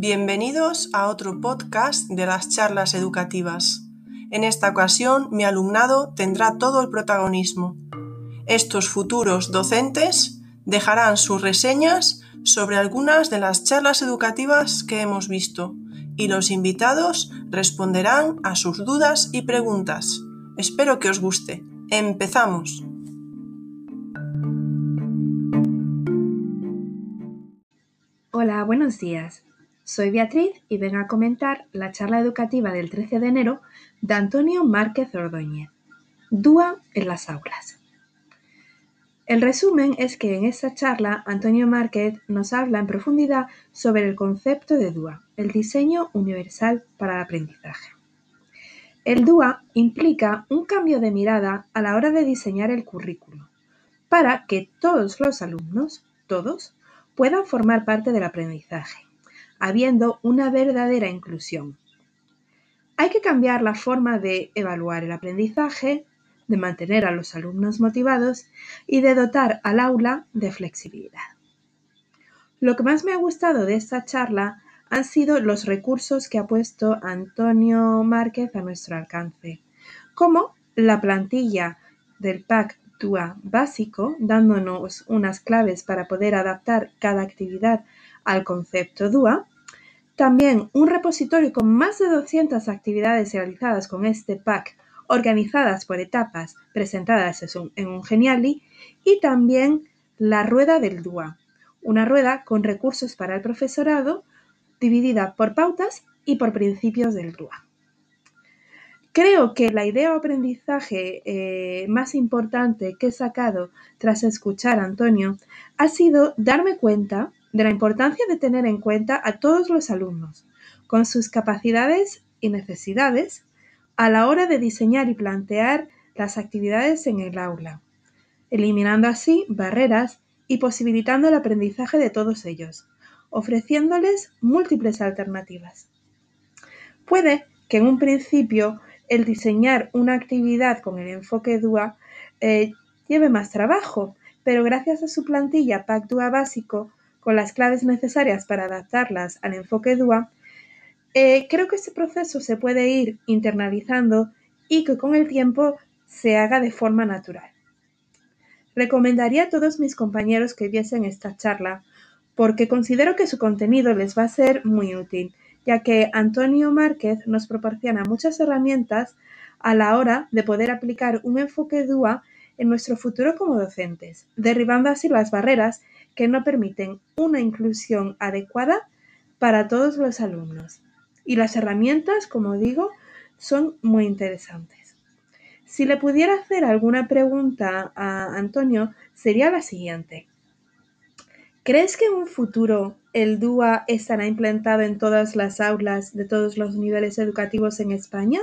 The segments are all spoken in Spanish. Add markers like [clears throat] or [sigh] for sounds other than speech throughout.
Bienvenidos a otro podcast de las charlas educativas. En esta ocasión mi alumnado tendrá todo el protagonismo. Estos futuros docentes dejarán sus reseñas sobre algunas de las charlas educativas que hemos visto y los invitados responderán a sus dudas y preguntas. Espero que os guste. Empezamos. Hola, buenos días. Soy Beatriz y vengo a comentar la charla educativa del 13 de enero de Antonio Márquez Ordóñez. DUA en las aulas. El resumen es que en esta charla Antonio Márquez nos habla en profundidad sobre el concepto de DUA, el diseño universal para el aprendizaje. El DUA implica un cambio de mirada a la hora de diseñar el currículo, para que todos los alumnos, todos, puedan formar parte del aprendizaje habiendo una verdadera inclusión. Hay que cambiar la forma de evaluar el aprendizaje, de mantener a los alumnos motivados y de dotar al aula de flexibilidad. Lo que más me ha gustado de esta charla han sido los recursos que ha puesto Antonio Márquez a nuestro alcance, como la plantilla del pack TUA básico, dándonos unas claves para poder adaptar cada actividad al concepto DUA, también un repositorio con más de 200 actividades realizadas con este pack, organizadas por etapas, presentadas en un Geniali, y también la rueda del DUA, una rueda con recursos para el profesorado, dividida por pautas y por principios del DUA. Creo que la idea o aprendizaje eh, más importante que he sacado tras escuchar a Antonio ha sido darme cuenta de la importancia de tener en cuenta a todos los alumnos, con sus capacidades y necesidades, a la hora de diseñar y plantear las actividades en el aula, eliminando así barreras y posibilitando el aprendizaje de todos ellos, ofreciéndoles múltiples alternativas. Puede que en un principio el diseñar una actividad con el enfoque DUA eh, lleve más trabajo, pero gracias a su plantilla PAC DUA básico con las claves necesarias para adaptarlas al enfoque DUA, eh, creo que este proceso se puede ir internalizando y que con el tiempo se haga de forma natural. Recomendaría a todos mis compañeros que viesen esta charla porque considero que su contenido les va a ser muy útil, ya que Antonio Márquez nos proporciona muchas herramientas a la hora de poder aplicar un enfoque DUA en nuestro futuro como docentes, derribando así las barreras que no permiten una inclusión adecuada para todos los alumnos. Y las herramientas, como digo, son muy interesantes. Si le pudiera hacer alguna pregunta a Antonio, sería la siguiente. ¿Crees que en un futuro el DUA estará implantado en todas las aulas de todos los niveles educativos en España?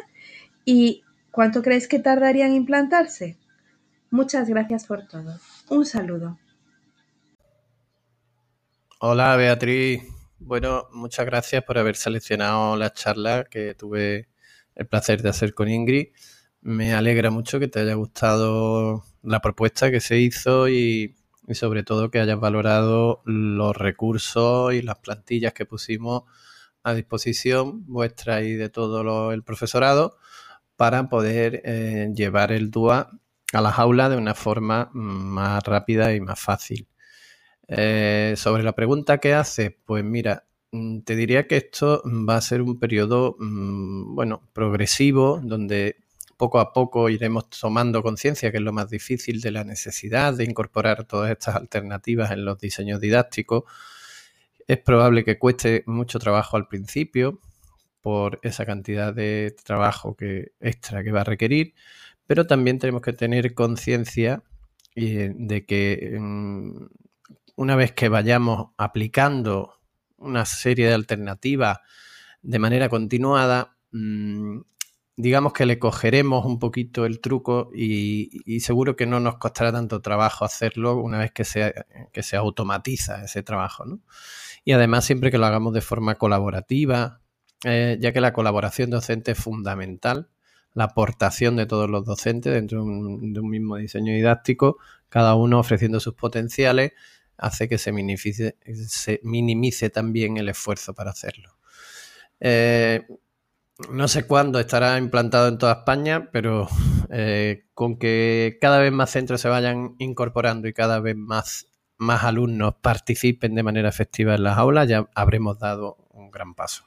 ¿Y cuánto crees que tardaría en implantarse? Muchas gracias por todo. Un saludo. Hola Beatriz. Bueno, muchas gracias por haber seleccionado la charla que tuve el placer de hacer con Ingrid. Me alegra mucho que te haya gustado la propuesta que se hizo y, sobre todo que hayas valorado los recursos y las plantillas que pusimos a disposición vuestra y de todo el profesorado para poder eh, llevar el DUA a las aulas de una forma más rápida y más fácil. Eh, sobre la pregunta que hace, pues mira, mm, te diría que esto va a ser un periodo, mm, bueno, progresivo, donde poco a poco iremos tomando conciencia, que es lo más difícil, de la necesidad de incorporar todas estas alternativas en los diseños didácticos. Es probable que cueste mucho trabajo al principio por esa cantidad de trabajo que, extra que va a requerir, pero también tenemos que tener conciencia eh, de que mm, una vez que vayamos aplicando una serie de alternativas de manera continuada, mm, digamos que le cogeremos un poquito el truco y, seguro que no nos costará tanto trabajo hacerlo una vez que se, que se automatiza ese trabajo. Y además siempre que lo hagamos de forma colaborativa, eh, ya que la colaboración docente es fundamental la aportación de todos los docentes dentro de un, mismo diseño didáctico, cada uno ofreciendo sus potenciales, hace que se minimice, se minimice también el esfuerzo para hacerlo. Eh, no sé cuándo estará implantado en toda España, pero eh, con que cada vez más centros se vayan incorporando y cada vez más, más alumnos participen de manera efectiva en las aulas, ya habremos dado un gran paso.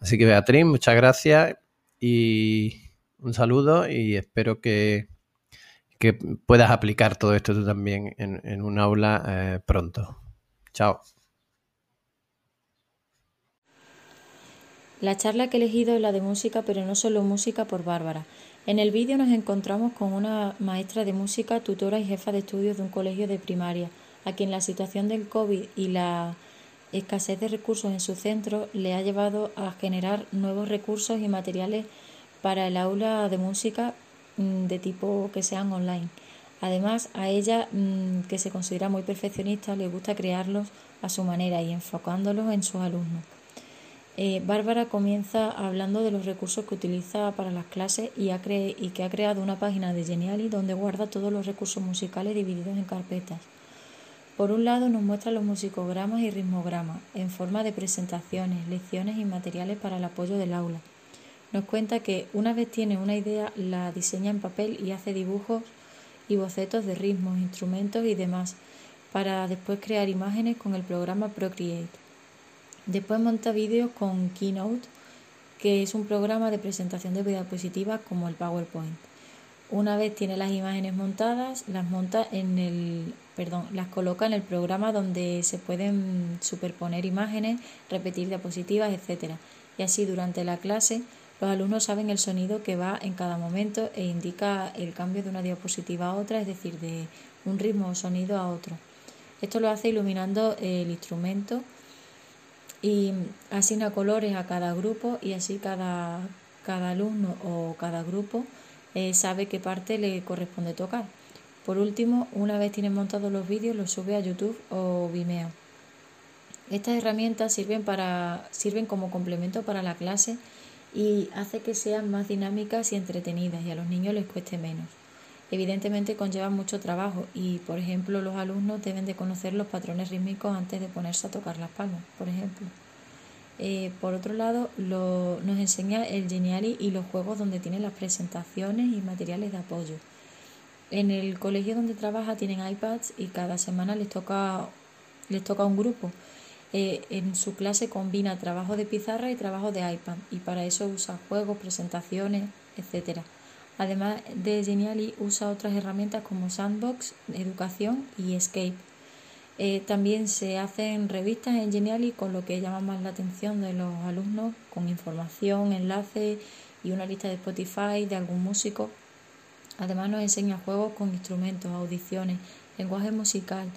Así que Beatriz, muchas gracias y un saludo y espero que, que puedas aplicar todo esto tú también en, un aula eh, pronto. Chao. La charla que he elegido es la de música, pero no solo música por Bárbara. En el vídeo nos encontramos con una maestra de música, tutora y jefa de estudios de un colegio de primaria, a quien la situación del COVID y la escasez de recursos en su centro le ha llevado a generar nuevos recursos y materiales para el aula de música mm, de tipo que sean online. Además, a ella, mm, que se considera muy perfeccionista, le gusta crearlos a su manera y enfocándolos en sus alumnos. Eh, Bárbara comienza hablando de los recursos que utiliza para las clases y, y que ha creado una página de Geniali donde guarda todos los recursos musicales divididos en carpetas. Por un lado nos muestra los musicogramas y ritmogramas en forma de presentaciones, lecciones y materiales para el apoyo del aula. Nos cuenta que una vez tiene una idea la diseña en papel y hace dibujos y bocetos de ritmos, instrumentos y demás para después crear imágenes con el programa Procreate. Después monta vídeos con Keynote, que es un programa de presentación de diapositivas como el PowerPoint. Una vez tiene las imágenes montadas, las monta en el, perdón, las coloca en el programa donde se pueden superponer imágenes, repetir diapositivas, etc. Y así durante la clase los alumnos saben el sonido que va en cada momento e indica el cambio de una diapositiva a otra, es decir, de un ritmo o sonido a otro. Esto lo hace iluminando el instrumento y asigna colores a cada grupo y así cada, cada alumno o cada grupo eh, sabe qué parte le corresponde tocar. Por último, una vez tienen montados los vídeos, los sube a YouTube o Vimeo. Estas herramientas sirven, para, sirven como complemento para la clase y hace que sean más dinámicas y entretenidas y a los niños les cueste menos. Evidentemente conllevan mucho trabajo y, por ejemplo, los alumnos deben de conocer los patrones rítmicos antes de ponerse a tocar las palmas, por ejemplo. Eh, por otro lado, nos enseña el Geniali y los juegos donde tienen las presentaciones y materiales de apoyo. En el colegio donde trabaja tienen iPads y cada semana les toca, les toca un grupo. Eh, en su clase combina trabajo de pizarra y trabajo de iPad y para eso usa juegos, presentaciones, etcétera. Además de Geniali, usa otras herramientas como Sandbox, Educación y Escape. Eh, también se hacen revistas en Geniali con lo que llama más la atención de los alumnos, con información, enlaces y una lista de Spotify de algún músico. Además nos enseña juegos con instrumentos, audiciones, lenguaje musical,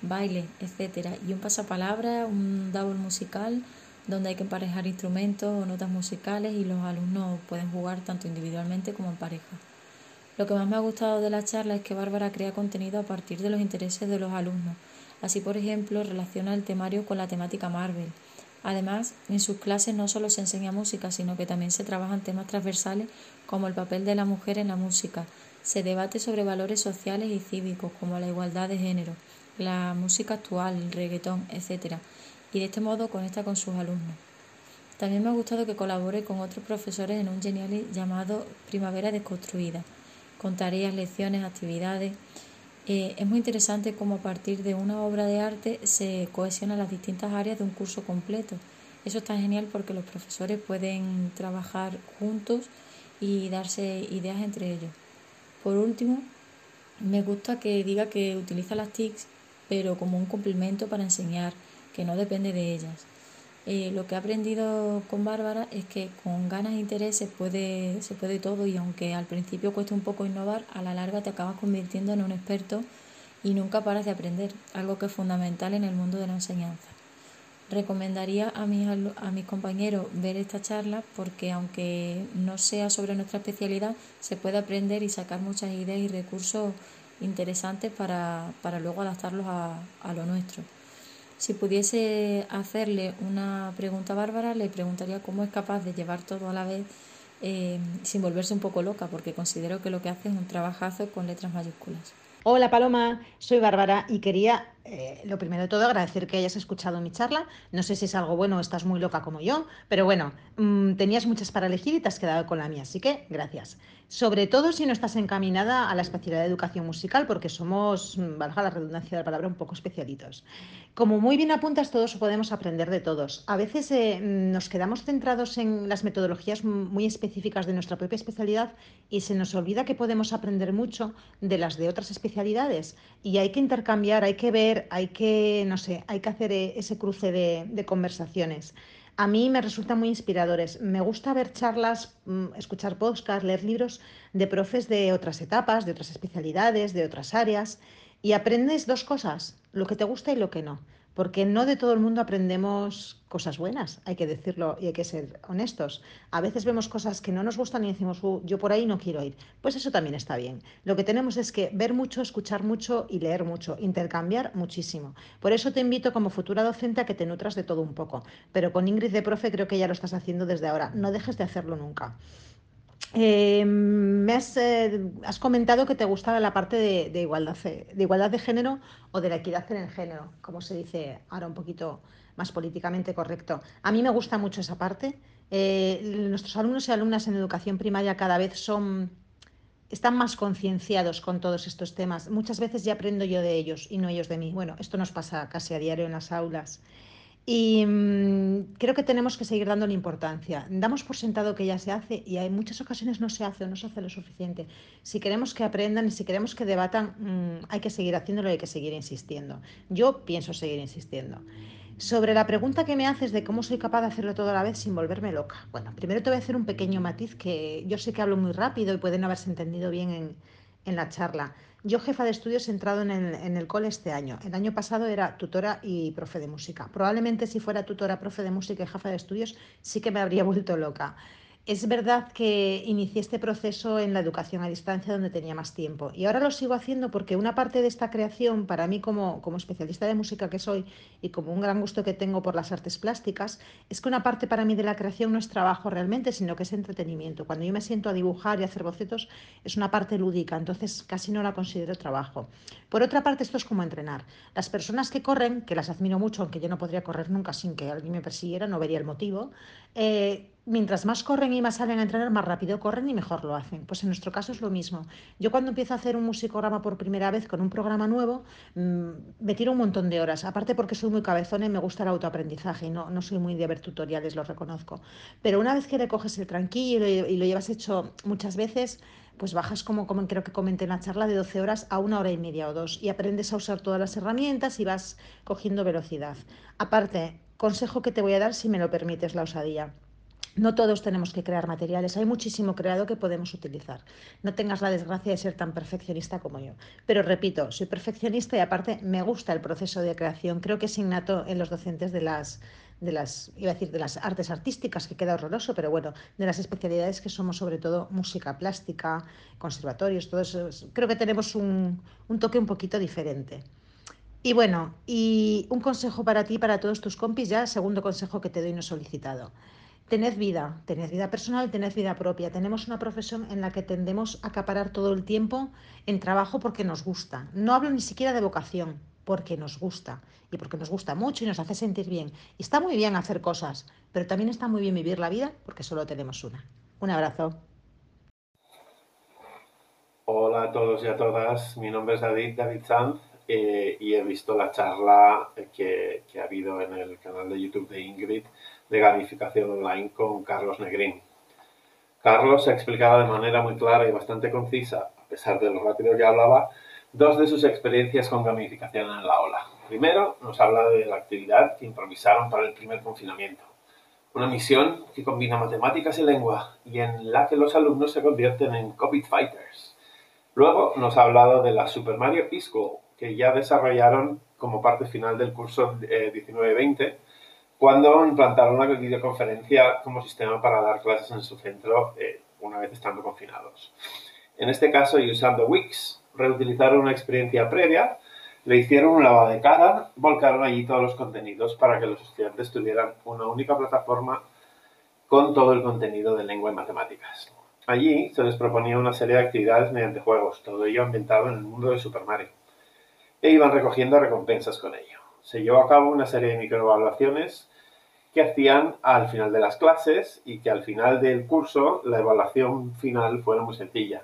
baile, etc. Y un pasapalabra, un double musical, donde hay que emparejar instrumentos o notas musicales y los alumnos pueden jugar tanto individualmente como en pareja. Lo que más me ha gustado de la charla es que Bárbara crea contenido a partir de los intereses de los alumnos. Así, por ejemplo, relaciona el temario con la temática Marvel. Además, en sus clases no solo se enseña música, sino que también se trabajan temas transversales como el papel de la mujer en la música. Se debate sobre valores sociales y cívicos como la igualdad de género, la música actual, el reggaetón, etc y de este modo conecta con sus alumnos. También me ha gustado que colabore con otros profesores en un Geniali llamado Primavera Desconstruida, con tareas, lecciones, actividades. Eh, es muy interesante cómo a partir de una obra de arte se cohesionan las distintas áreas de un curso completo. Eso está genial porque los profesores pueden trabajar juntos y darse ideas entre ellos. Por último, me gusta que diga que utiliza las TICs, pero como un complemento para enseñar que no depende de ellas. Eh, lo que he aprendido con Bárbara es que con ganas e interés se puede, se puede todo y aunque al principio cueste un poco innovar, a la larga te acabas convirtiendo en un experto y nunca paras de aprender, algo que es fundamental en el mundo de la enseñanza. Recomendaría a mis, a mis compañeros ver esta charla porque aunque no sea sobre nuestra especialidad, se puede aprender y sacar muchas ideas y recursos interesantes para, luego adaptarlos a lo nuestro. Si pudiese hacerle una pregunta a Bárbara, le preguntaría cómo es capaz de llevar todo a la vez eh, sin volverse un poco loca, porque considero que lo que hace es un trabajazo con letras mayúsculas. Hola Paloma, soy Bárbara y quería, eh, lo primero de todo, agradecer que hayas escuchado mi charla. No sé si es algo bueno o estás muy loca como yo, pero bueno, mm, tenías muchas para elegir y te has quedado con la mía, así que gracias. Sobre todo si no estás encaminada a la especialidad de educación musical, porque somos, mm, valga la redundancia de la palabra, un poco especialitos. Como muy bien apuntas, todos podemos aprender de todos. A veces eh, nos quedamos centrados en las metodologías muy específicas de nuestra propia especialidad y se nos olvida que podemos aprender mucho de las de otras especialidades. Y hay que intercambiar, hay que ver, hay que, no sé, hay que hacer eh, ese cruce de, de conversaciones a mí me resultan muy inspiradores. Me gusta ver charlas, escuchar podcasts, leer libros de profes de otras etapas, de otras especialidades, de otras áreas. Y aprendes dos cosas, lo que te gusta y lo que no, porque no de todo el mundo aprendemos cosas buenas, hay que decirlo y hay que ser honestos. A veces vemos cosas que no nos gustan y decimos, uh, yo por ahí no quiero ir. Pues eso también está bien. Lo que tenemos es que ver mucho, escuchar mucho y leer mucho, intercambiar muchísimo. Por eso te invito como futura docente a que te nutras de todo un poco. Pero con Ingrid de Profe creo que ya lo estás haciendo desde ahora. No dejes de hacerlo nunca. Eh, me eh, has, comentado que te gustaba la parte de, igualdad, de igualdad de género o de la equidad en el género, como se dice ahora un poquito más políticamente correcto. A mí me gusta mucho esa parte. Eh, nuestros alumnos y alumnas en educación primaria cada vez son están más concienciados con todos estos temas. Muchas veces ya aprendo yo de ellos y no ellos de mí. Bueno, esto nos pasa casi a diario en las aulas. Y mm, creo que tenemos que seguir dándole importancia. Damos por sentado que ya se hace y en muchas ocasiones no se hace o no se hace lo suficiente. Si queremos que aprendan y si queremos que debatan, mm, hay que seguir haciéndolo y hay que seguir insistiendo. Yo pienso seguir insistiendo. Sobre la pregunta que me haces de cómo soy capaz de hacerlo todo a la vez sin volverme loca. Bueno, primero te voy a hacer un pequeño matiz que yo sé que hablo muy rápido y pueden haberse entendido bien en, en la charla. Yo jefa de estudios he entrado en el, en el cole este año. El año pasado era tutora y profe de música. Probablemente si fuera tutora, profe de música y jefa de estudios sí que me habría [laughs] vuelto loca. Es verdad que inicié este proceso en la educación a distancia donde tenía más tiempo y ahora lo sigo haciendo porque una parte de esta creación, para mí como, como especialista de música que soy y como un gran gusto que tengo por las artes plásticas, es que una parte para mí de la creación no es trabajo realmente, sino que es entretenimiento. Cuando yo me siento a dibujar y a hacer bocetos es una parte lúdica, entonces casi no la considero trabajo. Por otra parte, esto es como entrenar. Las personas que corren, que las admiro mucho, aunque yo no podría correr nunca sin que alguien me persiguiera, no vería el motivo, eh, mientras más corren y más salen a entrenar, más rápido corren y mejor lo hacen. Pues en nuestro caso es lo mismo. Yo cuando empiezo a hacer un musicograma por primera vez con un programa nuevo, mm, me tiro un montón de horas. Aparte porque soy muy cabezona y me gusta el autoaprendizaje y no, no soy muy de ver tutoriales, lo reconozco. Pero una vez que le coges el tranquilo y, lo llevas hecho muchas veces, pues bajas como, como creo que comenté en la charla de 12 horas a una hora y media o dos y aprendes a usar todas las herramientas y vas cogiendo velocidad. Aparte, consejo que te voy a dar si me lo permites la osadía. No todos tenemos que crear materiales, hay muchísimo creado que podemos utilizar. No tengas la desgracia de ser tan perfeccionista como yo. Pero repito, soy perfeccionista y aparte me gusta el proceso de creación. Creo que es innato en los docentes de las, de las, iba a decir, de las artes artísticas, que queda horroroso, pero bueno, de las especialidades que somos sobre todo música plástica, conservatorios, todo. Creo que tenemos un, un toque un poquito diferente. Y bueno, y un consejo para ti, para todos tus compis, ya segundo consejo que te doy no solicitado tened vida, tened vida personal, tened vida propia. Tenemos una profesión en la que tendemos a acaparar todo el tiempo en trabajo porque nos gusta. No hablo ni siquiera de vocación, porque nos gusta y porque nos gusta mucho y nos hace sentir bien. Y está muy bien hacer cosas, pero también está muy bien vivir la vida porque solo tenemos una. Un abrazo. Hola a todos y a todas, mi nombre es David, David Sanz eh, y he visto la charla que, que ha habido en el canal de YouTube de Ingrid de gamificación online con Carlos Negrín. Carlos ha explicado de manera muy clara y bastante concisa, a pesar de lo rápido que hablaba, dos de sus experiencias con gamificación en la ola. Primero, nos habla de la actividad que improvisaron para el primer confinamiento. Una misión que combina matemáticas y lengua y en la que los alumnos se convierten en COVID Fighters. Luego nos ha hablado de la Super Mario eSchool, que ya desarrollaron como parte final del curso 19-20 eh, cuando implantaron la videoconferencia como sistema para dar clases en su centro eh, una vez estando confinados. En este caso, y usando Wix, reutilizaron una experiencia previa, le hicieron un lavado de cara, volcaron allí todos los contenidos para que los estudiantes tuvieran una única plataforma con todo el contenido de lengua y matemáticas. Allí se les proponía una serie de actividades mediante juegos, todo ello ambientado en el mundo de Super Mario. E iban recogiendo recompensas con ello. Se llevó a cabo una serie de microevaluaciones que hacían al final de las clases y que al final del curso la evaluación final fuera muy sencilla.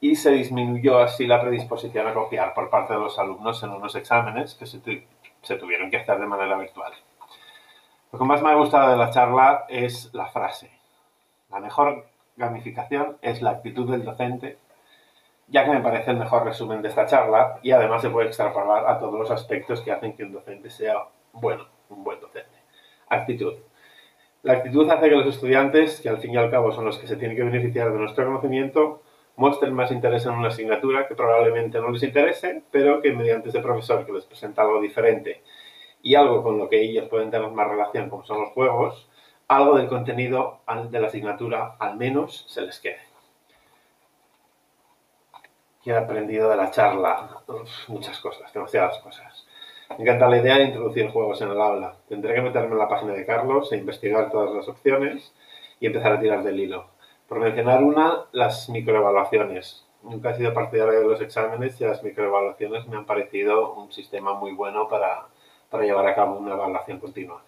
Y se disminuyó así la predisposición a copiar por parte de los alumnos en unos exámenes que se, tuvieron que hacer de manera virtual. Lo que más me ha gustado de la charla es la frase. La mejor gamificación es la actitud del docente, ya que me parece el mejor resumen de esta charla y además se puede extrapolar a todos los aspectos que hacen que un docente sea bueno, un buen docente. Actitud. La actitud hace que los estudiantes, que al fin y al cabo son los que se tienen que beneficiar de nuestro conocimiento, muestren más interés en una asignatura que probablemente no les interese, pero que mediante ese profesor que les presenta algo diferente y algo con lo que ellos pueden tener más relación, como son los juegos, algo del contenido de la asignatura al menos se les quede. ¿Qué he aprendido de la charla? muchas cosas, demasiadas cosas. Me encanta la idea de introducir juegos en el aula. Tendré que meterme en la página de Carlos e investigar todas las opciones y empezar a tirar del hilo. Por mencionar una, las microevaluaciones. Nunca he sido partidario de los exámenes y las microevaluaciones me han parecido un sistema muy bueno para, para llevar a cabo una evaluación continua.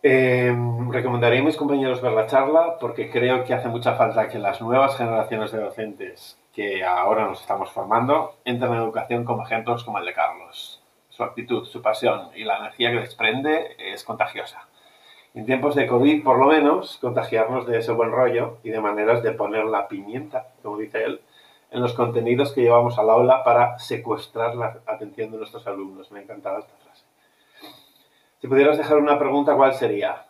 Eh, recomendaría a mis compañeros ver la charla porque creo que hace mucha falta que las nuevas generaciones de docentes que ahora nos estamos formando entren en educación como ejemplos como el de Carlos. Su actitud, su pasión y la energía que desprende es contagiosa. En tiempos de COVID, por lo menos, contagiarnos de ese buen rollo y de maneras de poner la pimienta, como dice él, en los contenidos que llevamos al aula para secuestrar la atención de nuestros alumnos. Me ha encantado esta. Si pudieras dejar una pregunta, ¿cuál sería?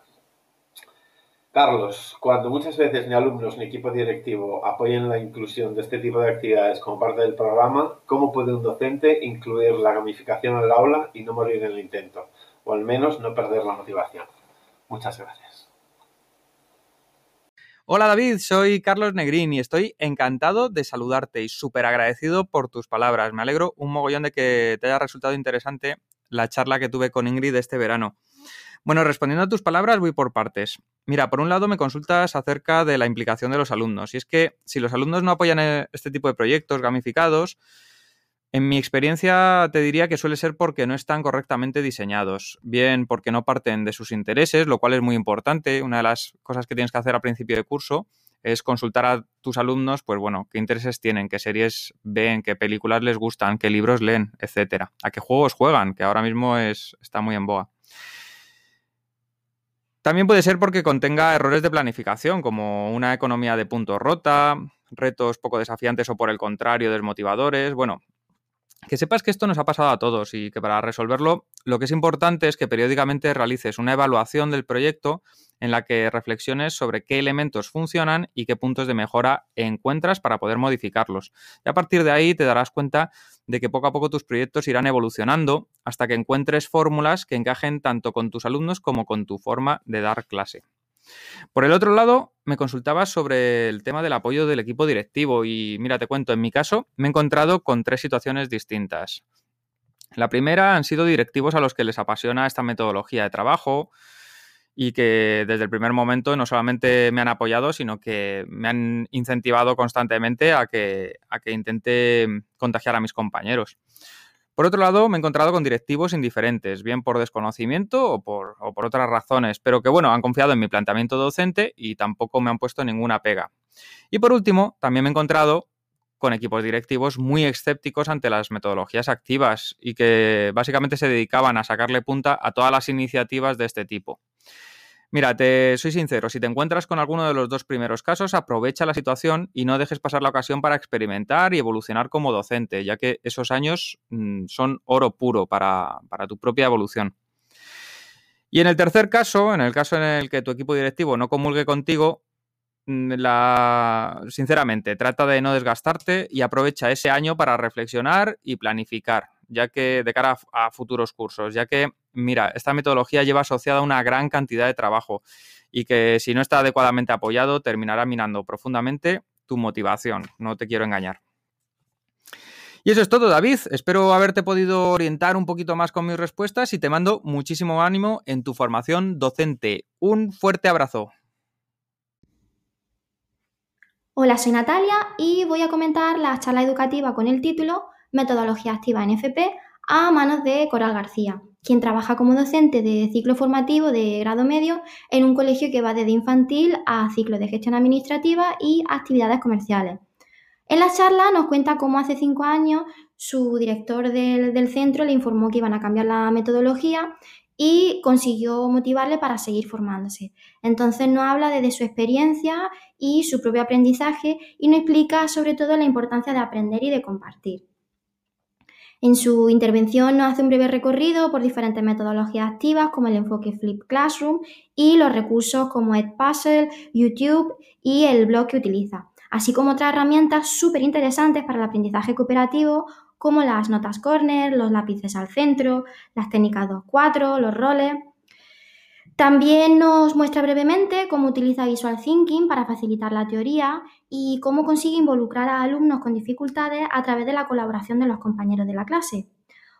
Carlos, cuando muchas veces ni alumnos ni equipo directivo apoyan la inclusión de este tipo de actividades como parte del programa, ¿cómo puede un docente incluir la gamificación en el aula y no morir en el intento? O al menos no perder la motivación. Muchas gracias. Hola David, soy Carlos Negrín y estoy encantado de saludarte y súper agradecido por tus palabras. Me alegro un mogollón de que te haya resultado interesante la charla que tuve con Ingrid este verano. Bueno, respondiendo a tus palabras, voy por partes. Mira, por un lado me consultas acerca de la implicación de los alumnos. Y es que si los alumnos no apoyan eh, este tipo de proyectos gamificados, en mi experiencia te diría que suele ser porque no están correctamente diseñados, bien porque no parten de sus intereses, lo cual es muy importante. Una de las cosas que tienes que hacer a principio de curso es consultar a tus alumnos, pues bueno, qué intereses tienen, qué series ven, qué películas les gustan, qué libros leen, etcétera. A qué juegos juegan, que ahora mismo es, está muy en boa. También puede ser porque contenga errores de planificación, como una economía de puntos rota, retos poco desafiantes o por el contrario desmotivadores. Bueno, que sepas que esto nos ha pasado a todos y que para resolverlo lo que es importante es que periódicamente realices una evaluación del proyecto en la que reflexiones sobre qué elementos funcionan y qué puntos de mejora encuentras para poder modificarlos. Y a partir de ahí te darás cuenta de que poco a poco tus proyectos irán evolucionando hasta que encuentres fórmulas que encajen tanto con tus alumnos como con tu forma de dar clase. Por el otro lado, me consultabas sobre el tema del apoyo del equipo directivo y mira, te cuento, en mi caso me he encontrado con tres situaciones distintas. La primera han sido directivos a los que les apasiona esta metodología de trabajo y que desde el primer momento no solamente me han apoyado, sino que me han incentivado constantemente a que, a que intente contagiar a mis compañeros. Por otro lado, me he encontrado con directivos indiferentes, bien por desconocimiento o por, otras razones, pero que bueno, han confiado en mi planteamiento docente y tampoco me han puesto ninguna pega. Y por último, también me he encontrado con equipos directivos muy escépticos ante las metodologías activas y que básicamente se dedicaban a sacarle punta a todas las iniciativas de este tipo. Mira, te soy sincero, si te encuentras con alguno de los dos primeros casos, aprovecha la situación y no dejes pasar la ocasión para experimentar y evolucionar como docente, ya que esos años mm, son oro puro para, para tu propia evolución. Y en el tercer caso, en el caso en el que tu equipo directivo no comulgue contigo, mm, la, sinceramente, trata de no desgastarte y aprovecha ese año para reflexionar y planificar ya que de cara a, futuros cursos, ya que, mira, esta metodología lleva asociada una gran cantidad de trabajo y que si no está adecuadamente apoyado terminará minando profundamente tu motivación, no te quiero engañar. Y eso es todo, David. Espero haberte podido orientar un poquito más con mis respuestas y te mando muchísimo ánimo en tu formación docente. Un fuerte abrazo. Hola, soy Natalia y voy a comentar la charla educativa con el título Metodología activa en FP a manos de Coral García, quien trabaja como docente de ciclo formativo de grado medio en un colegio que va desde infantil a ciclo de gestión administrativa y actividades comerciales. En la charla nos cuenta cómo hace cinco años su director del, centro le informó que iban a cambiar la metodología y consiguió motivarle para seguir formándose. Entonces nos habla desde su experiencia y su propio aprendizaje y nos explica sobre todo la importancia de aprender y de compartir. En su intervención nos hace un breve recorrido por diferentes metodologías activas como el enfoque Flip Classroom y los recursos como Edpuzzle, YouTube y el blog que utiliza, así como otras herramientas súper interesantes para el aprendizaje cooperativo como las notas corner, los lápices al centro, las técnicas 2-4, los roles. También nos muestra brevemente cómo utiliza Visual Thinking para facilitar la teoría y cómo consigue involucrar a alumnos con dificultades a través de la colaboración de los compañeros de la clase.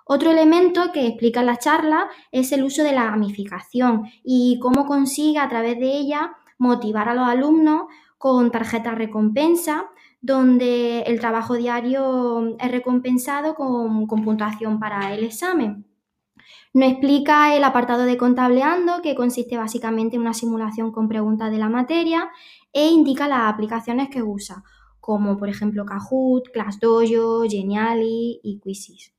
Otro elemento que explica la charla es el uso de la gamificación y cómo consigue a través de ella motivar a los alumnos con tarjetas recompensa donde el trabajo diario es recompensado con, puntuación para el examen. Nos explica el apartado de Contableando, que consiste básicamente en una simulación con preguntas de la materia e indica las aplicaciones que usa, como por ejemplo Kahoot, ClassDojo, Geniali y Quizzes.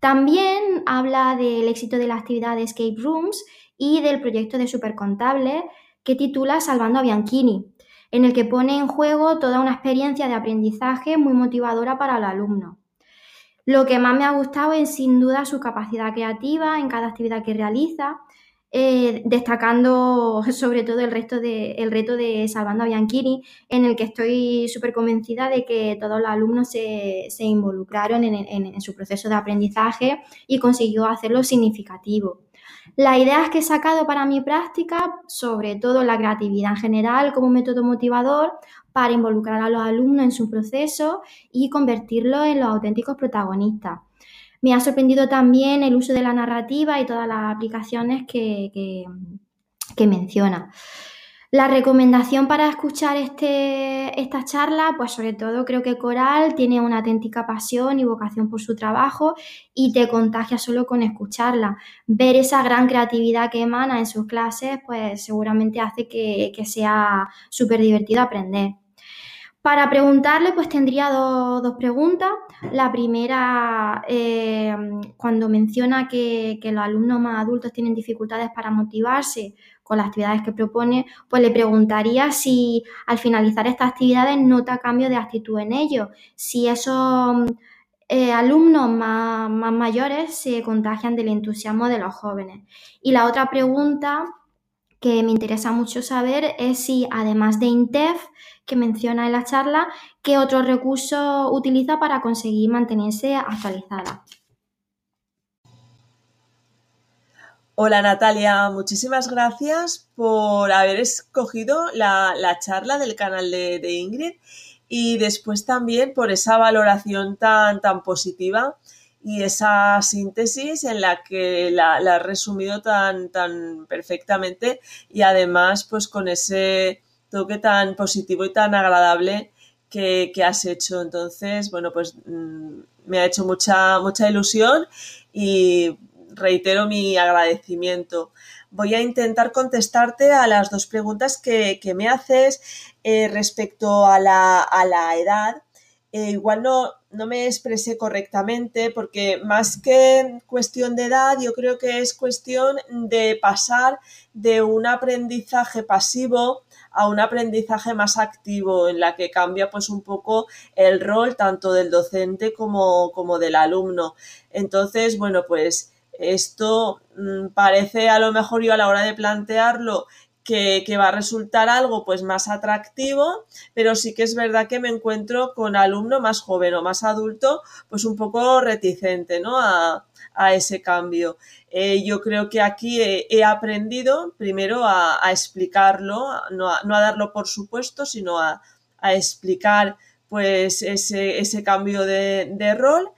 También habla del éxito de la actividad de Escape Rooms y del proyecto de Supercontable que titula Salvando a Bianchini, en el que pone en juego toda una experiencia de aprendizaje muy motivadora para el alumno. Lo que más me ha gustado es sin duda su capacidad creativa en cada actividad que realiza, eh, destacando [laughs] sobre todo el, resto de, el reto de Salvando a Bianchini, en el que estoy súper convencida de que todos los alumnos se, involucraron en, su proceso de aprendizaje y consiguió hacerlo significativo. Las ideas que he sacado para mi práctica, sobre todo la creatividad en general como método motivador para involucrar a los alumnos en su proceso y convertirlos en los auténticos protagonistas. Me ha sorprendido también el uso de la narrativa y todas las aplicaciones que, que menciona. La recomendación para escuchar este, esta charla, pues sobre todo creo que Coral tiene una auténtica pasión y vocación por su trabajo y te contagia solo con escucharla. Ver esa gran creatividad que emana en sus clases, pues seguramente hace que, sea súper divertido aprender. Para preguntarle, pues tendría dos, preguntas. La primera, eh, cuando menciona que, que los alumnos más adultos tienen dificultades para motivarse, con las actividades que propone, pues le preguntaría si al finalizar estas actividades nota cambio de actitud en ellos, si esos eh, alumnos más, mayores se contagian del entusiasmo de los jóvenes. Y la otra pregunta que me interesa mucho saber es si, además de INTEF, que menciona en la charla, qué otros recursos utiliza para conseguir mantenerse actualizada. Hola Natalia, muchísimas gracias por haber escogido la, charla del canal de, Ingrid y después también por esa valoración tan, tan positiva y esa síntesis en la que la, la has resumido tan, tan perfectamente y además pues con ese toque tan positivo y tan agradable que, que has hecho. Entonces, bueno, pues mm, me ha hecho mucha, mucha ilusión y reitero mi agradecimiento. Voy a intentar contestarte a las dos preguntas que, me haces eh, respecto a la, edad. Eh, igual no, no me expresé correctamente porque más que cuestión de edad, yo creo que es cuestión de pasar de un aprendizaje pasivo a un aprendizaje más activo en la que cambia pues un poco el rol tanto del docente como, como del alumno. Entonces, bueno, pues esto mm, parece a lo mejor yo a la hora de plantearlo que, va a resultar algo pues más atractivo, pero sí que es verdad que me encuentro con alumno más joven o más adulto, pues un poco reticente ¿no? a, ese cambio. Eh, yo creo que aquí he, aprendido primero a, explicarlo, no a, darlo por supuesto, sino a, explicar pues ese, ese cambio de, de rol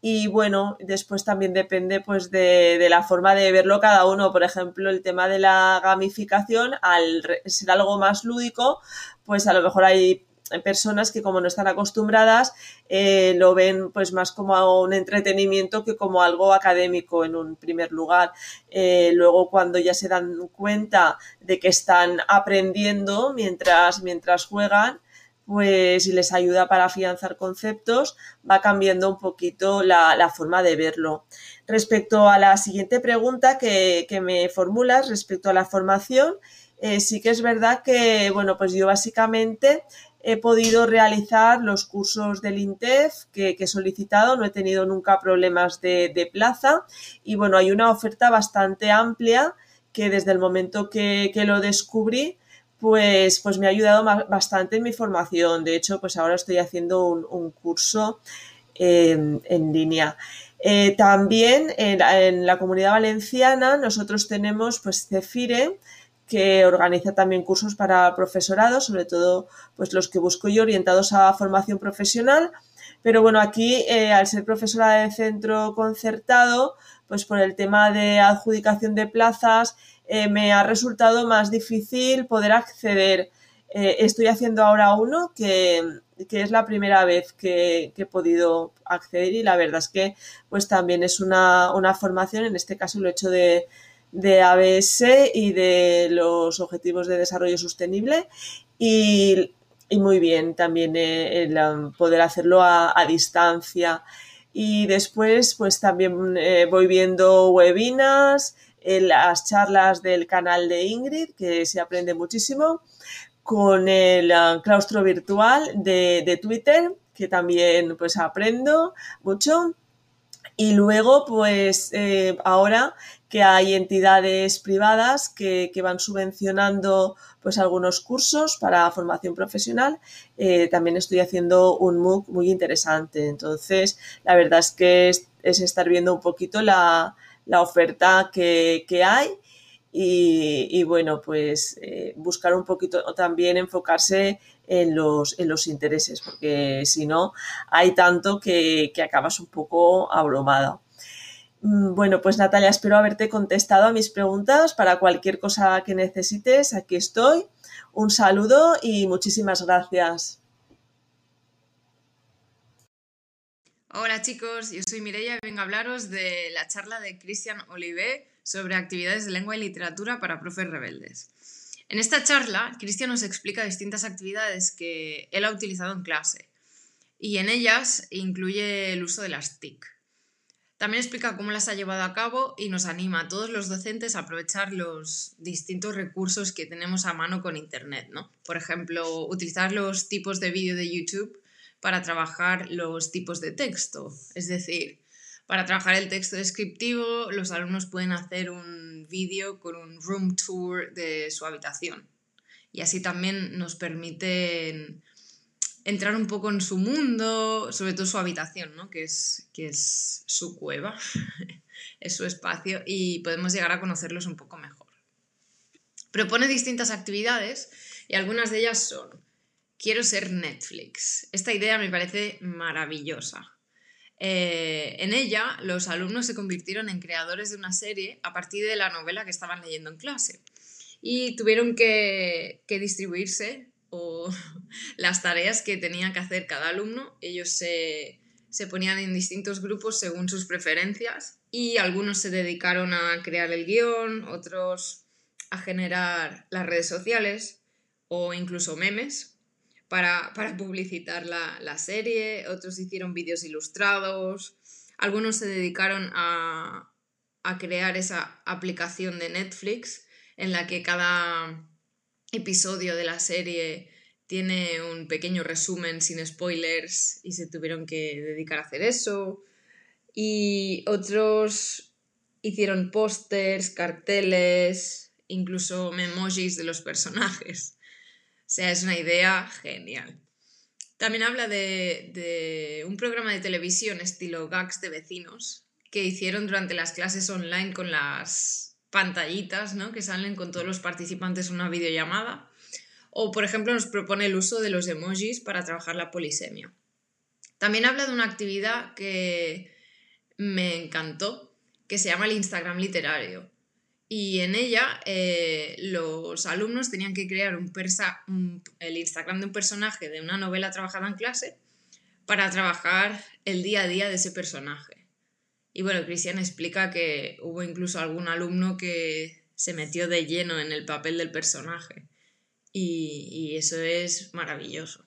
y bueno, después también depende pues de, de, la forma de verlo cada uno. Por ejemplo, el tema de la gamificación, al ser algo más lúdico, pues a lo mejor hay personas que como no están acostumbradas eh, lo ven pues más como un entretenimiento que como algo académico en un primer lugar. Eh, luego cuando ya se dan cuenta de que están aprendiendo mientras, mientras juegan, pues si les ayuda para afianzar conceptos, va cambiando un poquito la, forma de verlo. Respecto a la siguiente pregunta que, me formulas, respecto a la formación, eh, sí que es verdad que, bueno, pues yo básicamente he podido realizar los cursos del INTEF que, he solicitado, no he tenido nunca problemas de, plaza y bueno, hay una oferta bastante amplia que desde el momento que, que lo descubrí, pues, pues me ha ayudado bastante en mi formación. De hecho, pues ahora estoy haciendo un, curso en línea. Eh, también en, la comunidad valenciana nosotros tenemos pues Cefire, que organiza también cursos para profesorado, sobre todo pues los que busco yo orientados a formación profesional. Pero bueno, aquí eh, al ser profesora de centro concertado, pues por el tema de adjudicación de plazas, eh, me ha resultado más difícil poder acceder. Eh, estoy haciendo ahora uno que, es la primera vez que, he podido acceder y la verdad es que pues también es una, formación, en este caso lo he hecho de, de ABS y de los Objetivos de Desarrollo Sostenible y, muy bien también eh, el, um, poder hacerlo a, distancia. Y después pues también voy viendo webinars, las charlas del canal de Ingrid, que se aprende muchísimo, con el ah, claustro virtual de, Twitter, que también pues aprendo mucho. Y luego, pues eh, ahora que hay entidades privadas que, van subvencionando pues algunos cursos para formación profesional, eh, también estoy haciendo un MOOC muy interesante. Entonces, la verdad es que es estar viendo un poquito la, la oferta que, hay y, bueno, pues eh, buscar un poquito también enfocarse en los, en los intereses, porque si no, hay tanto que, acabas un poco abrumado. Mm, bueno, pues Natalia, espero haberte contestado a mis preguntas. Para cualquier cosa que necesites, aquí estoy. Un saludo y muchísimas gracias. Hola chicos, yo soy Mireia y vengo a hablaros de la charla de Christian Olivet sobre actividades de lengua y literatura para profes rebeldes. En esta charla, Cristian nos explica distintas actividades que él ha utilizado en clase y en ellas incluye el uso de las TIC. También explica cómo las ha llevado a cabo y nos anima a todos los docentes a aprovechar los distintos recursos que tenemos a mano con Internet, ¿no? Por ejemplo, utilizar los tipos de vídeo de YouTube para trabajar los tipos de texto. Es decir, para trabajar el texto descriptivo, los alumnos pueden hacer un vídeo con un room tour de su habitación. Y así también nos permiten entrar un poco en su mundo, sobre todo su habitación, ¿no? que, es, que es su cueva, [laughs] es su espacio, y podemos llegar a conocerlos un poco mejor. Propone distintas actividades y algunas de ellas son quiero ser Netflix. Esta idea me parece maravillosa. Eh, en ella, los alumnos se convirtieron en creadores de una serie a partir de la novela que estaban leyendo en clase y tuvieron que, distribuirse [laughs] las tareas que tenía que hacer cada alumno. Ellos se, se ponían en distintos grupos según sus preferencias y algunos se dedicaron a crear el guion, otros a generar las redes sociales o incluso memes para, publicitar la, serie, otros hicieron vídeos ilustrados, algunos se dedicaron a, crear esa aplicación de Netflix en la que cada episodio de la serie tiene un pequeño resumen sin spoilers y se tuvieron que dedicar a hacer eso. Y otros hicieron pósters, carteles, incluso memojis de los personajes. Sea, es una idea genial. También habla de, un programa de televisión estilo gags de vecinos que hicieron durante las clases online con las pantallitas ¿no? que salen con todos los participantes en una videollamada. O, por ejemplo, nos propone el uso de los emojis para trabajar la polisemia. También habla de una actividad que, me encantó, que se llama el Instagram literario. Y en ella eh, los alumnos tenían que crear un el Instagram de un personaje de una novela trabajada en clase para trabajar el día a día de ese personaje. Y bueno, Cristian explica que hubo incluso algún alumno que se metió de lleno en el papel del personaje. Y, eso es maravilloso.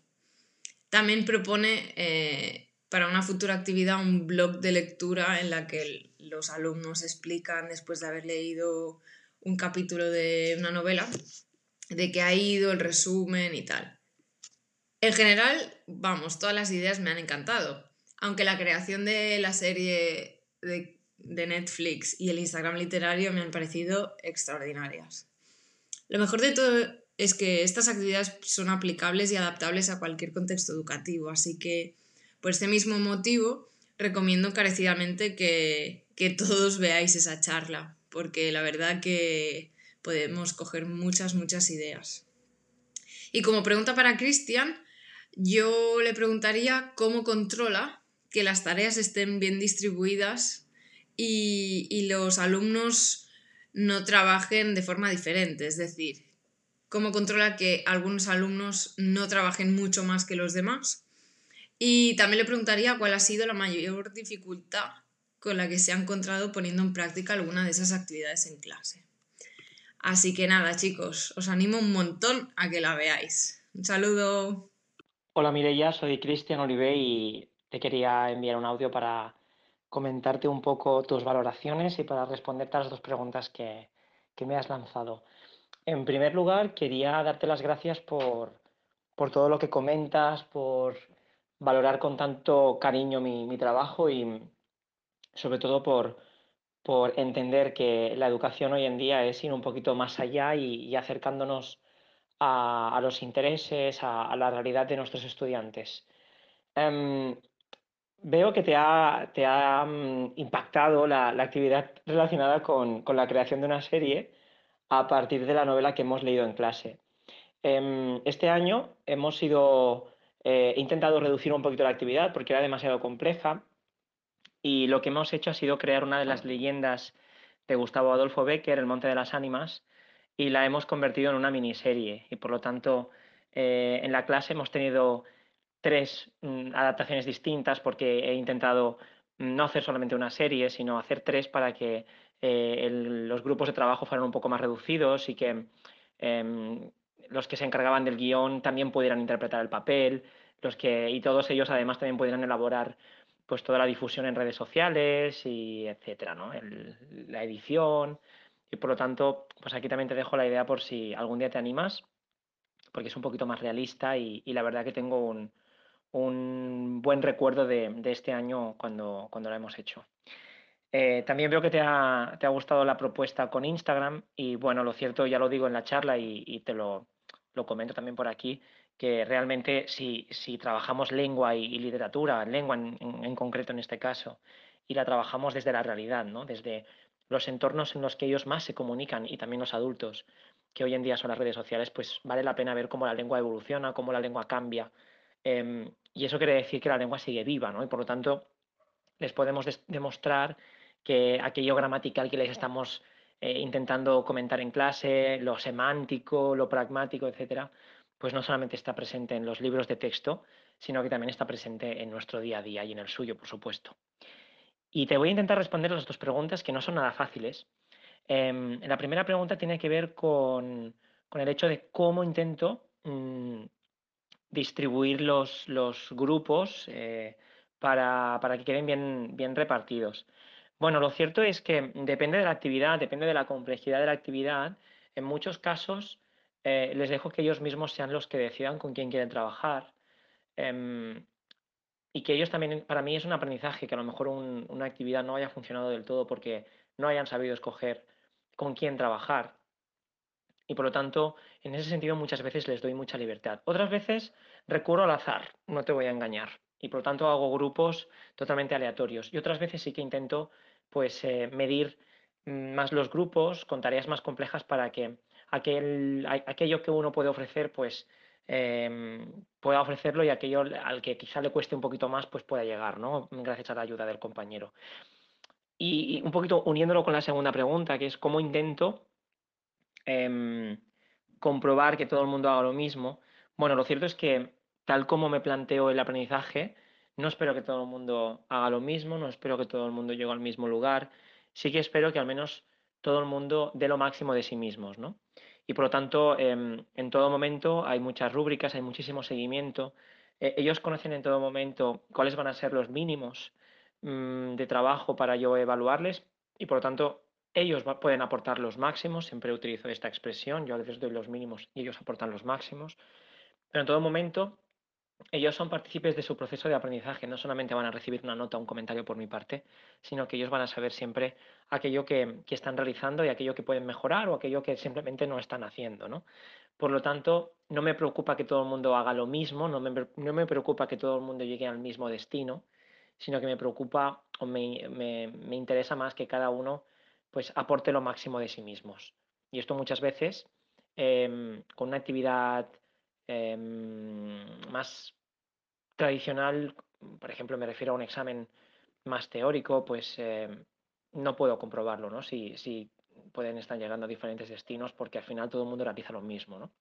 También propone eh, para una futura actividad un blog de lectura en la que los alumnos explican, después de haber leído un capítulo de una novela, de qué ha ido, el resumen y tal. En general, vamos, todas las ideas me han encantado, aunque la creación de la serie de, de Netflix y el Instagram literario me han parecido extraordinarias. Lo mejor de todo es que estas actividades son aplicables y adaptables a cualquier contexto educativo, así que por este mismo motivo, recomiendo encarecidamente que, todos veáis esa charla, porque la verdad que podemos coger muchas, muchas ideas. Y como pregunta para Cristian, yo le preguntaría cómo controla que las tareas estén bien distribuidas y, y, los alumnos no trabajen de forma diferente, es decir, cómo controla que algunos alumnos no trabajen mucho más que los demás y también le preguntaría cuál ha sido la mayor dificultad con la que se ha encontrado poniendo en práctica alguna de esas actividades en clase. Así que nada, chicos, os animo un montón a que la veáis. Un saludo. Hola Mireia, soy Cristian Olive y te quería enviar un audio para comentarte un poco tus valoraciones y para responderte a las dos preguntas que, que me has lanzado. En primer lugar, quería darte las gracias por, por todo lo que comentas, por valorar con tanto cariño mi, trabajo y sobre todo por, por, entender que la educación hoy en día es ir un poquito más allá y, acercándonos a, los intereses, a, la realidad de nuestros estudiantes. Em, veo que te ha, te ha mm, impactado la, actividad relacionada con, con, la creación de una serie a partir de la novela que hemos leído en clase. Em, este año hemos sido eh, intentado reducir un poquito la actividad porque era demasiado compleja y lo que hemos hecho ha sido crear una de las leyendas de Gustavo Adolfo Becker, El Monte de las Ánimas, y la hemos convertido en una miniserie. Y por lo tanto, eh, en la clase hemos tenido tres mm, adaptaciones distintas porque he intentado no hacer solamente una serie, sino hacer tres para que eh, los grupos de trabajo fueran un poco más reducidos y que em, los que se encargaban del guion también pudieran interpretar el papel, los que, y todos ellos además también pudieran elaborar pues toda la difusión en redes sociales y etcétera, ¿no? la edición. Y por lo tanto, pues aquí también te dejo la idea por si algún día te animas, porque es un poquito más realista y, la verdad que tengo un, buen recuerdo de, este año cuando, cuando lo hemos hecho. Eh, también veo que te ha, gustado la propuesta con Instagram y bueno, lo cierto, ya lo digo en la charla y, te lo, comento también por aquí, que realmente si, trabajamos lengua y, literatura, lengua en, concreto en este caso, y la trabajamos desde la realidad, ¿no? desde los entornos en los que ellos más se comunican y también los adultos, que hoy en día son las redes sociales, pues vale la pena ver cómo la lengua evoluciona, cómo la lengua cambia. Em, y eso quiere decir que la lengua sigue viva, ¿no? Y por lo tanto, les podemos demostrar que aquello gramatical que les estamos eh, intentando comentar en clase, lo semántico, lo pragmático, etcétera, pues no solamente está presente en los libros de texto, sino que también está presente en nuestro día a día y en el suyo, por supuesto. Y te voy a intentar responder las dos preguntas que no son nada fáciles. Em, la primera pregunta tiene que ver con, el hecho de cómo intento mm, distribuir los, grupos eh, para, que queden bien, bien repartidos. Bueno, lo cierto es que depende de la actividad, depende de la complejidad de la actividad. En muchos casos eh, les dejo que ellos mismos sean los que decidan con quién quieren trabajar. Em, y que ellos también, para mí es un aprendizaje, que a lo mejor una actividad no haya funcionado del todo porque no hayan sabido escoger con quién trabajar. Y por lo tanto, en ese sentido muchas veces les doy mucha libertad. Otras veces recurro al azar, no te voy a engañar. Y por lo tanto hago grupos totalmente aleatorios. Y otras veces sí que intento pues eh, medir mm, más los grupos con tareas más complejas para que aquel, aquello que uno puede ofrecer, pues em, pueda ofrecerlo y aquello al que quizá le cueste un poquito más, pues pueda llegar, ¿no? Gracias a la ayuda del compañero. y, un poquito uniéndolo con la segunda pregunta, que es cómo intento em, comprobar que todo el mundo haga lo mismo. Bueno, lo cierto es que tal como me planteo el aprendizaje, no espero que todo el mundo haga lo mismo, no espero que todo el mundo llegue al mismo lugar, sí que espero que al menos todo el mundo dé lo máximo de sí mismos, ¿no? Y por lo tanto, em, en todo momento hay muchas rúbricas, hay muchísimo seguimiento. E, ellos conocen en todo momento cuáles van a ser los mínimos mm, de trabajo para yo evaluarles y por lo tanto ellos pueden aportar los máximos, siempre utilizo esta expresión, yo les doy los mínimos y ellos aportan los máximos, pero en todo momento ellos son partícipes de su proceso de aprendizaje, no solamente van a recibir una nota o un comentario por mi parte, sino que ellos van a saber siempre aquello que, están realizando y aquello que pueden mejorar o aquello que simplemente no están haciendo. ¿no? Por lo tanto, no me preocupa que todo el mundo haga lo mismo, no me, no me preocupa que todo el mundo llegue al mismo destino, sino que me preocupa o me, me, interesa más que cada uno pues, aporte lo máximo de sí mismos. Y esto muchas veces, em, con una actividad Em, más tradicional, por ejemplo, me refiero a un examen más teórico, pues em, no puedo comprobarlo, ¿no? Si, si, pueden estar llegando a diferentes destinos porque al final todo el mundo realiza lo mismo, ¿no?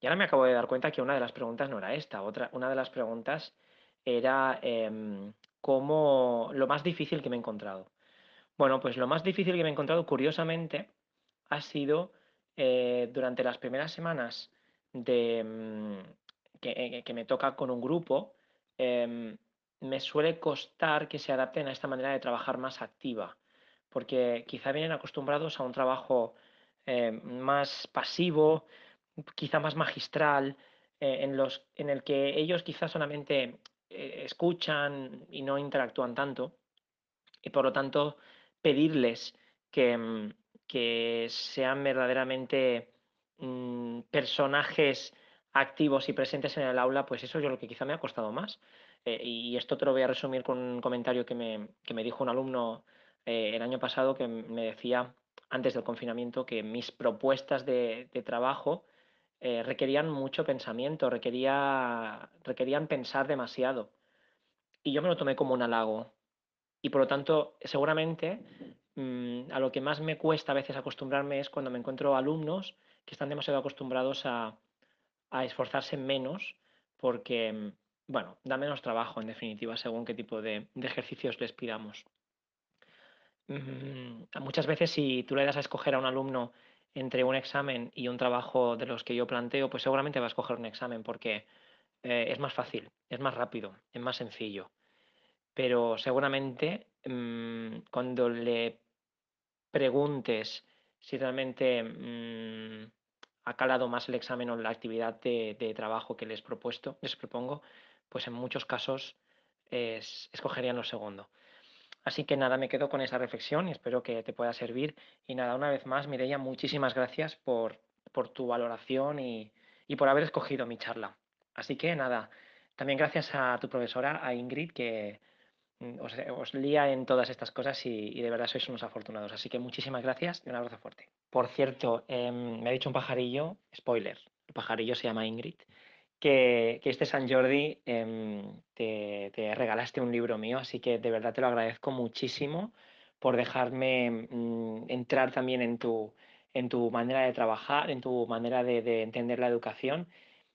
Y ahora me acabo de dar cuenta que una de las preguntas no era esta, otra, una de las preguntas era eh, cómo lo más difícil que me he encontrado. Bueno, pues lo más difícil que me he encontrado, curiosamente, ha sido eh, durante las primeras semanas mm, eh, que, me toca con un grupo, em, me suele costar que se adapten a esta manera de trabajar más activa, porque quizá vienen acostumbrados a un trabajo eh, más pasivo, quizá más magistral, eh, en, los, en el que ellos quizá solamente escuchan y no interactúan tanto, y por lo tanto pedirles que, mm, que sean verdaderamente Mm, personajes activos y presentes en el aula, pues eso es lo que quizá me ha costado más. Eh, y esto te lo voy a resumir con un comentario que me, que me dijo un alumno eh, el año pasado que me decía antes del confinamiento que mis propuestas de, trabajo eh, requerían mucho pensamiento, requería, requerían pensar demasiado. Y yo me lo tomé como un halago. Y por lo tanto, seguramente mm, a lo que más me cuesta a veces acostumbrarme es cuando me encuentro alumnos que están demasiado acostumbrados a, esforzarse menos porque, bueno, da menos trabajo en definitiva según qué tipo de, ejercicios les pidamos. Mm, muchas veces si tú le das a escoger a un alumno entre un examen y un trabajo de los que yo planteo, pues seguramente va a escoger un examen porque eh, es más fácil, es más rápido, es más sencillo. Pero seguramente mm, cuando le preguntes si realmente mm, ha calado más el examen o la actividad de, trabajo que les, propuesto, les propongo, pues en muchos casos escogerían lo segundo. Así que nada, me quedo con esa reflexión y espero que te pueda servir. Y nada, una vez más, Mireia, muchísimas gracias por, por tu valoración y, y por haber escogido mi charla. Así que nada, también gracias a tu profesora, a Ingrid, que, Mm, os, lía en todas estas cosas y, de verdad sois unos afortunados. Así que muchísimas gracias y un abrazo fuerte. Por cierto, em, me ha dicho un pajarillo, spoiler, el pajarillo se llama Ingrid, que, este San Jordi em, te, regalaste un libro mío, así que de verdad te lo agradezco muchísimo por dejarme mm, entrar también en tu, en tu manera de trabajar, en tu manera de, entender la educación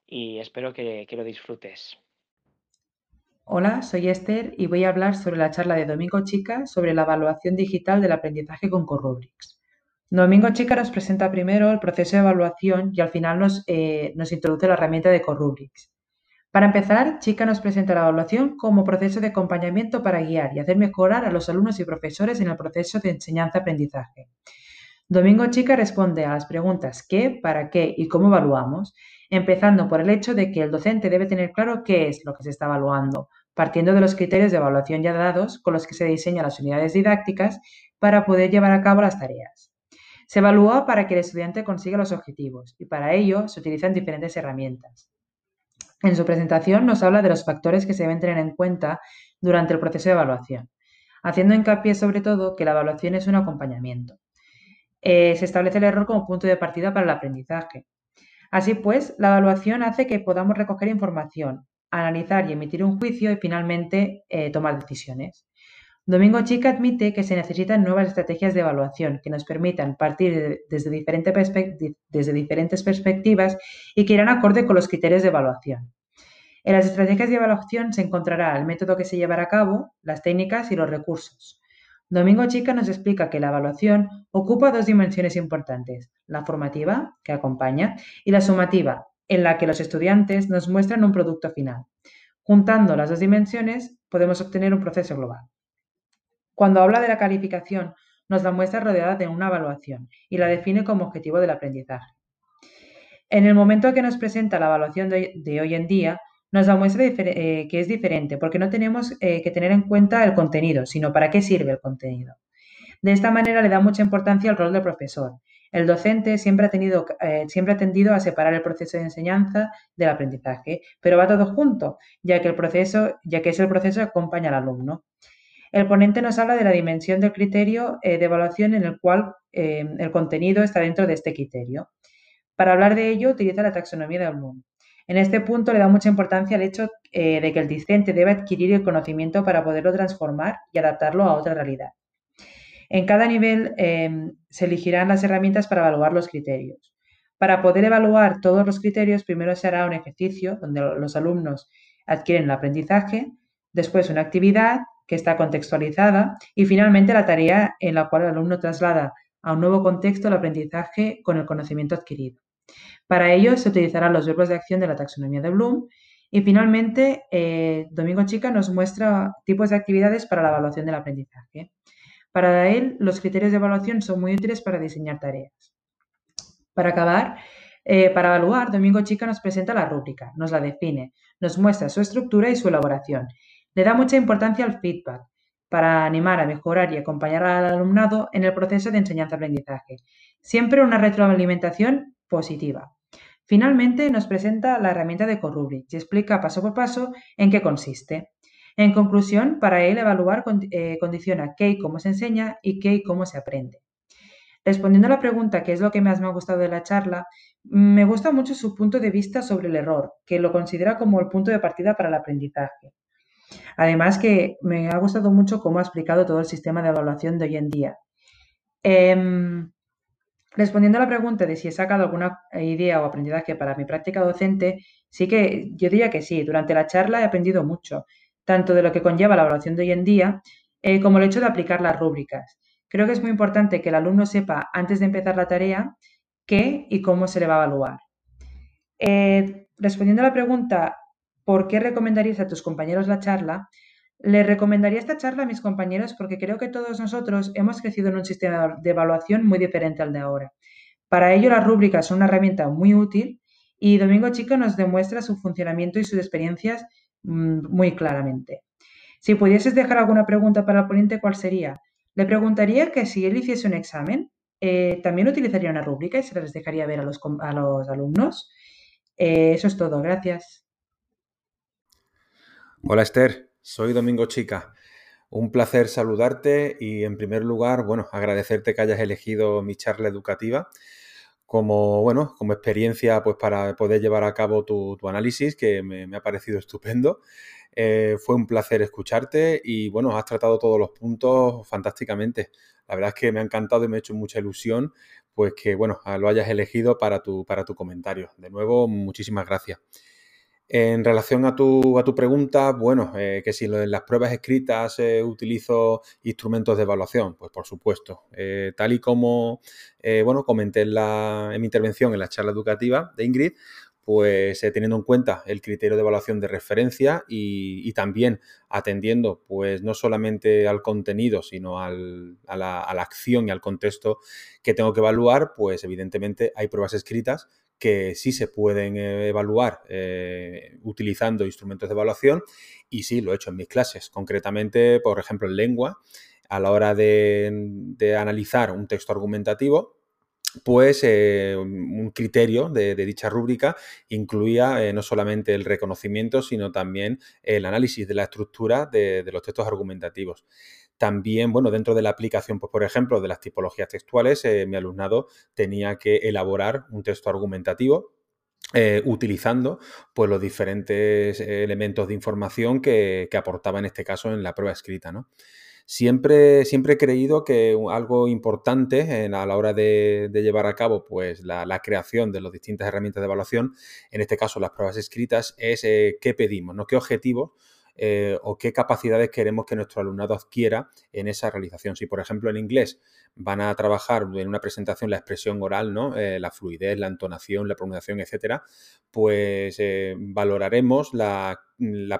y espero que lo disfrutes. Hola, soy Esther y voy a hablar sobre la charla de Domingo Chica sobre la evaluación digital del aprendizaje con Corrubrics. Domingo Chica nos presenta primero el proceso de evaluación y al final nos, eh, introduce la herramienta de Corrubrics. Para empezar, Chica nos presenta la evaluación como proceso de acompañamiento para guiar y hacer mejorar a los alumnos y profesores en el proceso de enseñanza-aprendizaje. Domingo Chica responde a las preguntas qué, para qué y cómo evaluamos, empezando por el hecho de que el docente debe tener claro qué es lo que se está evaluando, partiendo de los criterios de evaluación ya dados con los que se diseñan las unidades didácticas para poder llevar a cabo las tareas. Se evalúa para que el estudiante consiga los objetivos y para ello se utilizan diferentes herramientas. En su presentación nos habla de los factores que se deben tener en cuenta durante el proceso de evaluación, haciendo hincapié sobre todo que la evaluación es un acompañamiento. Eh, se establece el error como punto de partida para el aprendizaje. Así pues, la evaluación hace que podamos recoger información, analizar y emitir un juicio y finalmente eh, tomar decisiones. Domingo Chica admite que se necesitan nuevas estrategias de evaluación que nos permitan partir desde, desde diferentes perspectivas y que irán acorde con los criterios de evaluación. En las estrategias de evaluación se encontrará el método que se llevará a cabo, las técnicas y los recursos. Domingo Chica nos explica que la evaluación ocupa dos dimensiones importantes, la formativa, que acompaña, y la sumativa, en la que los estudiantes nos muestran un producto final. Juntando las dos dimensiones podemos obtener un proceso global. Cuando habla de la calificación, nos la muestra rodeada de una evaluación y la define como objetivo del aprendizaje. En el momento que nos presenta la evaluación de, hoy en día, nos la muestra eh, que es diferente porque no tenemos eh, que tener en cuenta el contenido, sino para qué sirve el contenido. De esta manera le da mucha importancia al rol del profesor. El docente siempre ha, tenido, eh, siempre ha tendido a separar el proceso de enseñanza del aprendizaje, pero va todo junto, ya que, el proceso, ya que es el proceso que acompaña al alumno. El ponente nos habla de la dimensión del criterio de evaluación en el cual el contenido está dentro de este criterio. Para hablar de ello, utiliza la taxonomía de Bloom. En este punto le da mucha importancia al hecho eh, de que el discente debe adquirir el conocimiento para poderlo transformar y adaptarlo a otra realidad. En cada nivel se elegirán las herramientas para evaluar los criterios. Para poder evaluar todos los criterios, primero se hará un ejercicio donde los alumnos adquieren el aprendizaje, después una actividad que está contextualizada y finalmente la tarea en la cual el alumno traslada a un nuevo contexto el aprendizaje con el conocimiento adquirido. Para ello se utilizarán los verbos de acción de la taxonomía de Bloom y finalmente eh, Domingo Chica nos muestra tipos de actividades para la evaluación del aprendizaje. Para él, los criterios de evaluación son muy útiles para diseñar tareas. Para acabar, eh, para evaluar, Domingo Chica nos presenta la rúbrica, nos la define, nos muestra su estructura y su elaboración le da mucha importancia al feedback para animar a mejorar y acompañar al alumnado en el proceso de enseñanza-aprendizaje. Siempre una retroalimentación positiva. Finalmente nos presenta la herramienta de Corrubric y explica paso por paso en qué consiste. En conclusión, para él evaluar eh, condiciona qué y cómo se enseña y qué y cómo se aprende. Respondiendo a la pregunta qué es lo que más me ha gustado de la charla, me gusta mucho su punto de vista sobre el error, que lo considera como el punto de partida para el aprendizaje. Además que me ha gustado mucho cómo ha explicado todo el sistema de evaluación de hoy en día. Em, respondiendo a la pregunta de si he sacado alguna idea o aprendizaje para mi práctica docente, sí que yo diría que sí. Durante la charla he aprendido mucho, tanto de lo que conlleva la evaluación de hoy en día, eh, como el hecho de aplicar las rúbricas. Creo que es muy importante que el alumno sepa antes de empezar la tarea qué y cómo se le va a evaluar. Eh, respondiendo a la pregunta ¿por qué recomendarías a tus compañeros la charla? Le recomendaría esta charla a mis compañeros porque creo que todos nosotros hemos crecido en un sistema de evaluación muy diferente al de ahora. Para ello, las rúbricas son una herramienta muy útil y Domingo Chico nos demuestra su funcionamiento y sus experiencias mm, muy claramente. Si pudieses dejar alguna pregunta para el ponente, ¿cuál sería? Le preguntaría que si él hiciese un examen, eh, ¿también utilizaría una rúbrica y se las dejaría ver a los, alumnos? Eh, eso es todo, gracias. Hola Esther, soy Domingo Chica. Un placer saludarte y en primer lugar, bueno, agradecerte que hayas elegido mi charla educativa como, bueno, como experiencia pues para poder llevar a cabo tu, análisis que me, ha parecido estupendo. Eh, fue un placer escucharte y bueno, has tratado todos los puntos fantásticamente. La verdad es que me ha encantado y me ha hecho mucha ilusión pues que bueno, lo hayas elegido para tu, para tu comentario. De nuevo, muchísimas gracias. En relación a tu, a tu pregunta, bueno, eh, que si en las pruebas escritas eh, utilizo instrumentos de evaluación, pues por supuesto. Eh, tal y como, bueno, comenté en, la, en mi intervención en la charla educativa de Ingrid, pues teniendo en cuenta el criterio de evaluación de referencia y, también atendiendo pues no solamente al contenido, sino a, la, a, la, acción y al contexto que tengo que evaluar, pues evidentemente hay pruebas escritas que sí se pueden eh, evaluar eh, utilizando instrumentos de evaluación y sí, lo he hecho en mis clases, concretamente, por ejemplo, en lengua, a la hora de, analizar un texto argumentativo, pues eh, un criterio de, dicha rúbrica incluía no solamente el reconocimiento, sino también el análisis de la estructura de los textos argumentativos. También, bueno, dentro de la aplicación, pues, por ejemplo, de las tipologías textuales, eh, mi alumnado tenía que elaborar un texto argumentativo eh, utilizando pues, los diferentes elementos de información que, aportaba en este caso en la prueba escrita. ¿no? Siempre, siempre he creído que algo importante a la hora de, llevar a cabo pues, la, creación de las distintas herramientas de evaluación, en este caso las pruebas escritas, es eh, qué pedimos, ¿no? qué objetivos eh, o qué capacidades queremos que nuestro alumnado adquiera en esa realización. Si, por ejemplo, en inglés van a trabajar en una presentación la expresión oral, ¿no? Eh, la fluidez, la entonación, la pronunciación, etcétera, pues eh, valoraremos la,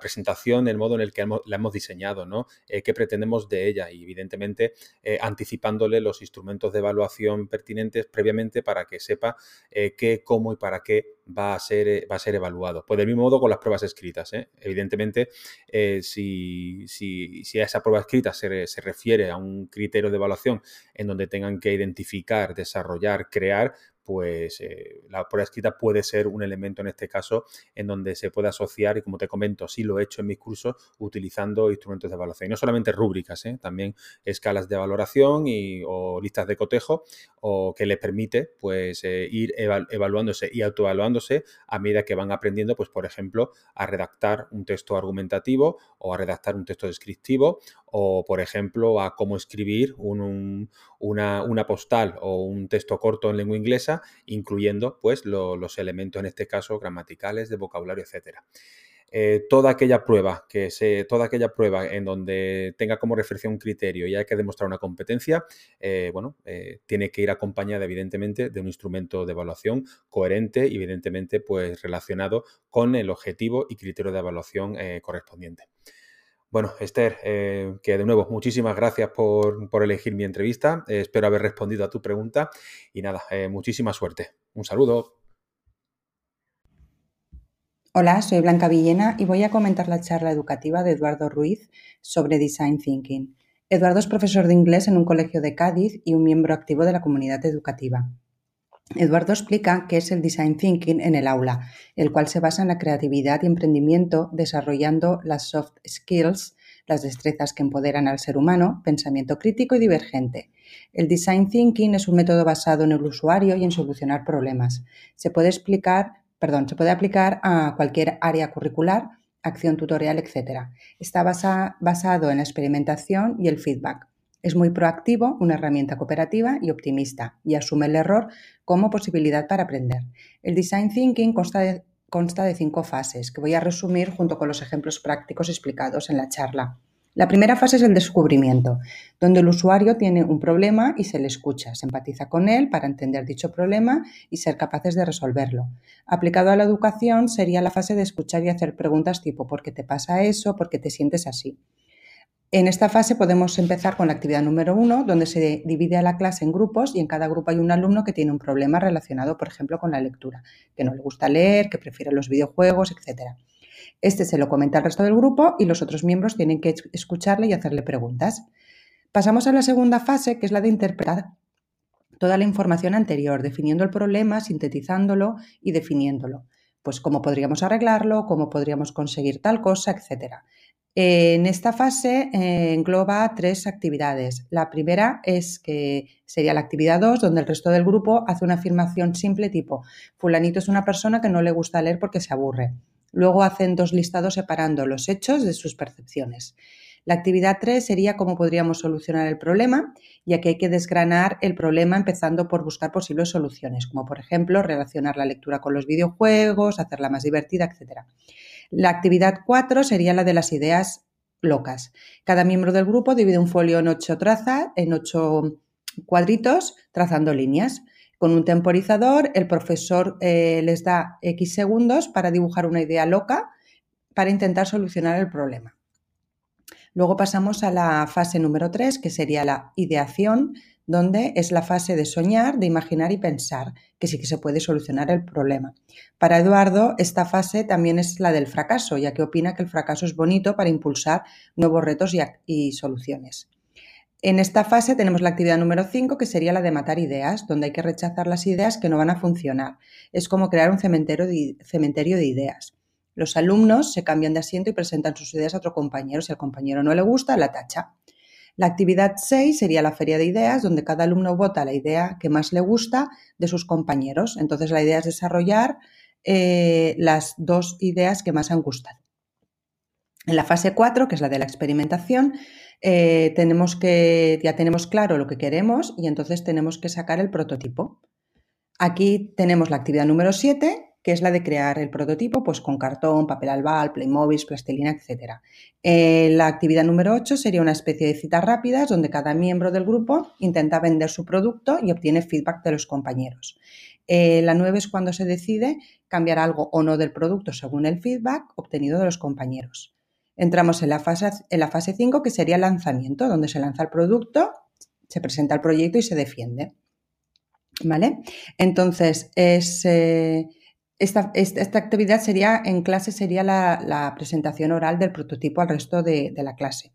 presentación, el modo en el que la hemos diseñado, ¿no? qué pretendemos de ella y, evidentemente, anticipándole los instrumentos de evaluación pertinentes previamente para que sepa qué, cómo y para qué va a ser, va a ser evaluado. Pues del mismo modo con las pruebas escritas. Evidentemente, si, si, a esa prueba escrita se, se refiere a un criterio de evaluación en donde tengan que identificar, desarrollar, crear, pues eh, la prueba escrita puede ser un elemento en este caso en donde se puede asociar y como te comento, sí lo he hecho en mis cursos utilizando instrumentos de evaluación. Y no solamente rúbricas, ¿eh? también escalas de valoración y, o listas de cotejo o que le permite pues eh, ir evaluándose y autoevaluándose a medida que van aprendiendo, pues por ejemplo, a redactar un texto argumentativo o a redactar un texto descriptivo o, por ejemplo, a cómo escribir una, postal o un texto corto en lengua inglesa, incluyendo pues, los elementos, en este caso, gramaticales, de vocabulario, etcétera. Eh, toda aquella prueba que se, toda aquella prueba en donde tenga como referencia un criterio y hay que demostrar una competencia, eh, bueno, eh, tiene que ir acompañada evidentemente de un instrumento de evaluación coherente y evidentemente pues relacionado con el objetivo y criterio de evaluación correspondiente. Bueno, Esther, eh, que de nuevo, muchísimas gracias por, elegir mi entrevista. Eh, espero haber respondido a tu pregunta y nada, eh, muchísima suerte. Un saludo. Hola, soy Blanca Villena y voy a comentar la charla educativa de Eduardo Ruiz sobre Design Thinking. Eduardo es profesor de inglés en un colegio de Cádiz y un miembro activo de la comunidad educativa. Eduardo explica qué es el design thinking en el aula, el cual se basa en la creatividad y emprendimiento desarrollando las soft skills, las destrezas que empoderan al ser humano, pensamiento crítico y divergente. El design thinking es un método basado en el usuario y en solucionar problemas. Se puede explicar, perdón, se puede aplicar a cualquier área curricular, acción tutorial, etc. Está basado en la experimentación y el feedback. Es muy proactivo, una herramienta cooperativa y optimista, y asume el error como posibilidad para aprender. El Design Thinking consta de, cinco fases, que voy a resumir junto con los ejemplos prácticos explicados en la charla. La primera fase es el descubrimiento, donde el usuario tiene un problema y se le escucha, se empatiza con él para entender dicho problema y ser capaces de resolverlo. Aplicado a la educación sería la fase de escuchar y hacer preguntas tipo ¿por qué te pasa eso? ¿por qué te sientes así? En esta fase podemos empezar con la actividad número uno, donde se divide a la clase en grupos y en cada grupo hay un alumno que tiene un problema relacionado, por ejemplo, con la lectura, que no le gusta leer, que prefiere los videojuegos, etc. Este se lo comenta al resto del grupo y los otros miembros tienen que escucharle y hacerle preguntas. Pasamos a la segunda fase, que es la de interpretar toda la información anterior, definiendo el problema, sintetizándolo y definiéndolo. Pues cómo podríamos arreglarlo, cómo podríamos conseguir tal cosa, etcétera. En esta fase eh, engloba tres actividades. La primera es que sería la actividad 2, donde el resto del grupo hace una afirmación simple tipo, fulanito es una persona que no le gusta leer porque se aburre. Luego hacen dos listados separando los hechos de sus percepciones. La actividad 3 sería cómo podríamos solucionar el problema, ya que hay que desgranar el problema empezando por buscar posibles soluciones, como por ejemplo relacionar la lectura con los videojuegos, hacerla más divertida, etc. La actividad 4 sería la de las ideas locas. Cada miembro del grupo divide un folio en ocho trazas, en ocho cuadritos, trazando líneas. Con un temporizador, el profesor eh, les da X segundos para dibujar una idea loca para intentar solucionar el problema. Luego pasamos a la fase número 3, que sería la ideación, donde es la fase de soñar, de imaginar y pensar, que sí que se puede solucionar el problema. Para Eduardo, esta fase también es la del fracaso, ya que opina que el fracaso es bonito para impulsar nuevos retos y, soluciones. En esta fase tenemos la actividad número 5, que sería la de matar ideas, donde hay que rechazar las ideas que no van a funcionar. Es como crear un cementerio de, cementerio de ideas. Los alumnos se cambian de asiento y presentan sus ideas a otro compañero. Si al compañero no le gusta, la tacha. La actividad 6 sería la feria de ideas, donde cada alumno vota la idea que más le gusta de sus compañeros. Entonces la idea es desarrollar eh, las dos ideas que más han gustado. En la fase 4, que es la de la experimentación, eh, tenemos que, ya tenemos claro lo que queremos y entonces tenemos que sacar el prototipo. Aquí tenemos la actividad número 7, que es la de crear el prototipo pues, con cartón, papel albal, Playmobil, plastilina, etc. Eh, la actividad número 8 sería una especie de citas rápidas donde cada miembro del grupo intenta vender su producto y obtiene feedback de los compañeros. Eh, la 9 es cuando se decide cambiar algo o no del producto según el feedback obtenido de los compañeros. Entramos en la fase, en la fase 5, que sería el lanzamiento, donde se lanza el producto, se presenta el proyecto y se defiende. ¿Vale? Entonces, eh, esta, actividad sería, en clase, sería la, presentación oral del prototipo al resto de la clase.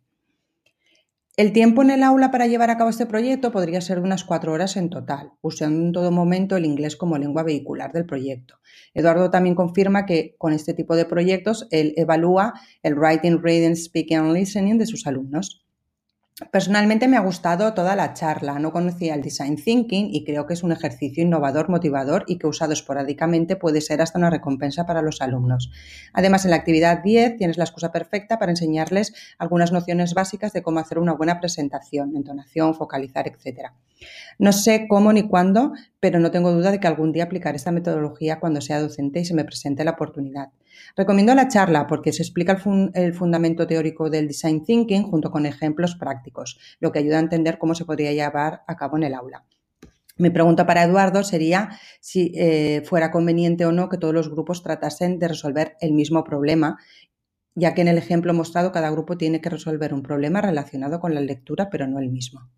El tiempo en el aula para llevar a cabo este proyecto podría ser de unas cuatro horas en total, usando en todo momento el inglés como lengua vehicular del proyecto. Eduardo también confirma que con este tipo de proyectos él evalúa el writing, reading, speaking and listening de sus alumnos. Personalmente me ha gustado toda la charla, no conocía el design thinking y creo que es un ejercicio innovador, motivador y que usado esporádicamente puede ser hasta una recompensa para los alumnos. Además, en la actividad 10 tienes la excusa perfecta para enseñarles algunas nociones básicas de cómo hacer una buena presentación, entonación, focalizar, etc. No sé cómo ni cuándo, pero no tengo duda de que algún día aplicaré esta metodología cuando sea docente y se me presente la oportunidad. Recomiendo la charla porque se explica el, fundamento teórico del design thinking junto con ejemplos prácticos, lo que ayuda a entender cómo se podría llevar a cabo en el aula. Mi pregunta para Eduardo sería si eh, fuera conveniente o no que todos los grupos tratasen de resolver el mismo problema, ya que en el ejemplo mostrado cada grupo tiene que resolver un problema relacionado con la lectura, pero no el mismo.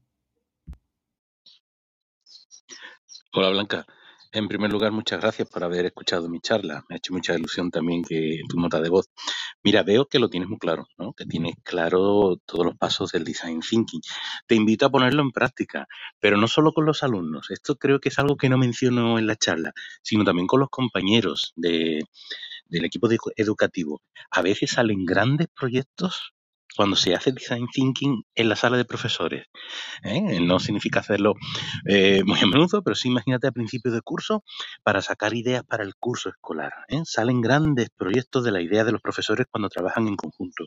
Hola Blanca. En primer lugar, muchas gracias por haber escuchado mi charla. Me ha hecho mucha ilusión también que tu nota de voz. Mira, veo que lo tienes muy claro, ¿no? Que tienes claro todos los pasos del design thinking. Te invito a ponerlo en práctica, pero no solo con los alumnos. Esto creo que es algo que no menciono en la charla, sino también con los compañeros del equipo educativo. A veces salen grandes proyectos cuando se hace design thinking en la sala de profesores. ¿eh? No significa hacerlo eh, muy a menudo, pero sí imagínate a principio de curso para sacar ideas para el curso escolar. ¿eh? Salen grandes proyectos de la idea de los profesores cuando trabajan en conjunto.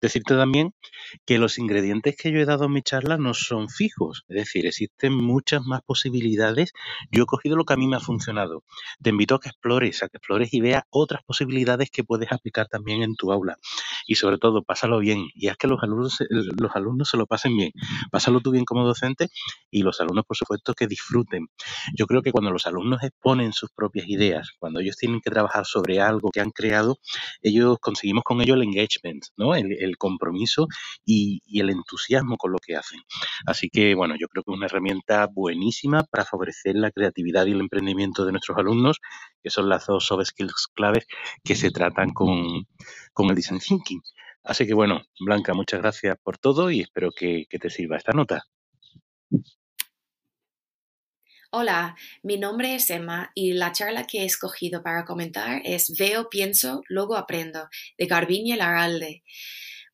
Decirte también que los ingredientes que yo he dado en mi charla no son fijos, es decir, existen muchas más posibilidades. Yo he cogido lo que a mí me ha funcionado. Te invito a que explores, a que explores y veas otras posibilidades que puedes aplicar también en tu aula. Y sobre todo, pásalo bien y haz que los alumnos, los alumnos se lo pasen bien. Pásalo tú bien como docente y los alumnos, por supuesto, que disfruten. Yo creo que cuando los alumnos exponen sus propias ideas, cuando ellos tienen que trabajar sobre algo que han creado, ellos conseguimos con ello el engagement, ¿no? el, compromiso y, y el entusiasmo con lo que hacen. Así que, bueno, yo creo que es una herramienta buenísima para favorecer la creatividad y el emprendimiento de nuestros alumnos, que son las dos soft skills claves que se tratan con, con el design thinking. Así que bueno, Blanca, muchas gracias por todo y espero que, te sirva esta nota. Hola, mi nombre es Emma y la charla que he escogido para comentar es Veo, pienso, luego aprendo, de Garbiñe Laralde.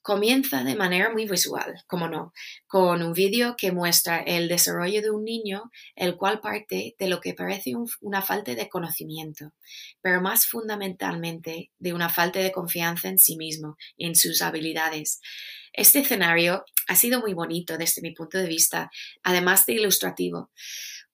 Comienza de manera muy visual, como no, con un vídeo que muestra el desarrollo de un niño, el cual parte de lo que parece una falta de conocimiento, pero más fundamentalmente de una falta de confianza en sí mismo, en sus habilidades. Este escenario ha sido muy bonito desde mi punto de vista, además de ilustrativo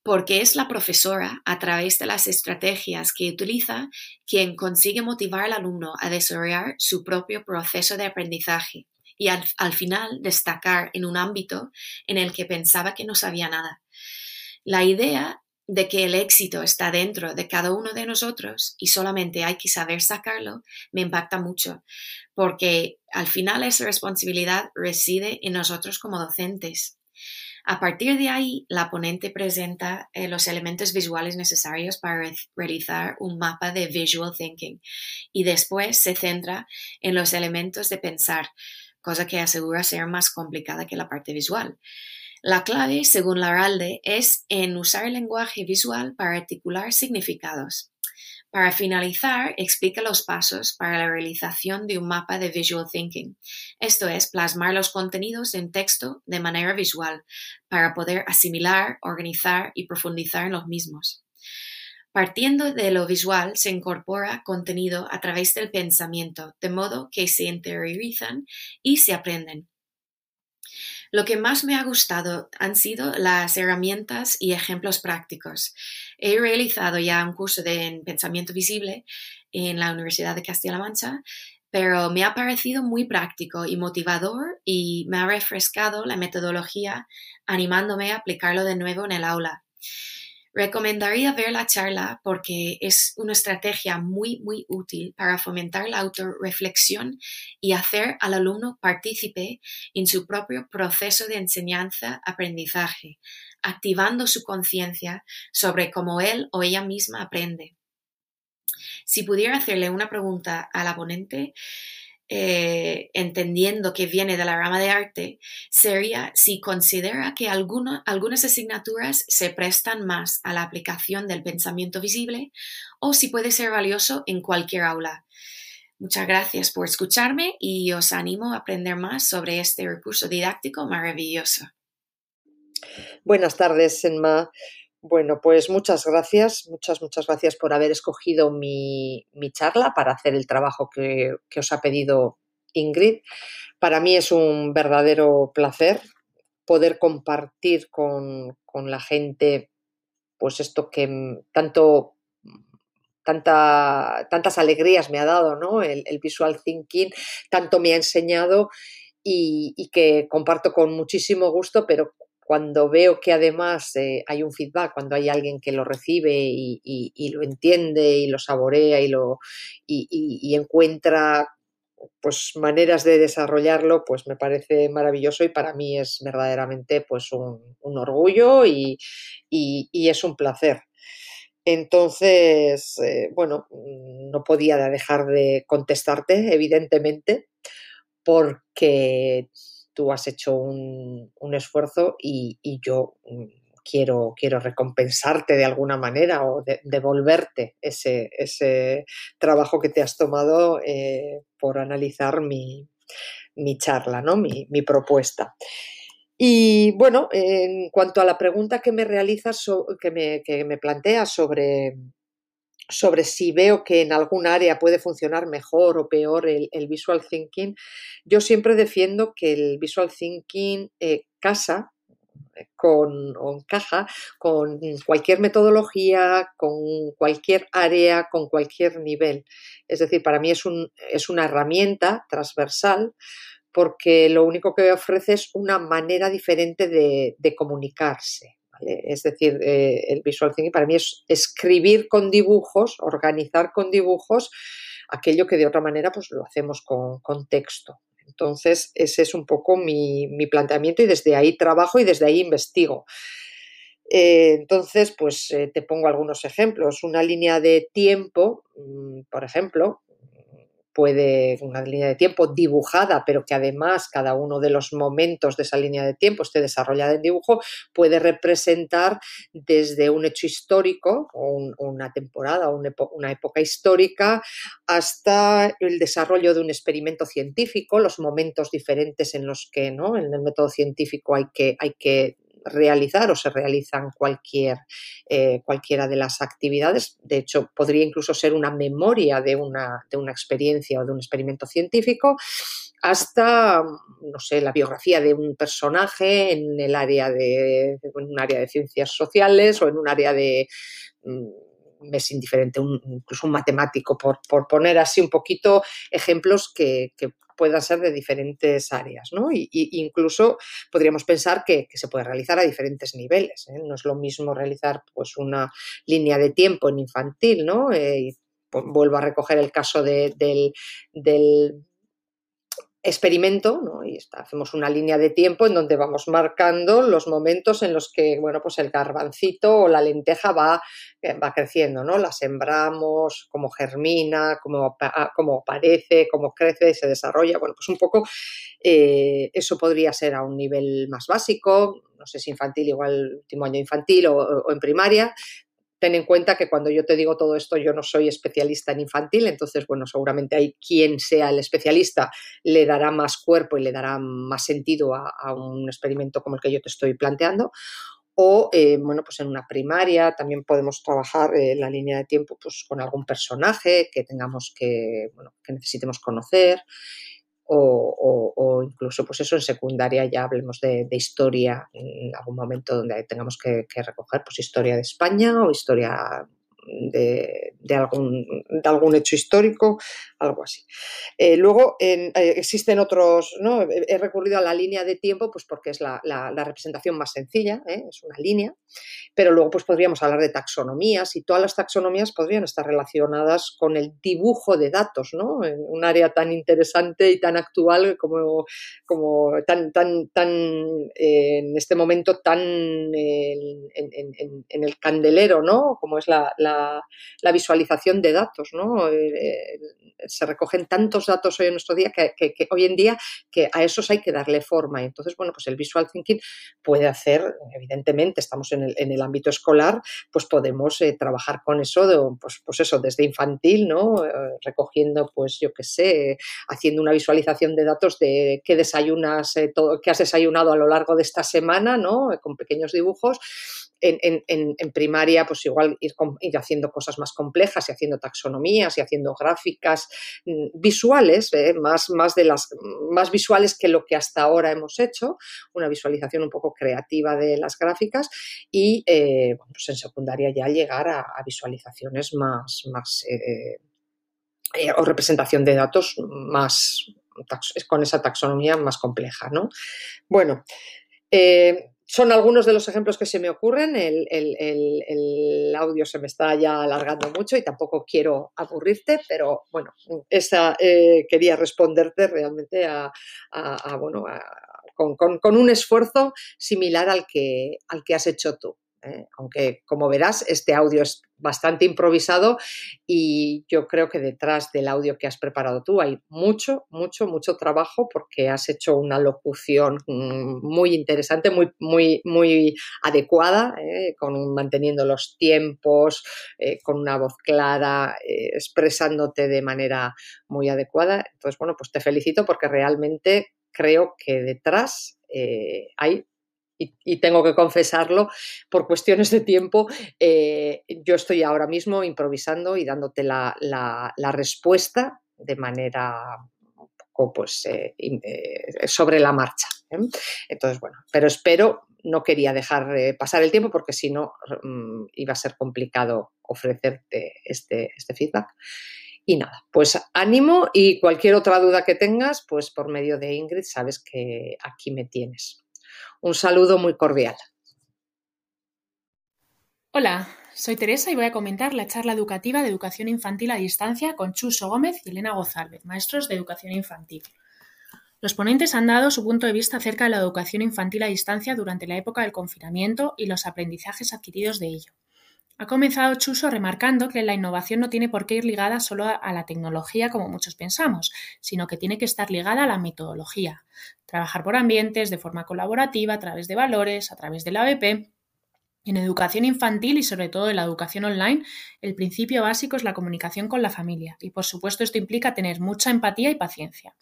porque es la profesora, a través de las estrategias que utiliza, quien consigue motivar al alumno a desarrollar su propio proceso de aprendizaje y al, final destacar en un ámbito en el que pensaba que no sabía nada. La idea de que el éxito está dentro de cada uno de nosotros y solamente hay que saber sacarlo, me impacta mucho, porque al final esa responsabilidad reside en nosotros como docentes. A partir de ahí, la ponente presenta eh, los elementos visuales necesarios para realizar un mapa de visual thinking y después se centra en los elementos de pensar, cosa que asegura ser más complicada que la parte visual. La clave, según Laralde, es en usar el lenguaje visual para articular significados. Para finalizar, explica los pasos para la realización de un mapa de Visual Thinking. Esto es, plasmar los contenidos en texto de manera visual para poder asimilar, organizar y profundizar en los mismos. Partiendo de lo visual, se incorpora contenido a través del pensamiento, de modo que se interiorizan y se aprenden. Lo que más me ha gustado han sido las herramientas y ejemplos prácticos. He realizado ya un curso de pensamiento visible en la Universidad de Castilla-La Mancha, pero me ha parecido muy práctico y motivador y me ha refrescado la metodología animándome a aplicarlo de nuevo en el aula. Recomendaría ver la charla porque es una estrategia muy, muy útil para fomentar la autorreflexión y hacer al alumno partícipe en su propio proceso de enseñanza-aprendizaje, activando su conciencia sobre cómo él o ella misma aprende. Si pudiera hacerle una pregunta a la ponente, eh, entendiendo que viene de la rama de arte, sería si considera que algunas asignaturas se prestan más a la aplicación del pensamiento visible o si puede ser valioso en cualquier aula. Muchas gracias por escucharme y os animo a aprender más sobre este recurso didáctico maravilloso. Buenas tardes, Enma. Bueno, pues muchas gracias, muchas, muchas gracias por haber escogido mi, charla para hacer el trabajo que, os ha pedido Ingrid. Para mí es un verdadero placer poder compartir con, la gente pues esto que tanto tanta, tantas alegrías me ha dado, ¿no? El, visual thinking, tanto me ha enseñado y, y, que comparto con muchísimo gusto, pero cuando veo que además eh, hay un feedback, cuando hay alguien que lo recibe y, lo entiende y lo saborea y, lo, y, encuentra pues maneras de desarrollarlo, pues me parece maravilloso y para mí es verdaderamente pues un, orgullo y, es un placer. Entonces, eh, bueno, no podía dejar de contestarte, evidentemente, porque tú has hecho un, esfuerzo y, yo mm, quiero, quiero recompensarte de alguna manera o devolverte ese, ese, trabajo que te has tomado eh, por analizar mi, charla, ¿no? mi, propuesta. Y bueno, en cuanto a la pregunta que me realizas, que me, que me planteas sobre sobre si veo que en algún área puede funcionar mejor o peor el, visual thinking, yo siempre defiendo que el visual thinking eh, casa eh, con, o encaja con cualquier metodología, con cualquier área, con cualquier nivel. Es decir, para mí es, un, es una herramienta transversal porque lo único que ofrece es una manera diferente de comunicarse. Es decir, eh, el visual thinking para mí es escribir con dibujos, organizar con dibujos aquello que de otra manera pues lo hacemos con, texto. Entonces, ese es un poco mi, planteamiento y desde ahí trabajo y desde ahí investigo. Eh, entonces, pues eh, te pongo algunos ejemplos. Una línea de tiempo, mm, por ejemplo, puede, una línea de tiempo dibujada, pero que además cada uno de los momentos de esa línea de tiempo esté desarrollada en dibujo, puede representar desde un hecho histórico, o una temporada, o una época histórica, hasta el desarrollo de un experimento científico, los momentos diferentes en los que ¿no? en el método científico hay que, hay que realizar o se realizan cualquier, eh, cualquiera de las actividades. De hecho, podría incluso ser una memoria de una, de una experiencia o de un experimento científico hasta, no sé, la biografía de un personaje en el área de, en un área de ciencias sociales o en un área de mm, es indiferente, incluso un matemático, por, poner así un poquito ejemplos que, puedan ser de diferentes áreas, ¿no? Y, incluso podríamos pensar que, se puede realizar a diferentes niveles. ¿eh? No es lo mismo realizar pues una línea de tiempo en infantil, ¿no? Eh, pues, vuelvo a recoger el caso del, del experimento, ¿no? Y hacemos una línea de tiempo en donde vamos marcando los momentos en los que, bueno, pues el garbancito o la lenteja va, eh, va creciendo, ¿no? La sembramos, cómo germina, cómo, cómo aparece, cómo crece, se desarrolla. Bueno, pues un poco eh, eso podría ser a un nivel más básico, no sé si infantil, igual último año infantil o en primaria, ten en cuenta que cuando yo te digo todo esto, yo no soy especialista en infantil, entonces, bueno, seguramente hay quien sea el especialista le dará más cuerpo y le dará más sentido a, un experimento como el que yo te estoy planteando. O, eh, bueno, pues en una primaria también podemos trabajar eh, la línea de tiempo pues, con algún personaje que tengamos que, bueno, que necesitemos conocer o, incluso pues eso en secundaria ya hablemos de, historia en algún momento donde tengamos que, que, recoger pues historia de España o historia de, algún, de algún hecho histórico, algo así. Eh, luego eh, existen otros, ¿no? he recurrido a la línea de tiempo pues porque es la, representación más sencilla, ¿eh? es una línea, pero luego pues podríamos hablar de taxonomías y todas las taxonomías podrían estar relacionadas con el dibujo de datos, ¿no? un área tan interesante y tan actual como, como tan, tan, tan en este momento tan en, el candelero, ¿no? Como es la la, visualización de datos, ¿no? Eh, eh, se recogen tantos datos hoy en nuestro día que, hoy en día que a esos hay que darle forma. Entonces, bueno, pues el visual thinking puede hacer, evidentemente, estamos en el, ámbito escolar, pues podemos eh, trabajar con eso, pues, pues, eso, desde infantil, ¿no? recogiendo, pues yo qué sé, haciendo una visualización de datos de qué desayunas, todo, qué has desayunado a lo largo de esta semana, ¿no? Con pequeños dibujos en, primaria, pues igual ir, haciendo cosas más complejas y haciendo taxonomías y haciendo gráficas mm, visuales, ¿eh? más, más, de las, más visuales que lo que hasta ahora hemos hecho, una visualización un poco creativa de las gráficas y eh, pues en secundaria ya llegar a, visualizaciones más, más eh, o representación de datos más con esa taxonomía más compleja, ¿no? Bueno, son algunos de los ejemplos que se me ocurren. El, audio se me está ya alargando mucho y tampoco quiero aburrirte, pero bueno, esa, eh, quería responderte realmente a, bueno, con, un esfuerzo similar al que, al que has hecho tú. ¿Eh? aunque como verás este audio es bastante improvisado y yo creo que detrás del audio que has preparado tú hay mucho, mucho, mucho trabajo porque has hecho una locución mm, muy interesante, muy, muy, muy adecuada, ¿eh? con, manteniendo los tiempos, eh, con una voz clara, expresándote de manera muy adecuada. Entonces, bueno, pues te felicito porque realmente creo que detrás hay y, tengo que confesarlo, por cuestiones de tiempo, eh, yo estoy ahora mismo improvisando y dándote la, respuesta de manera un poco pues, eh, eh, sobre la marcha. Entonces, bueno, pero espero, no quería dejar pasar el tiempo porque si no mm, iba a ser complicado ofrecerte este, este feedback. Y nada, pues ánimo y cualquier otra duda que tengas, pues por medio de Ingrid sabes que aquí me tienes. Un saludo muy cordial. Hola, soy Teresa y voy a comentar la charla educativa de educación infantil a distancia con Chuso Gómez y Elena Gozálvez, maestros de educación infantil. Los ponentes han dado su punto de vista acerca de la educación infantil a distancia durante la época del confinamiento y los aprendizajes adquiridos de ello. Ha comenzado Chuso remarcando que la innovación no tiene por qué ir ligada solo a la tecnología como muchos pensamos, sino que tiene que estar ligada a la metodología. Trabajar por ambientes de forma colaborativa, a través de valores, a través del ABP. En educación infantil y sobre todo en la educación online, el principio básico es la comunicación con la familia y por supuesto esto implica tener mucha empatía y paciencia.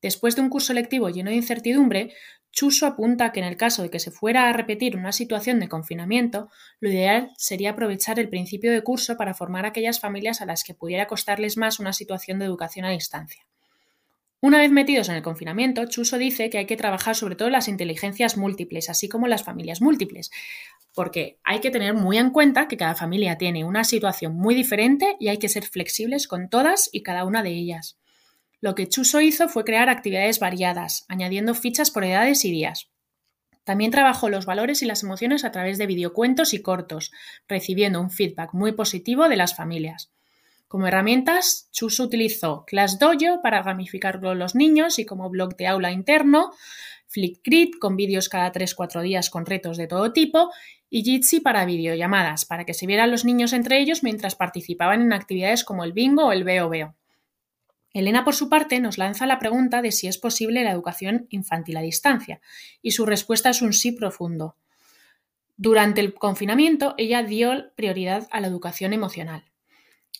Después de un curso lectivo lleno de incertidumbre, Chuso apunta que en el caso de que se fuera a repetir una situación de confinamiento, lo ideal sería aprovechar el principio de curso para formar aquellas familias a las que pudiera costarles más una situación de educación a distancia. Una vez metidos en el confinamiento, Chuso dice que hay que trabajar sobre todo las inteligencias múltiples, así como las familias múltiples, porque hay que tener muy en cuenta que cada familia tiene una situación muy diferente y hay que ser flexibles con todas y cada una de ellas. Lo que Chuso hizo fue crear actividades variadas, añadiendo fichas por edades y días. También trabajó los valores y las emociones a través de videocuentos y cortos, recibiendo un feedback muy positivo de las familias. Como herramientas, Chuso utilizó ClassDojo para gamificarlo los niños y como blog de aula interno, Flipgrid con vídeos cada 3-4 días con retos de todo tipo y Jitsi para videollamadas, para que se vieran los niños entre ellos mientras participaban en actividades como el bingo o el veo veo. Elena, por su parte, nos lanza la pregunta de si es posible la educación infantil a distancia, y su respuesta es un sí profundo. Durante el confinamiento, ella dio prioridad a la educación emocional.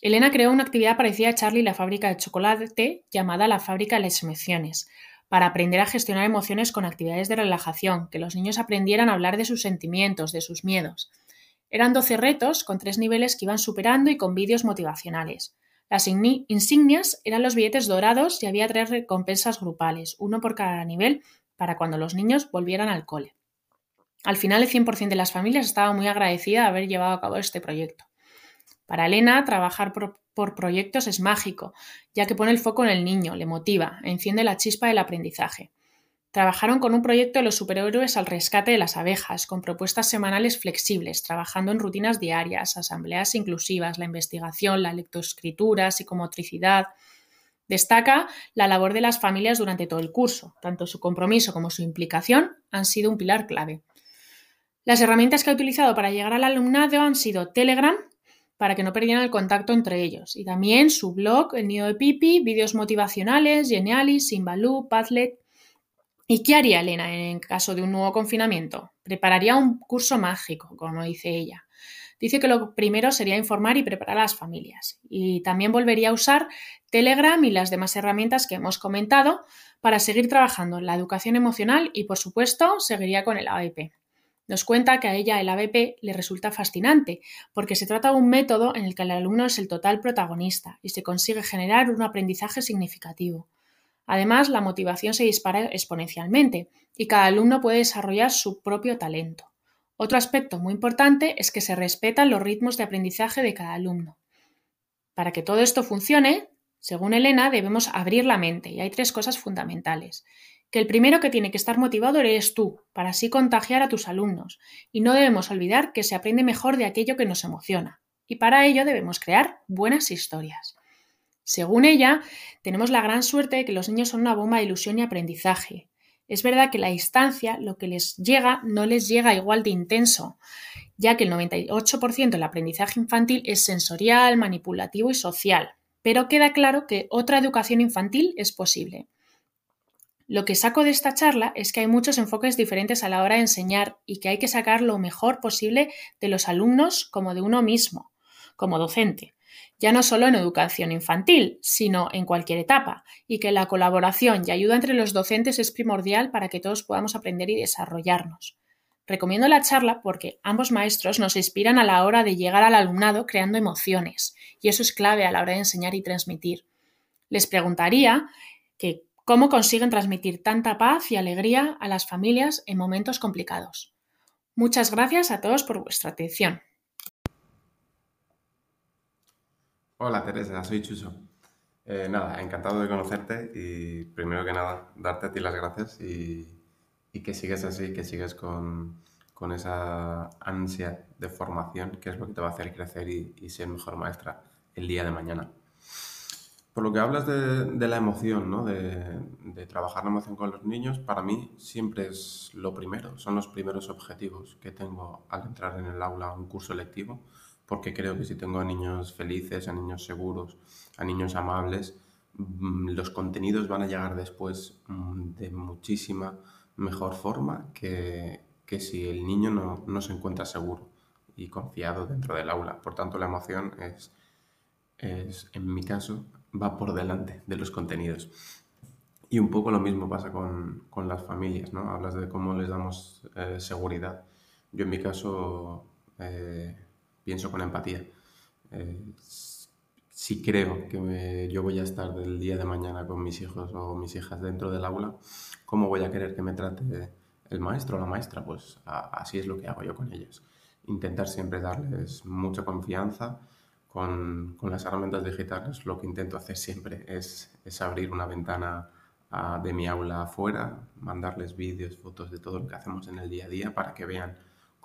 Elena creó una actividad parecida a Charlie la fábrica de chocolate, llamada la fábrica de las emociones, para aprender a gestionar emociones con actividades de relajación, que los niños aprendieran a hablar de sus sentimientos, de sus miedos. Eran 12 retos con tres niveles que iban superando y con vídeos motivacionales. Las insignias eran los billetes dorados y había tres recompensas grupales, uno por cada nivel, para cuando los niños volvieran al cole. Al final, el 100% de las familias estaba muy agradecida de haber llevado a cabo este proyecto. Para Elena, trabajar por, proyectos es mágico, ya que pone el foco en el niño, le motiva, enciende la chispa del aprendizaje. Trabajaron con un proyecto de los superhéroes al rescate de las abejas, con propuestas semanales flexibles, trabajando en rutinas diarias, asambleas inclusivas, la investigación, la lectoescritura, psicomotricidad. Destaca la labor de las familias durante todo el curso. Tanto su compromiso como su implicación han sido un pilar clave. Las herramientas que ha utilizado para llegar al alumnado han sido Telegram, para que no perdieran el contacto entre ellos, y también su blog, El Nido de Pipi, vídeos motivacionales, Genialis, Simbaloo, Padlet, ¿Y qué haría Elena en caso de un nuevo confinamiento? Prepararía un curso mágico, como dice ella. Dice que lo primero sería informar y preparar a las familias. Y también volvería a usar Telegram y las demás herramientas que hemos comentado para seguir trabajando en la educación emocional y, por supuesto, seguiría con el ABP. Nos cuenta que a ella el ABP le resulta fascinante, porque se trata de un método en el que el alumno es el total protagonista y se consigue generar un aprendizaje significativo. Además, la motivación se dispara exponencialmente y cada alumno puede desarrollar su propio talento. Otro aspecto muy importante es que se respetan los ritmos de aprendizaje de cada alumno. Para que todo esto funcione, según Elena, debemos abrir la mente y hay tres cosas fundamentales. Que el primero que tiene que estar motivado eres tú, para así contagiar a tus alumnos, y no debemos olvidar que se aprende mejor de aquello que nos emociona, y para ello debemos crear buenas historias. Según ella, tenemos la gran suerte de que los niños son una bomba de ilusión y aprendizaje. Es verdad que la distancia, lo que les llega, no les llega igual de intenso, ya que el 98% del aprendizaje infantil es sensorial, manipulativo y social. Pero queda claro que otra educación infantil es posible. Lo que saco de esta charla es que hay muchos enfoques diferentes a la hora de enseñar y que hay que sacar lo mejor posible de los alumnos como de uno mismo, como docente ya no solo en educación infantil, sino en cualquier etapa, y que la colaboración y ayuda entre los docentes es primordial para que todos podamos aprender y desarrollarnos. Recomiendo la charla porque ambos maestros nos inspiran a la hora de llegar al alumnado creando emociones, y eso es clave a la hora de enseñar y transmitir. Les preguntaría que cómo consiguen transmitir tanta paz y alegría a las familias en momentos complicados. Muchas gracias a todos por vuestra atención. Hola Teresa, soy Chuso. Eh, nada, encantado de conocerte y primero que nada darte a ti las gracias y, que sigas así, que sigas con, esa ansia de formación que es lo que te va a hacer crecer y, ser mejor maestra el día de mañana. Por lo que hablas de, la emoción, ¿no? de, de, trabajar la emoción con los niños, para mí siempre es lo primero, son los primeros objetivos que tengo al entrar en el aula a un curso lectivo porque creo que si tengo a niños felices, a niños seguros, a niños amables, mm, los contenidos van a llegar después mm, de muchísima mejor forma que, si el niño no, se encuentra seguro y confiado dentro del aula. Por tanto, la emoción es, en mi caso, va por delante de los contenidos. Y un poco lo mismo pasa con, las familias, ¿no? Hablas de cómo les damos eh, seguridad. Yo en mi caso eh, pienso con empatía. Eh, si creo que yo voy a estar del día de mañana con mis hijos o mis hijas dentro del aula, ¿cómo voy a querer que me trate el maestro o la maestra? Pues así es lo que hago yo con ellos. Intentar siempre darles mucha confianza. Con, con las herramientas digitales lo que intento hacer siempre es, es abrir una ventana de mi aula afuera, mandarles vídeos, fotos de todo lo que hacemos en el día a día para que vean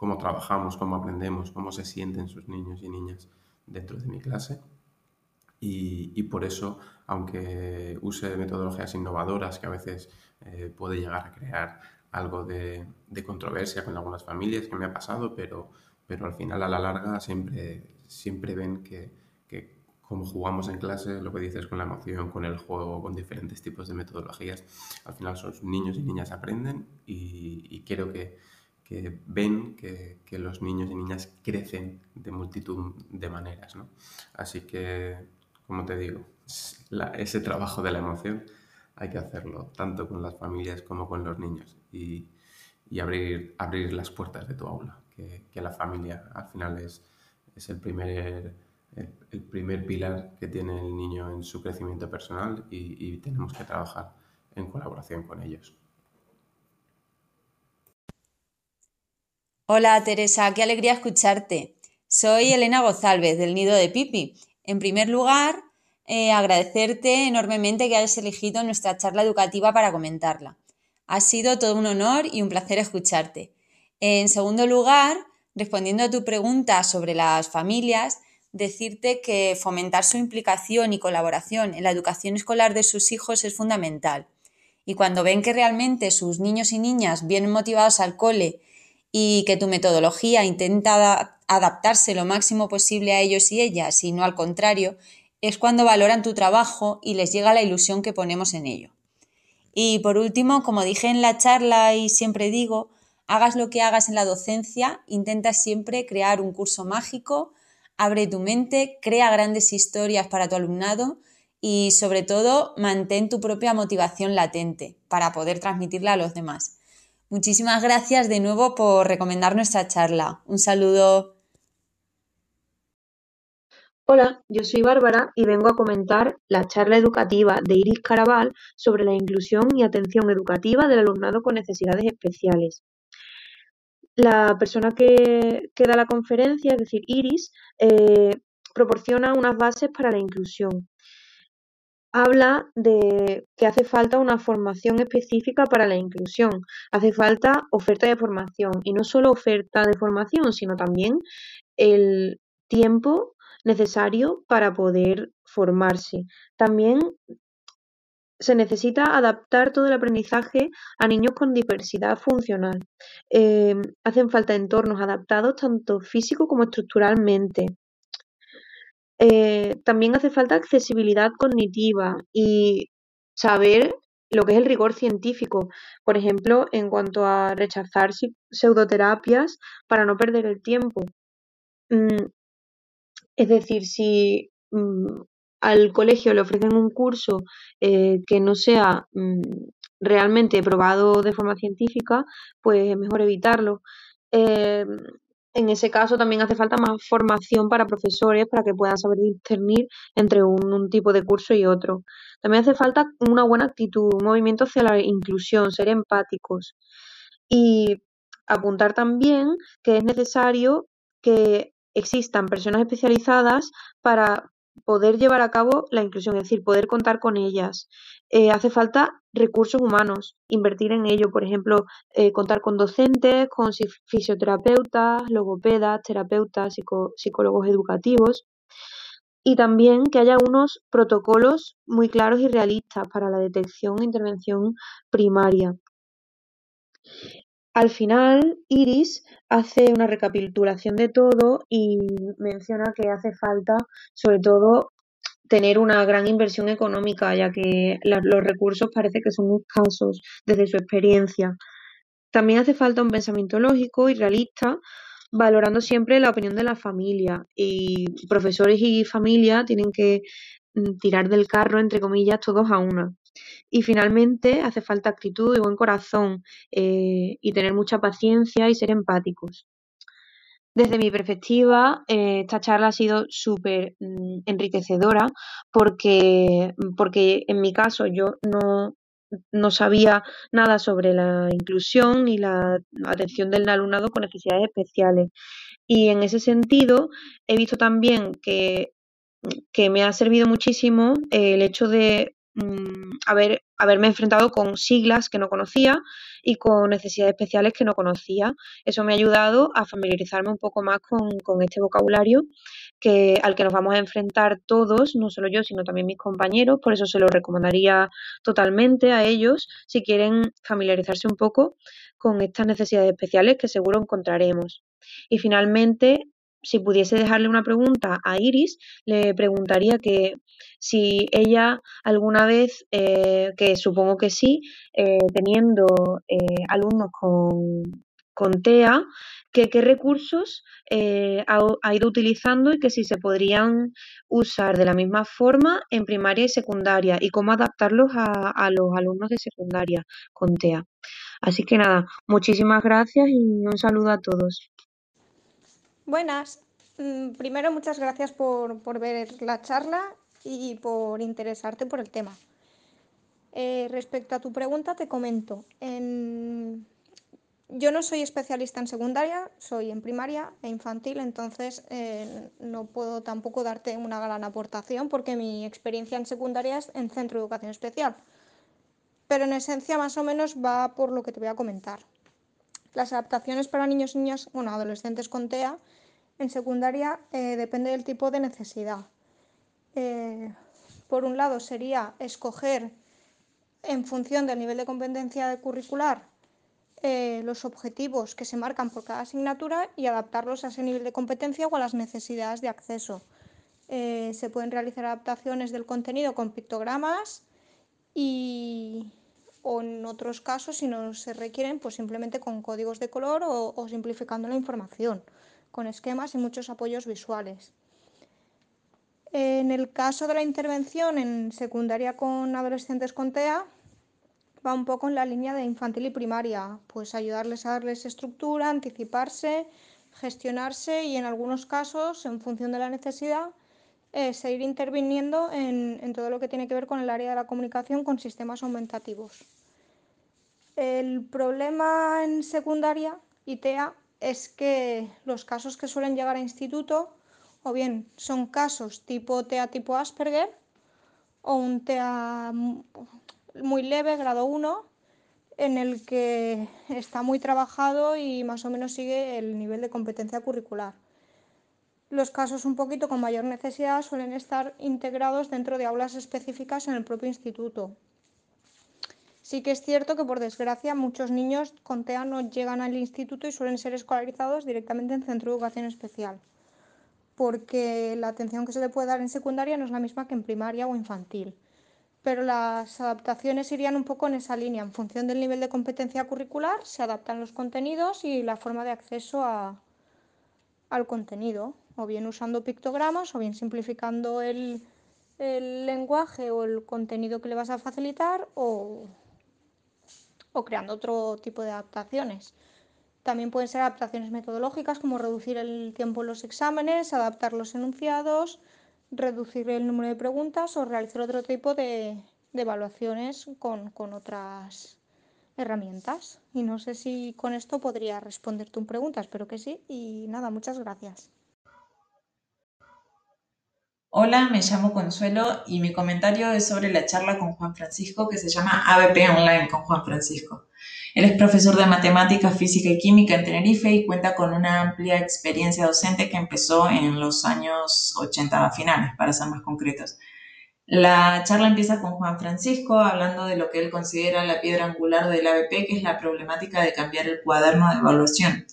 cómo trabajamos, cómo aprendemos, cómo se sienten sus niños y niñas dentro de mi clase. Y, por eso, aunque use metodologías innovadoras que a veces eh, puede llegar a crear algo de, controversia con algunas familias que me ha pasado, pero, pero al final a la larga siempre, siempre ven que, que como jugamos en clase, lo que dices con la emoción, con el juego, con diferentes tipos de metodologías, al final sus niños y niñas aprenden y, creo que, que ven que, los niños y niñas crecen de multitud de maneras. ¿no? Así que, como te digo, ese trabajo de la emoción hay que hacerlo tanto con las familias como con los niños y, abrir, abrir las puertas de tu aula, que, la familia al final es, es el primer el primer pilar que tiene el niño en su crecimiento personal y, tenemos que trabajar en colaboración con ellos. Hola Teresa, qué alegría escucharte. Soy Elena Gozálvez del Nido de Pipi. En primer lugar, eh, agradecerte enormemente que hayas elegido nuestra charla educativa para comentarla. Ha sido todo un honor y un placer escucharte. En segundo lugar, respondiendo a tu pregunta sobre las familias, decirte que fomentar su implicación y colaboración en la educación escolar de sus hijos es fundamental. Y cuando ven que realmente sus niños y niñas vienen motivados al cole y que tu metodología intenta adaptarse lo máximo posible a ellos y ellas y no al contrario, es cuando valoran tu trabajo y les llega la ilusión que ponemos en ello. Y por último, como dije en la charla y siempre digo, hagas lo que hagas en la docencia, intenta siempre crear un curso mágico, Abre tu mente, crea grandes historias para tu alumnado y sobre todo mantén tu propia motivación latente para poder transmitirla a los demás. Muchísimas gracias de nuevo por recomendar nuestra charla. Un saludo. Hola, yo soy Bárbara y vengo a comentar la charla educativa de Iris Caraval sobre la inclusión y atención educativa del alumnado con necesidades especiales la persona que, da la conferencia, es decir, Iris, eh, proporciona unas bases para la inclusión. Habla de que hace falta una formación específica para la inclusión, hace falta oferta de formación y no solo oferta de formación, sino también el tiempo necesario para poder formarse. También se necesita adaptar todo el aprendizaje a niños con diversidad funcional. Em, hacen falta entornos adaptados tanto físico como estructuralmente. Eh, también hace falta accesibilidad cognitiva y saber lo que es el rigor científico, por ejemplo, en cuanto a rechazar pseudoterapias para no perder el tiempo. Mm, es decir, si mm, al colegio le ofrecen un curso eh, que no sea mm, realmente probado de forma científica, pues es mejor evitarlo. Em, en ese caso también hace falta más formación para profesores para que puedan saber discernir entre un, tipo de curso y otro. También hace falta una buena actitud, un movimiento hacia la inclusión, ser empáticos. Y apuntar también que es necesario que existan personas especializadas para poder llevar a cabo la inclusión, es decir, poder contar con ellas. Eh, hace falta recursos humanos, invertir en ello, por ejemplo, eh, contar con docentes, con fisioterapeutas, logopedas, terapeutas, psicólogos educativos y también que haya unos protocolos muy claros y realistas para la detección e intervención primaria. Al final, Iris hace una recapitulación de todo y menciona que hace falta, sobre todo, tener una gran inversión económica, ya que los recursos parece que son escasos desde su experiencia. También hace falta un pensamiento lógico y realista, valorando siempre la opinión de la familia. Y profesores y familia tienen que mm, tirar del carro, entre comillas, todos a una. Y finalmente hace falta actitud y buen corazón eh, y tener mucha paciencia y ser empáticos. Desde mi perspectiva, eh, esta charla ha sido súper mm, enriquecedora porque, porque en mi caso yo no, no sabía nada sobre la inclusión y la atención del alumnado con necesidades especiales. Y en ese sentido, he visto también que, que me ha servido muchísimo el hecho de Mm, haber, haberme enfrentado con siglas que no conocía y con necesidades especiales que no conocía. Eso me ha ayudado a familiarizarme un poco más con, este vocabulario que, al que nos vamos a enfrentar todos, no solo yo, sino también mis compañeros. Por eso se lo recomendaría totalmente a ellos si quieren familiarizarse un poco con estas necesidades especiales que seguro encontraremos. Y finalmente, si pudiese dejarle una pregunta a Iris, le preguntaría que si ella alguna vez, eh, que supongo que sí, eh, teniendo eh, alumnos con, con TEA, que, qué recursos ha, ido utilizando y que si se podrían usar de la misma forma en primaria y secundaria y cómo adaptarlos a, a los alumnos de secundaria con TEA. Así que nada, muchísimas gracias y un saludo a todos. Buenas, mm, primero muchas gracias por, por, ver la charla y por interesarte por el tema. Eh, respecto a tu pregunta, te comento. En, yo no soy especialista en secundaria, soy en primaria e infantil, entonces eh, no puedo tampoco darte una gran aportación porque mi experiencia en secundaria es en centro de educación especial. Pero en esencia más o menos va por lo que te voy a comentar. Las adaptaciones para niños niñas, bueno, adolescentes con TEA, en secundaria eh, depende del tipo de necesidad. Eh, por un lado sería escoger en función del nivel de competencia curricular eh, los objetivos que se marcan por cada asignatura y adaptarlos a ese nivel de competencia o a las necesidades de acceso. Eh, se pueden realizar adaptaciones del contenido con pictogramas y o en otros casos, si no se requieren, pues simplemente con códigos de color o, simplificando la información, con esquemas y muchos apoyos visuales. En el caso de la intervención en secundaria con adolescentes con TEA, va un poco en la línea de infantil y primaria, pues ayudarles a darles estructura, anticiparse, gestionarse y en algunos casos, en función de la necesidad, eh, seguir interviniendo en, en, todo lo que tiene que ver con el área de la comunicación con sistemas aumentativos. El problema en secundaria y TEA es que los casos que suelen llegar a instituto o bien son casos tipo TEA tipo Asperger o un TEA muy leve, grado 1, en el que está muy trabajado y más o menos sigue el nivel de competencia curricular. Los casos un poquito con mayor necesidad suelen estar integrados dentro de aulas específicas en el propio instituto. Sí que es cierto que por desgracia muchos niños con TEA no llegan al instituto y suelen ser escolarizados directamente en centro de educación especial, porque la atención que se le puede dar en secundaria no es la misma que en primaria o infantil pero las adaptaciones irían un poco en esa línea. En función del nivel de competencia curricular se adaptan los contenidos y la forma de acceso a, al contenido, o bien usando pictogramas, o bien simplificando el, el lenguaje o el contenido que le vas a facilitar, o, o creando otro tipo de adaptaciones. También pueden ser adaptaciones metodológicas como reducir el tiempo en los exámenes, adaptar los enunciados, reducir el número de preguntas o realizar otro tipo de, de evaluaciones con, con, otras herramientas. Y no sé si con esto podría responder tu pregunta, espero que sí. Y nada, muchas gracias. Hola, me llamo Consuelo y mi comentario es sobre la charla con Juan Francisco que se llama ABP Online con Juan Francisco. Él es profesor de matemáticas, física y química en Tenerife y cuenta con una amplia experiencia docente que empezó en los años 80 finales, para ser más concretos. La charla empieza con Juan Francisco hablando de lo que él considera la piedra angular del ABP, que es la problemática de cambiar el cuaderno de evaluación.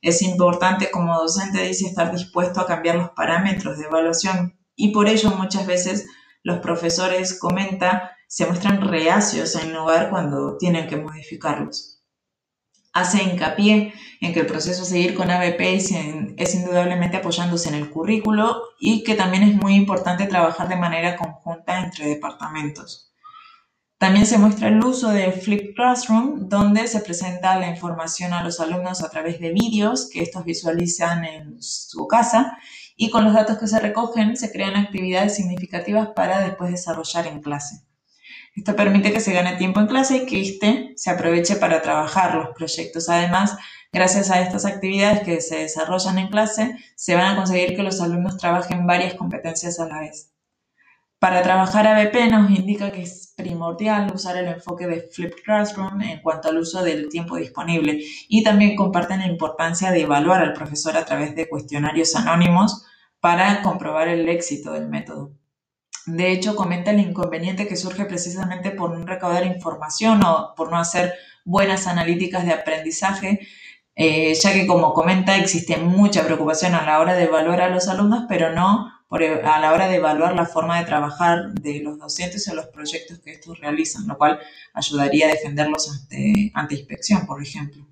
Es importante como docente, dice, estar dispuesto a cambiar los parámetros de evaluación y por ello muchas veces los profesores, comenta, se muestran reacios a innovar cuando tienen que modificarlos. Hace hincapié en que el proceso a seguir con ABP es indudablemente apoyándose en el currículo y que también es muy importante trabajar de manera conjunta entre departamentos. También se muestra el uso de Flip Classroom, donde se presenta la información a los alumnos a través de vídeos que estos visualizan en su casa y con los datos que se recogen se crean actividades significativas para después desarrollar en clase. Esto permite que se gane tiempo en clase y que éste se aproveche para trabajar los proyectos. Además, gracias a estas actividades que se desarrollan en clase, se van a conseguir que los alumnos trabajen varias competencias a la vez. Para trabajar ABP nos indica que es primordial usar el enfoque de Flipped Classroom en cuanto al uso del tiempo disponible y también comparten la importancia de evaluar al profesor a través de cuestionarios anónimos para comprobar el éxito del método. De hecho, comenta el inconveniente que surge precisamente por no recaudar información o por no hacer buenas analíticas de aprendizaje, eh, ya que como comenta existe mucha preocupación a la hora de evaluar a los alumnos, pero no e, a la hora de evaluar la forma de trabajar de los docentes o los proyectos que estos realizan, lo cual ayudaría a defenderlos ante, ante inspección, por ejemplo.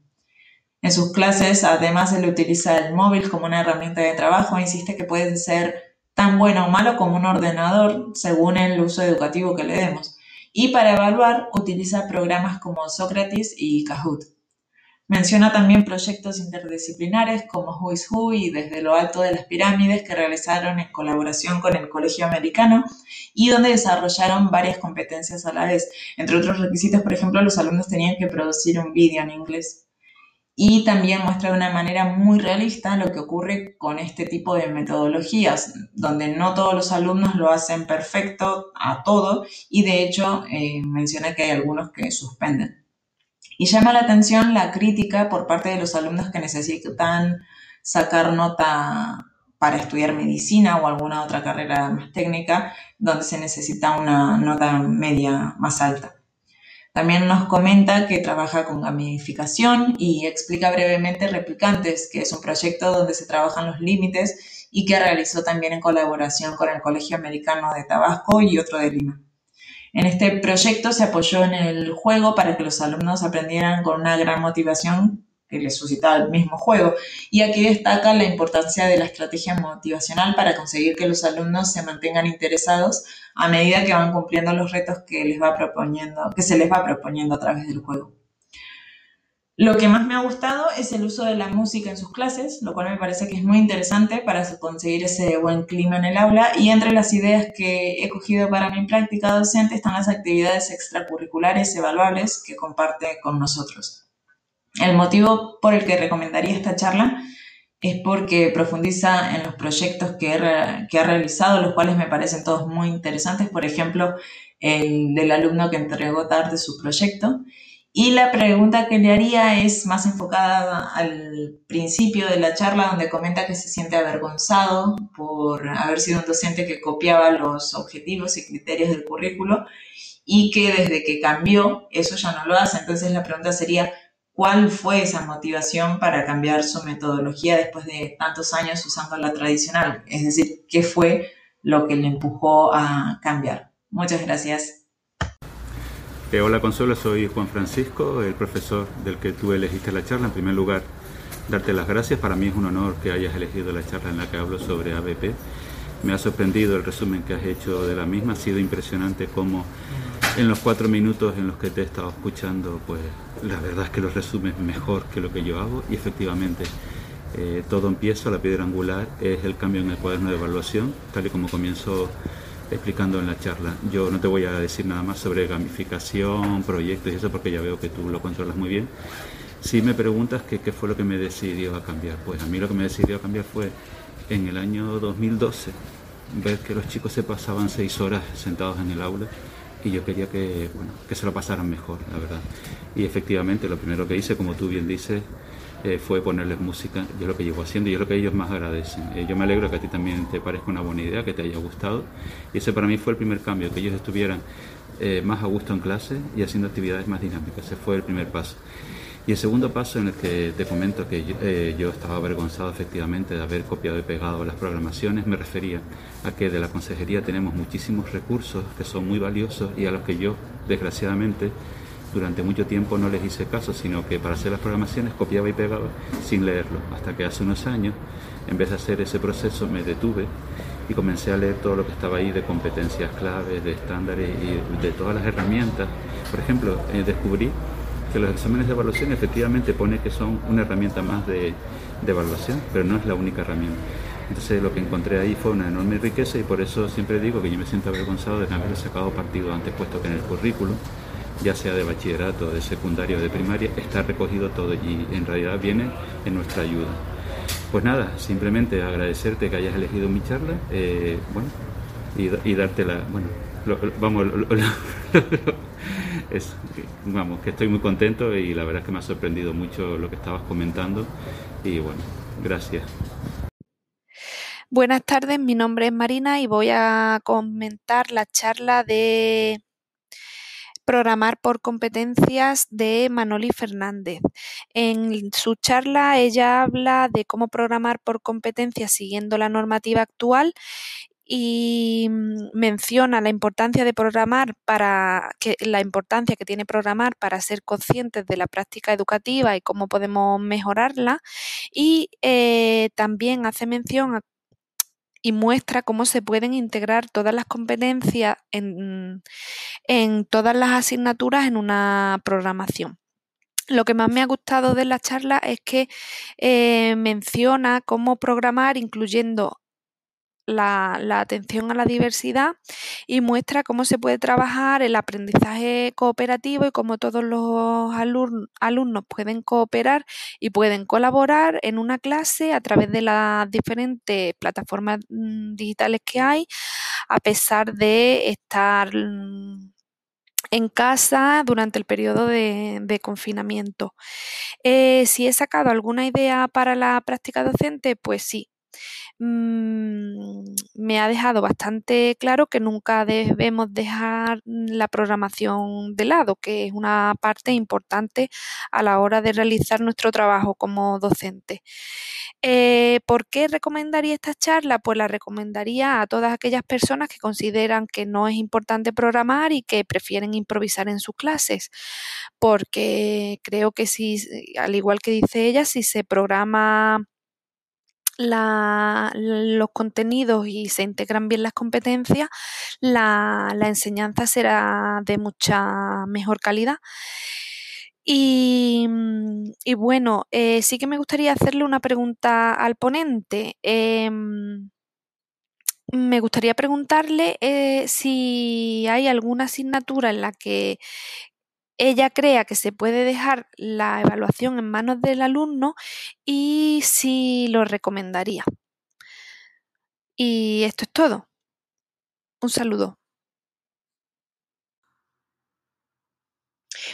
En sus clases, además, él utiliza el móvil como una herramienta de trabajo e insiste que puede ser tan bueno o malo como un ordenador según el uso educativo que le demos. Y para evaluar utiliza programas como Socrates y Kahoot. Menciona también proyectos interdisciplinares como Who is Who y Desde lo Alto de las Pirámides que realizaron en colaboración con el Colegio Americano y donde desarrollaron varias competencias a la vez. Entre otros requisitos, por ejemplo, los alumnos tenían que producir un vídeo en inglés. Y también muestra de una manera muy realista lo que ocurre con este tipo de metodologías, donde no todos los alumnos lo hacen perfecto a todo y de hecho eh, menciona que hay algunos que suspenden. Y llama la atención la crítica por parte de los alumnos que necesitan sacar nota para estudiar medicina o alguna otra carrera más técnica donde se necesita una nota media más alta. También nos comenta que trabaja con gamificación y explica brevemente Replicantes, que es un proyecto donde se trabajan los límites y que realizó también en colaboración con el Colegio Americano de Tabasco y otro de Lima. En este proyecto se apoyó en el juego para que los alumnos aprendieran con una gran motivación que les suscitaba el mismo juego. Y aquí destaca la importancia de la estrategia motivacional para conseguir que los alumnos se mantengan interesados a medida que van cumpliendo los retos que les va proponiendo, que se les va proponiendo a través del juego. Lo que más me ha gustado es el uso de la música en sus clases, lo cual me parece que es muy interesante para conseguir ese buen clima en el aula. Y entre las ideas que he cogido para mi práctica docente están las actividades extracurriculares evaluables que comparte con nosotros. El motivo por el que recomendaría esta charla es porque profundiza en los proyectos que, ha realizado, los cuales me parecen todos muy interesantes, por ejemplo, el del alumno que entregó tarde su proyecto y la pregunta que le haría es más enfocada al principio de la charla, donde comenta que se siente avergonzado por haber sido un docente que copiaba los objetivos y criterios del currículo y que desde que cambió eso ya no lo hace. Entonces la pregunta sería, ¿cuál fue esa motivación para cambiar su metodología después de tantos años usando la tradicional? Es decir, ¿qué fue lo que le empujó a cambiar? Muchas gracias. Eh, hola Consuelo, soy Juan Francisco, el profesor del que tú elegiste la charla. En primer lugar, darte las gracias. Para mí es un honor que hayas elegido la charla en la que hablo sobre ABP. Me ha sorprendido el resumen que has hecho de la misma. Ha sido impresionante cómo en los cuatro minutos en los que te he estado escuchando, pues la verdad es que lo resumes mejor que lo que yo hago y efectivamente eh, todo empieza, la piedra angular es el cambio en el cuaderno de evaluación, tal y como comienzo explicando en la charla. Yo no te voy a decir nada más sobre gamificación, proyectos y eso porque ya veo que tú lo controlas muy bien. Si me preguntas qué fue lo que me decidió a cambiar, pues a mí lo que me decidió a cambiar fue en el año 2012 ver que los chicos se pasaban seis horas sentados en el aula y yo quería que, bueno, que se lo pasaran mejor, la verdad. Y efectivamente lo primero que hice, como tú bien dices, eh, fue ponerles música, yo lo que llevo haciendo y yo lo que ellos más agradecen. Eh, yo me alegro que a ti también te parezca una buena idea, que te haya gustado. Y ese para mí fue el primer cambio, que ellos estuvieran eh, más a gusto en clase y haciendo actividades más dinámicas. Ese fue el primer paso. Y el segundo paso en el que te comento que yo, yo, estaba avergonzado efectivamente de haber copiado y pegado las programaciones, me refería a que de la consejería tenemos muchísimos recursos que son muy valiosos y a los que yo, desgraciadamente, durante mucho tiempo no les hice caso, sino que para hacer las programaciones copiaba y pegaba sin leerlo, hasta que hace unos años, en vez de hacer ese proceso, me detuve y comencé a leer todo lo que estaba ahí de competencias claves, de estándares y de todas las herramientas. Por ejemplo, eh, descubrí que los exámenes de evaluación efectivamente pone que son una herramienta más de, evaluación, pero no es la única herramienta. Entonces lo que encontré ahí fue una enorme riqueza y por eso siempre digo que yo me siento avergonzado de no haber sacado partido antes puesto que en el currículum ya sea de bachillerato, de secundario, de primaria, está recogido todo y en realidad viene en nuestra ayuda. Pues nada, simplemente agradecerte que hayas elegido mi charla, eh, bueno, y, darte la, bueno, vamos, [laughs] vamos, que estoy muy contento y la verdad es que me ha sorprendido mucho lo que estabas comentando y bueno, gracias. Buenas tardes, mi nombre es Marina y voy a comentar la charla de Programar por competencias de Manoli Fernández. En su charla ella habla de cómo programar por competencias siguiendo la normativa actual y mm, menciona la importancia de programar para que la importancia que tiene programar para ser conscientes de la práctica educativa y cómo podemos mejorarla y eh, también hace mención y muestra cómo se pueden integrar todas las competencias en, en todas las asignaturas en una programación. lo que más me ha gustado de la charla es que eh, menciona cómo programar incluyendo la, atención a la diversidad y muestra cómo se puede trabajar el aprendizaje cooperativo y cómo todos los alumnos pueden cooperar y pueden colaborar en una clase a través de las diferentes plataformas mm, digitales que hay, a pesar de estar mm, en casa durante el periodo de, confinamiento. Eh, si he sacado alguna idea para la práctica docente, pues sí, Mm, me ha dejado bastante claro que nunca debemos dejar la programación de lado, que es una parte importante a la hora de realizar nuestro trabajo como docente. Eh, ¿Por qué recomendaría esta charla? Pues la recomendaría a todas aquellas personas que consideran que no es importante programar y que prefieren improvisar en sus clases, porque creo que si, al igual que dice ella, si se programa los contenidos y se integran bien las competencias, la, enseñanza será de mucha mejor calidad. Y, bueno, eh, sí que me gustaría hacerle una pregunta al ponente. Em, me gustaría preguntarle eh, si hay alguna asignatura en la que ella crea que se puede dejar la evaluación en manos del alumno y si lo recomendaría. Y esto es todo. Un saludo.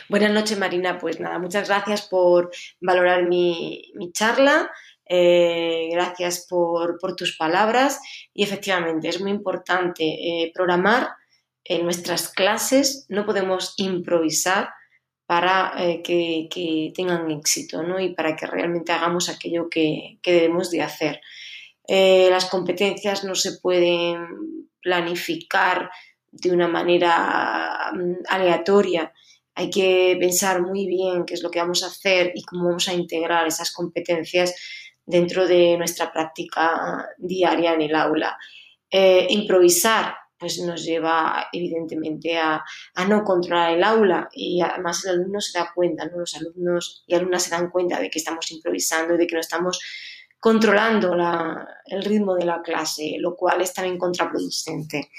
Buenas noches, Marina. Pues nada, muchas gracias por valorar mi, charla. Eh, gracias por, tus palabras. Y efectivamente, es muy importante eh, programar en nuestras clases no podemos improvisar para eh, que, tengan éxito ¿no? y para que realmente hagamos aquello que, debemos de hacer. Eh, las competencias no se pueden planificar de una manera mm, aleatoria. Hay que pensar muy bien qué es lo que vamos a hacer y cómo vamos a integrar esas competencias dentro de nuestra práctica diaria en el aula. Eh, improvisar pues nos lleva evidentemente a, no controlar el aula y además el alumno se da cuenta, ¿no? los alumnos y alumnas se dan cuenta de que estamos improvisando, de que no estamos controlando el ritmo de la clase, lo cual es también contraproducente.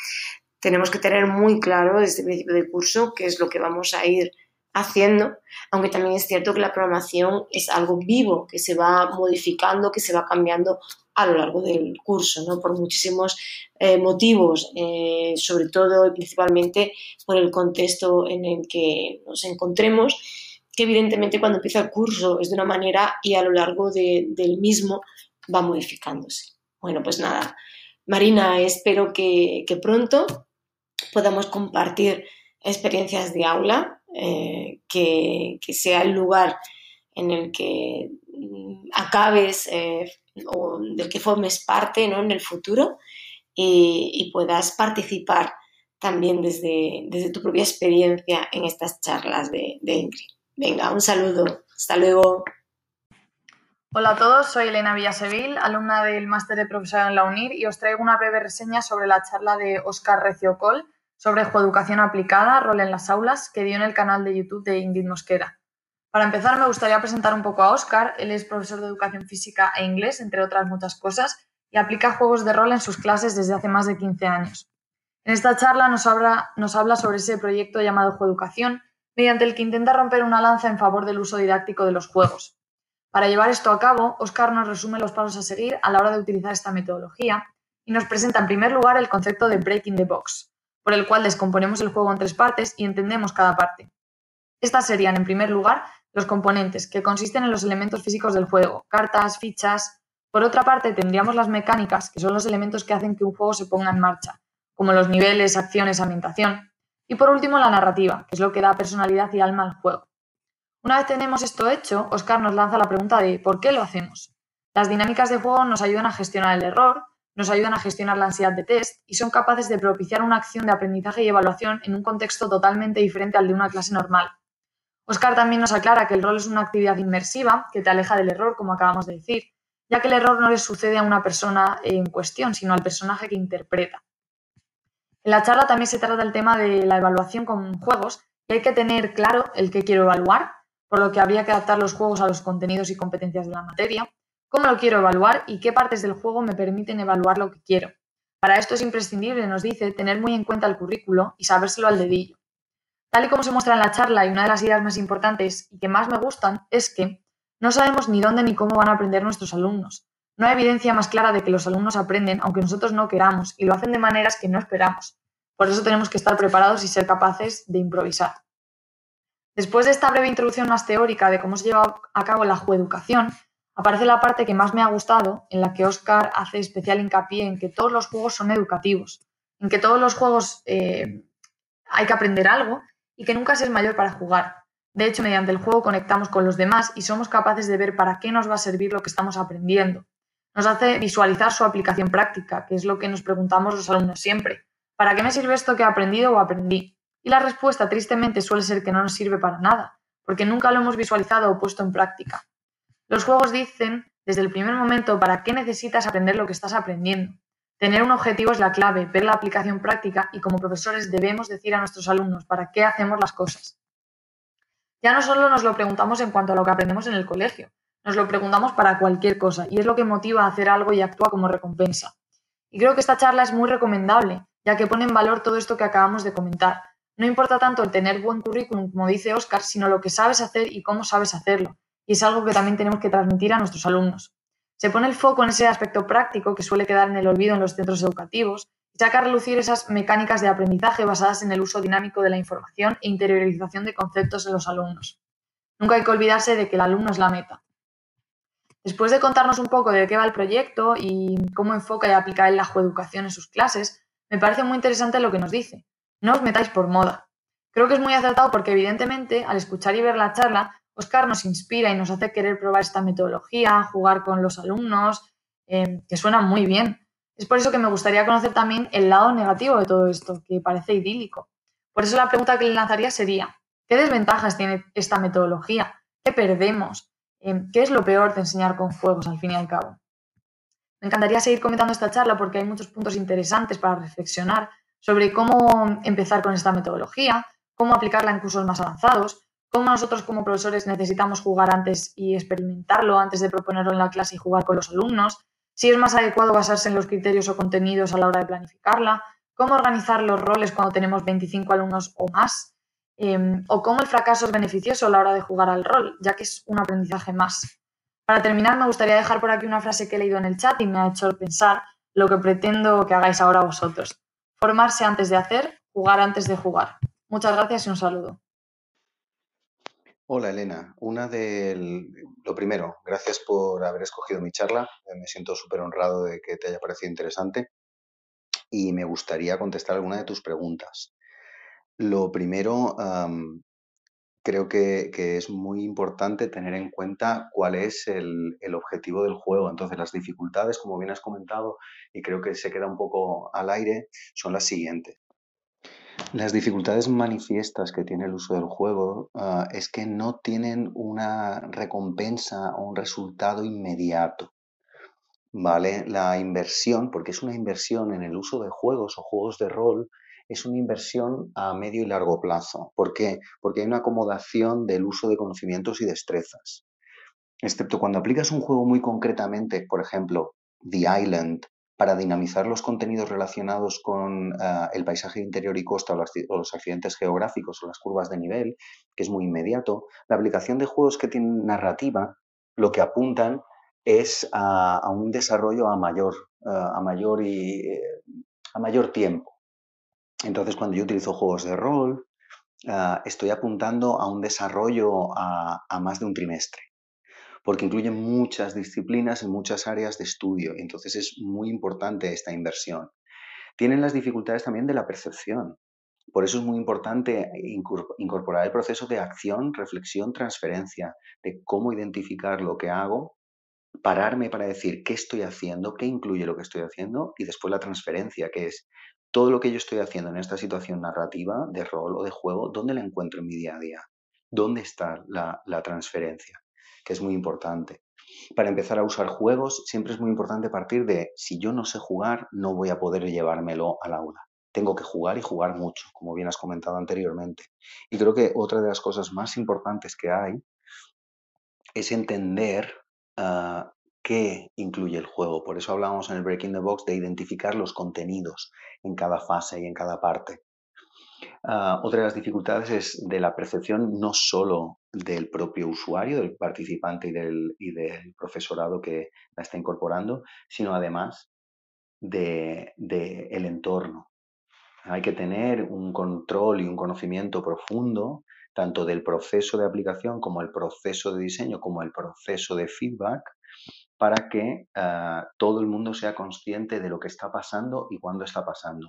Tenemos que tener muy claro desde el principio del curso qué es lo que vamos a ir haciendo, aunque también es cierto que la programación es algo vivo, que se va modificando, que se va cambiando a lo largo del curso, ¿no? por muchísimos eh, motivos, eh, sobre todo y principalmente por el contexto en el que nos encontremos, que evidentemente cuando empieza el curso es de una manera y a lo largo del mismo va modificándose. Bueno, pues nada, Marina, espero que, pronto podamos compartir experiencias de aula, eh, que, sea el lugar en el que mm, acabes o del que formes parte ¿no? en el futuro y, puedas participar también desde, desde, tu propia experiencia en estas charlas de, de Ingrid. Venga, un saludo. Hasta luego. Hola a todos, soy Elena Villasevil, alumna del máster de profesora en la UNIR y os traigo una breve reseña sobre la charla de Oscar Reciocol sobre coeducación aplicada, rol en las aulas, que dio en el canal de YouTube de Ingrid Mosquera. Para empezar, me gustaría presentar un poco a Oscar. Él es profesor de educación física e inglés, entre otras muchas cosas, y aplica juegos de rol en sus clases desde hace más de 15 años. En esta charla nos habla, sobre ese proyecto llamado Jueducación, mediante el que intenta romper una lanza en favor del uso didáctico de los juegos. Para llevar esto a cabo, Oscar nos resume los pasos a seguir a la hora de utilizar esta metodología y nos presenta en primer lugar el concepto de Breaking the Box, por el cual descomponemos el juego en tres partes y entendemos cada parte. Estas serían, en primer lugar, los componentes, que consisten en los elementos físicos del juego, cartas, fichas. Por otra parte, tendríamos las mecánicas, que son los elementos que hacen que un juego se ponga en marcha, como los niveles, acciones, ambientación. Y por último, la narrativa, que es lo que da personalidad y alma al juego. Una vez tenemos esto hecho, Oscar nos lanza la pregunta de ¿por qué lo hacemos? Las dinámicas de juego nos ayudan a gestionar el error, nos ayudan a gestionar la ansiedad de test y son capaces de propiciar una acción de aprendizaje y evaluación en un contexto totalmente diferente al de una clase normal. Oscar también nos aclara que el rol es una actividad inmersiva que te aleja del error, como acabamos de decir, ya que el error no le sucede a una persona en cuestión, sino al personaje que interpreta. En la charla también se trata el tema de la evaluación con juegos y hay que tener claro el que quiero evaluar, por lo que habría que adaptar los juegos a los contenidos y competencias de la materia, cómo lo quiero evaluar y qué partes del juego me permiten evaluar lo que quiero. Para esto es imprescindible, nos dice, tener muy en cuenta el currículo y sabérselo al dedillo. Tal y como se muestra en la charla, y una de las ideas más importantes y que más me gustan es que no sabemos ni dónde ni cómo van a aprender nuestros alumnos. No hay evidencia más clara de que los alumnos aprenden aunque nosotros no queramos y lo hacen de maneras que no esperamos. Por eso tenemos que estar preparados y ser capaces de improvisar. Después de esta breve introducción más teórica de cómo se lleva a cabo la coeducación, aparece la parte que más me ha gustado, en la que Oscar hace especial hincapié en que todos los juegos son educativos, en que todos los juegos eh, hay que aprender algo y que nunca se es mayor para jugar. De hecho, mediante el juego conectamos con los demás y somos capaces de ver para qué nos va a servir lo que estamos aprendiendo. Nos hace visualizar su aplicación práctica, que es lo que nos preguntamos los alumnos siempre. ¿Para qué me sirve esto que he aprendido o aprendí? Y la respuesta, tristemente, suele ser que no nos sirve para nada, porque nunca lo hemos visualizado o puesto en práctica. Los juegos dicen desde el primer momento para qué necesitas aprender lo que estás aprendiendo. Tener un objetivo es la clave, ver la aplicación práctica y como profesores debemos decir a nuestros alumnos para qué hacemos las cosas. Ya no solo nos lo preguntamos en cuanto a lo que aprendemos en el colegio, nos lo preguntamos para cualquier cosa y es lo que motiva a hacer algo y actúa como recompensa. Y creo que esta charla es muy recomendable, ya que pone en valor todo esto que acabamos de comentar. No importa tanto el tener buen currículum, como dice Oscar, sino lo que sabes hacer y cómo sabes hacerlo. Y es algo que también tenemos que transmitir a nuestros alumnos. Se pone el foco en ese aspecto práctico que suele quedar en el olvido en los centros educativos y saca a relucir esas mecánicas de aprendizaje basadas en el uso dinámico de la información e interiorización de conceptos en los alumnos. Nunca hay que olvidarse de que el alumno es la meta. Después de contarnos un poco de qué va el proyecto y cómo enfoca y aplica la coeducación en sus clases, me parece muy interesante lo que nos dice. No os metáis por moda. Creo que es muy acertado porque evidentemente al escuchar y ver la charla Oscar nos inspira y nos hace querer probar esta metodología, jugar con los alumnos, eh, que suena muy bien. Es por eso que me gustaría conocer también el lado negativo de todo esto, que parece idílico. Por eso la pregunta que le lanzaría sería, ¿qué desventajas tiene esta metodología? ¿Qué perdemos? Eh, ¿Qué es lo peor de enseñar con juegos al fin y al cabo? Me encantaría seguir comentando esta charla porque hay muchos puntos interesantes para reflexionar sobre cómo empezar con esta metodología, cómo aplicarla en cursos más avanzados, cómo nosotros como profesores necesitamos jugar antes y experimentarlo antes de proponerlo en la clase y jugar con los alumnos, si es más adecuado basarse en los criterios o contenidos a la hora de planificarla, cómo organizar los roles cuando tenemos 25 alumnos o más, em, o cómo el fracaso es beneficioso a la hora de jugar al rol, ya que es un aprendizaje más. Para terminar, me gustaría dejar por aquí una frase que he leído en el chat y me ha hecho pensar lo que pretendo que hagáis ahora vosotros. Formarse antes de hacer, jugar antes de jugar. Muchas gracias y un saludo. Hola Elena, una del, lo primero, gracias por haber escogido mi charla, eh, me siento súper honrado de que te haya parecido interesante y me gustaría contestar alguna de tus preguntas. Lo primero, creo que, es muy importante tener en cuenta cuál es el, el, objetivo del juego. Entonces, las dificultades, como bien has comentado, y creo que se queda un poco al aire, son las siguientes. Las dificultades manifiestas que tiene el uso del juego ah, es que no tienen una recompensa o un resultado inmediato. ¿Vale? La inversión, porque es una inversión en el uso de juegos o juegos de rol, es una inversión a medio y largo plazo. ¿Por qué? Porque hay una acomodación del uso de conocimientos y destrezas. Excepto cuando aplicas un juego muy concretamente, por ejemplo, The Island para dinamizar los contenidos relacionados con eh, el paisaje interior y costa o los, accidentes geográficos o las curvas de nivel, que es muy inmediato, la aplicación de juegos que tienen narrativa lo que apuntan es a, un desarrollo a mayor, eh, a mayor y eh, a mayor tiempo. Entonces, cuando yo utilizo juegos de rol, estoy apuntando a un desarrollo a más de un trimestre porque incluye muchas disciplinas en muchas áreas de estudio, y entonces es muy importante esta inversión. Tienen las dificultades también de la percepción. Por eso es muy importante incorporar el proceso de acción, reflexión, transferencia, de cómo identificar lo que hago, pararme para decir qué estoy haciendo, qué incluye lo que estoy haciendo, y después la transferencia, que es todo lo que yo estoy haciendo en esta situación narrativa, de rol o de juego, ¿dónde la encuentro en mi día a día? ¿Dónde está la transferencia? Que es muy importante. Para empezar a usar juegos, siempre es muy importante partir de si yo no sé jugar, no voy a poder llevármelo al aula. Tengo que jugar y jugar mucho, como bien has comentado anteriormente. Y creo que otra de las cosas más importantes que hay es entender ah, qué incluye el juego. Por eso hablábamos en el Breaking the Box de identificar los contenidos en cada fase y en cada parte. Ah, otra de las dificultades es de la percepción no solo del propio usuario, del participante y del, y del profesorado que la está incorporando, sino además del de, el entorno. Hay que tener un control y un conocimiento profundo tanto del proceso de aplicación como el proceso de diseño, como el proceso de feedback, para que uh, todo el mundo sea consciente de lo que está pasando y cuándo está pasando.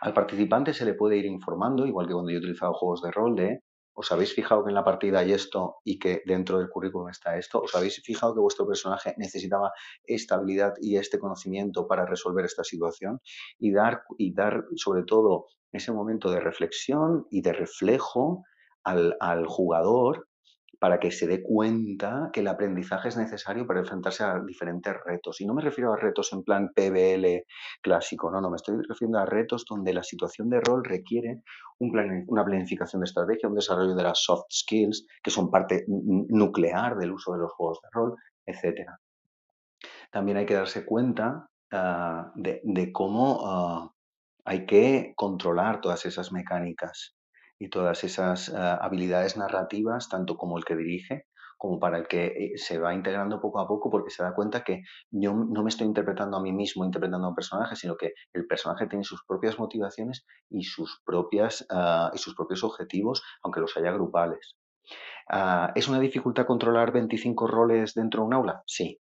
Al participante se le puede ir informando, igual que cuando yo he utilizado juegos de rol, de ¿Os habéis fijado que en la partida hay esto y que dentro del currículum está esto? ¿Os habéis fijado que vuestro personaje necesitaba esta habilidad y este conocimiento para resolver esta situación? Y dar, y dar sobre todo ese momento de reflexión y de reflejo al jugador para que se dé cuenta que el aprendizaje es necesario para enfrentarse a diferentes retos. Y no me refiero a retos en plan PBL clásico, no, no, me estoy refiriendo a retos donde la situación de rol requiere una planificación de estrategia, un desarrollo de las soft skills, que son parte nuclear del uso de los juegos de rol, etc. También hay que darse cuenta uh, de, cómo uh, hay que controlar todas esas mecánicas y todas esas uh, habilidades narrativas, tanto como el que dirige, como para el que eh, se va integrando poco a poco porque se da cuenta que yo no me estoy interpretando a mí mismo, interpretando a un personaje, sino que el personaje tiene sus propias motivaciones y sus, propias, uh, y sus propios objetivos, aunque los haya grupales. Uh, ¿Es una dificultad controlar 25 roles dentro de un aula? Sí,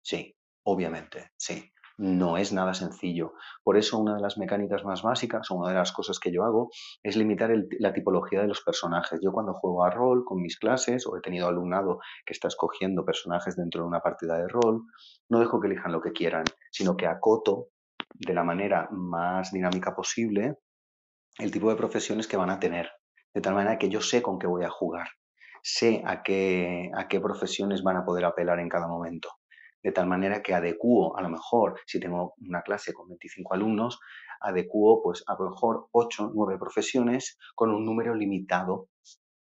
sí, obviamente, sí no es nada sencillo. Por eso una de las mecánicas más básicas, o una de las cosas que yo hago, es limitar el, la tipología de los personajes. Yo cuando juego a rol con mis clases, o he tenido alumnado que está escogiendo personajes dentro de una partida de rol, no dejo que elijan lo que quieran, sino que acoto de la manera más dinámica posible el tipo de profesiones que van a tener, de tal manera que yo sé con qué voy a jugar, sé a qué, a qué profesiones van a poder apelar en cada momento de tal manera que adecuo, a lo mejor, si tengo una clase con 25 alumnos, adecuo pues a lo mejor 8, 9 profesiones con un número limitado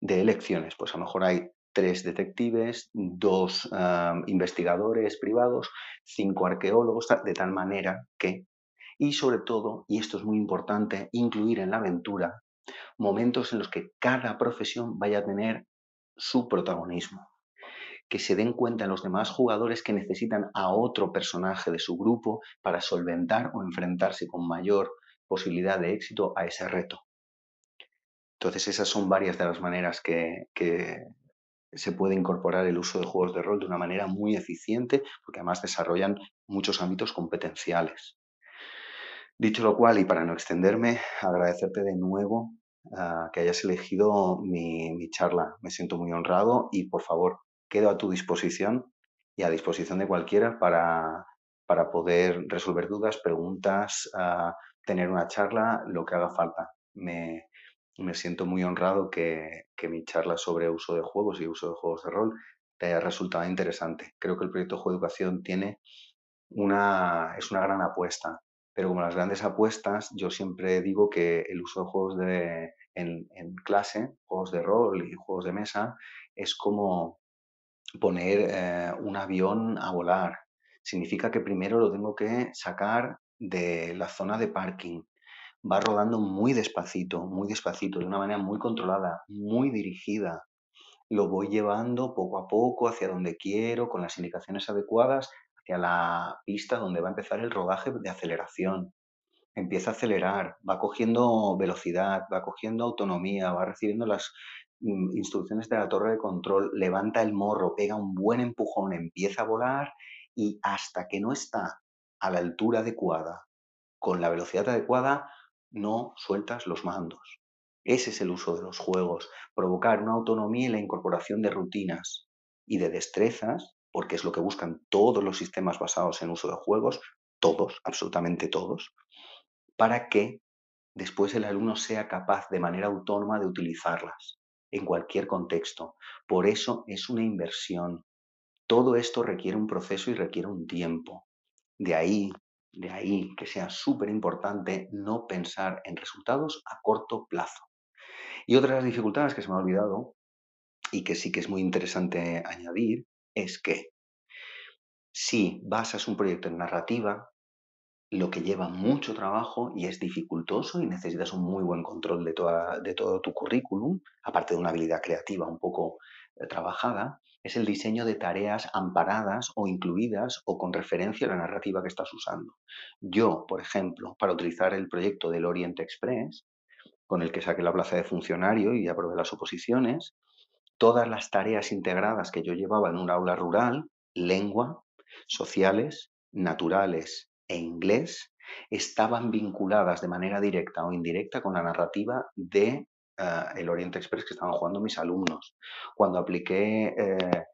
de elecciones. Pues a lo mejor hay tres detectives, dos um, investigadores privados, cinco arqueólogos, de tal manera que, y sobre todo, y esto es muy importante, incluir en la aventura momentos en los que cada profesión vaya a tener su protagonismo que se den cuenta los demás jugadores que necesitan a otro personaje de su grupo para solventar o enfrentarse con mayor posibilidad de éxito a ese reto. Entonces esas son varias de las maneras que, se puede incorporar el uso de juegos de rol de una manera muy eficiente, porque además desarrollan muchos ámbitos competenciales. Dicho lo cual, y para no extenderme, agradecerte de nuevo uh, que hayas elegido mi, charla. Me siento muy honrado y por favor, quedo a tu disposición y a disposición de cualquiera para, para poder resolver dudas, preguntas, uh, tener una charla, lo que haga falta. Me, me siento muy honrado que, que, mi charla sobre uso de juegos y uso de juegos de rol te haya resultado interesante. Creo que el proyecto Juego Educación tiene una, es una gran apuesta, pero como las grandes apuestas, yo siempre digo que el uso de juegos de, en, en clase, juegos de rol y juegos de mesa, es como poner eh, un avión a volar. Significa que primero lo tengo que sacar de la zona de parking. Va rodando muy despacito, muy despacito, de una manera muy controlada, muy dirigida. Lo voy llevando poco a poco hacia donde quiero, con las indicaciones adecuadas, hacia la pista donde va a empezar el rodaje de aceleración. Empieza a acelerar, va cogiendo velocidad, va cogiendo autonomía, va recibiendo las instrucciones de la torre de control, levanta el morro, pega un buen empujón, empieza a volar y hasta que no está a la altura adecuada, con la velocidad adecuada, no sueltas los mandos. Ese es el uso de los juegos, provocar una autonomía y la incorporación de rutinas y de destrezas, porque es lo que buscan todos los sistemas basados en uso de juegos, todos, absolutamente todos, para que después el alumno sea capaz de manera autónoma de utilizarlas en cualquier contexto. Por eso es una inversión. Todo esto requiere un proceso y requiere un tiempo. De ahí, de ahí que sea súper importante no pensar en resultados a corto plazo. Y otra de las dificultades que se me ha olvidado y que sí que es muy interesante añadir es que si basas un proyecto en narrativa, lo que lleva mucho trabajo y es dificultoso y necesitas un muy buen control de, toda, de todo tu currículum, aparte de una habilidad creativa un poco eh, trabajada, es el diseño de tareas amparadas o incluidas o con referencia a la narrativa que estás usando. Yo, por ejemplo, para utilizar el proyecto del Orient Express, con el que saqué la plaza de funcionario y aprobé las oposiciones, todas las tareas integradas que yo llevaba en un aula rural, lengua, sociales, naturales e inglés, estaban vinculadas de manera directa o indirecta con la narrativa de eh, el Oriente Express que estaban jugando mis alumnos. Cuando apliqué eh,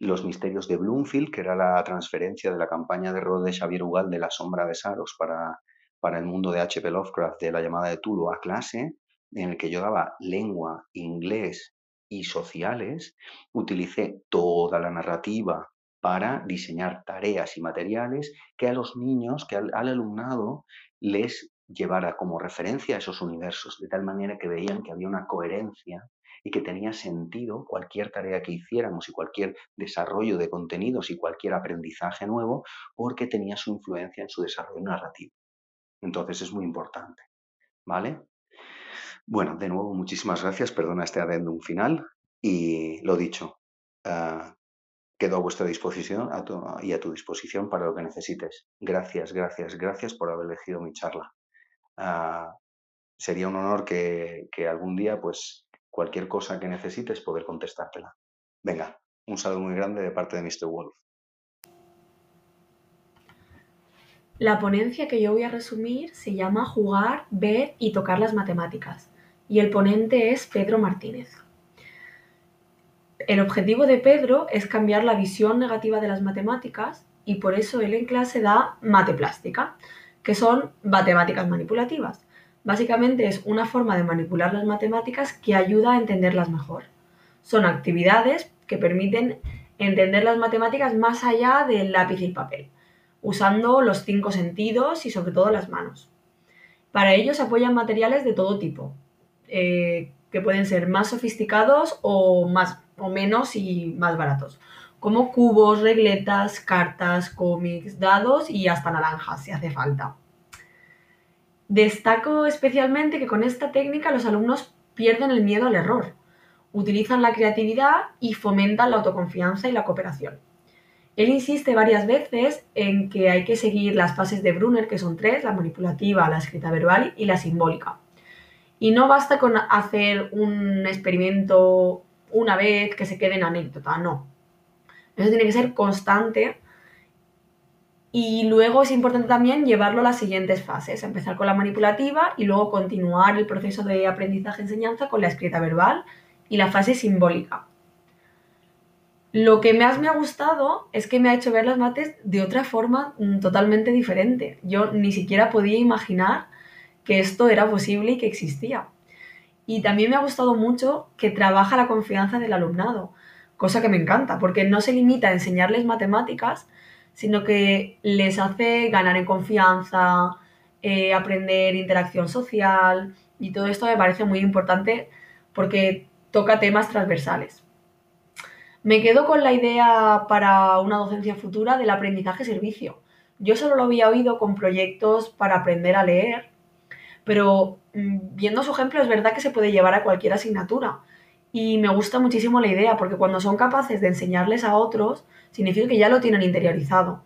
los misterios de Bloomfield, que era la transferencia de la campaña de rol de Xavier Ugal de La sombra de Saros para, para el mundo de H.P. Lovecraft de la llamada de Tulu a clase, en el que yo daba lengua, inglés y sociales, utilicé toda la narrativa para diseñar tareas y materiales que a los niños, que al, alumnado les llevara como referencia a esos universos, de tal manera que veían que había una coherencia y que tenía sentido cualquier tarea que hiciéramos y cualquier desarrollo de contenidos y cualquier aprendizaje nuevo, porque tenía su influencia en su desarrollo narrativo. Entonces es muy importante. ¿Vale? Bueno, de nuevo, muchísimas gracias. Perdona este adendum final. Y lo dicho, uh, quedo a vuestra disposición y a tu disposición para lo que necesites. Gracias, gracias, gracias por haber elegido mi charla. Uh, sería un honor que, que, algún día, pues, cualquier cosa que necesites, poder contestártela. Venga, un saludo muy grande de parte de Mr. Wolf. La ponencia que yo voy a resumir se llama Jugar, ver y tocar las matemáticas y el ponente es Pedro Martínez. El objetivo de Pedro es cambiar la visión negativa de las matemáticas y por eso él en clase da mateplástica, que son matemáticas manipulativas. Básicamente es una forma de manipular las matemáticas que ayuda a entenderlas mejor. Son actividades que permiten entender las matemáticas más allá del lápiz y el papel, usando los cinco sentidos y sobre todo las manos. Para ello se apoyan materiales de todo tipo, eh, que pueden ser más sofisticados o, más, o menos y más baratos, como cubos, regletas, cartas, cómics, dados y hasta naranjas si hace falta. Destaco especialmente que con esta técnica los alumnos pierden el miedo al error, utilizan la creatividad y fomentan la autoconfianza y la cooperación. Él insiste varias veces en que hay que seguir las fases de Brunner, que son tres, la manipulativa, la escrita verbal y la simbólica. Y no basta con hacer un experimento una vez que se quede en anécdota, no. Eso tiene que ser constante. Y luego es importante también llevarlo a las siguientes fases, empezar con la manipulativa y luego continuar el proceso de aprendizaje-enseñanza con la escrita verbal y la fase simbólica. Lo que más me ha gustado es que me ha hecho ver las mates de otra forma mm, totalmente diferente. Yo ni siquiera podía imaginar que esto era posible y que existía. Y también me ha gustado mucho que trabaja la confianza del alumnado, cosa que me encanta, porque no se limita a enseñarles matemáticas, sino que les hace ganar en confianza, eh, aprender interacción social, y todo esto me parece muy importante porque toca temas transversales. Me quedo con la idea para una docencia futura del aprendizaje-servicio. Yo solo lo había oído con proyectos para aprender a leer pero mm, viendo su ejemplo es verdad que se puede llevar a cualquier asignatura. Y me gusta muchísimo la idea, porque cuando son capaces de enseñarles a otros, significa que ya lo tienen interiorizado.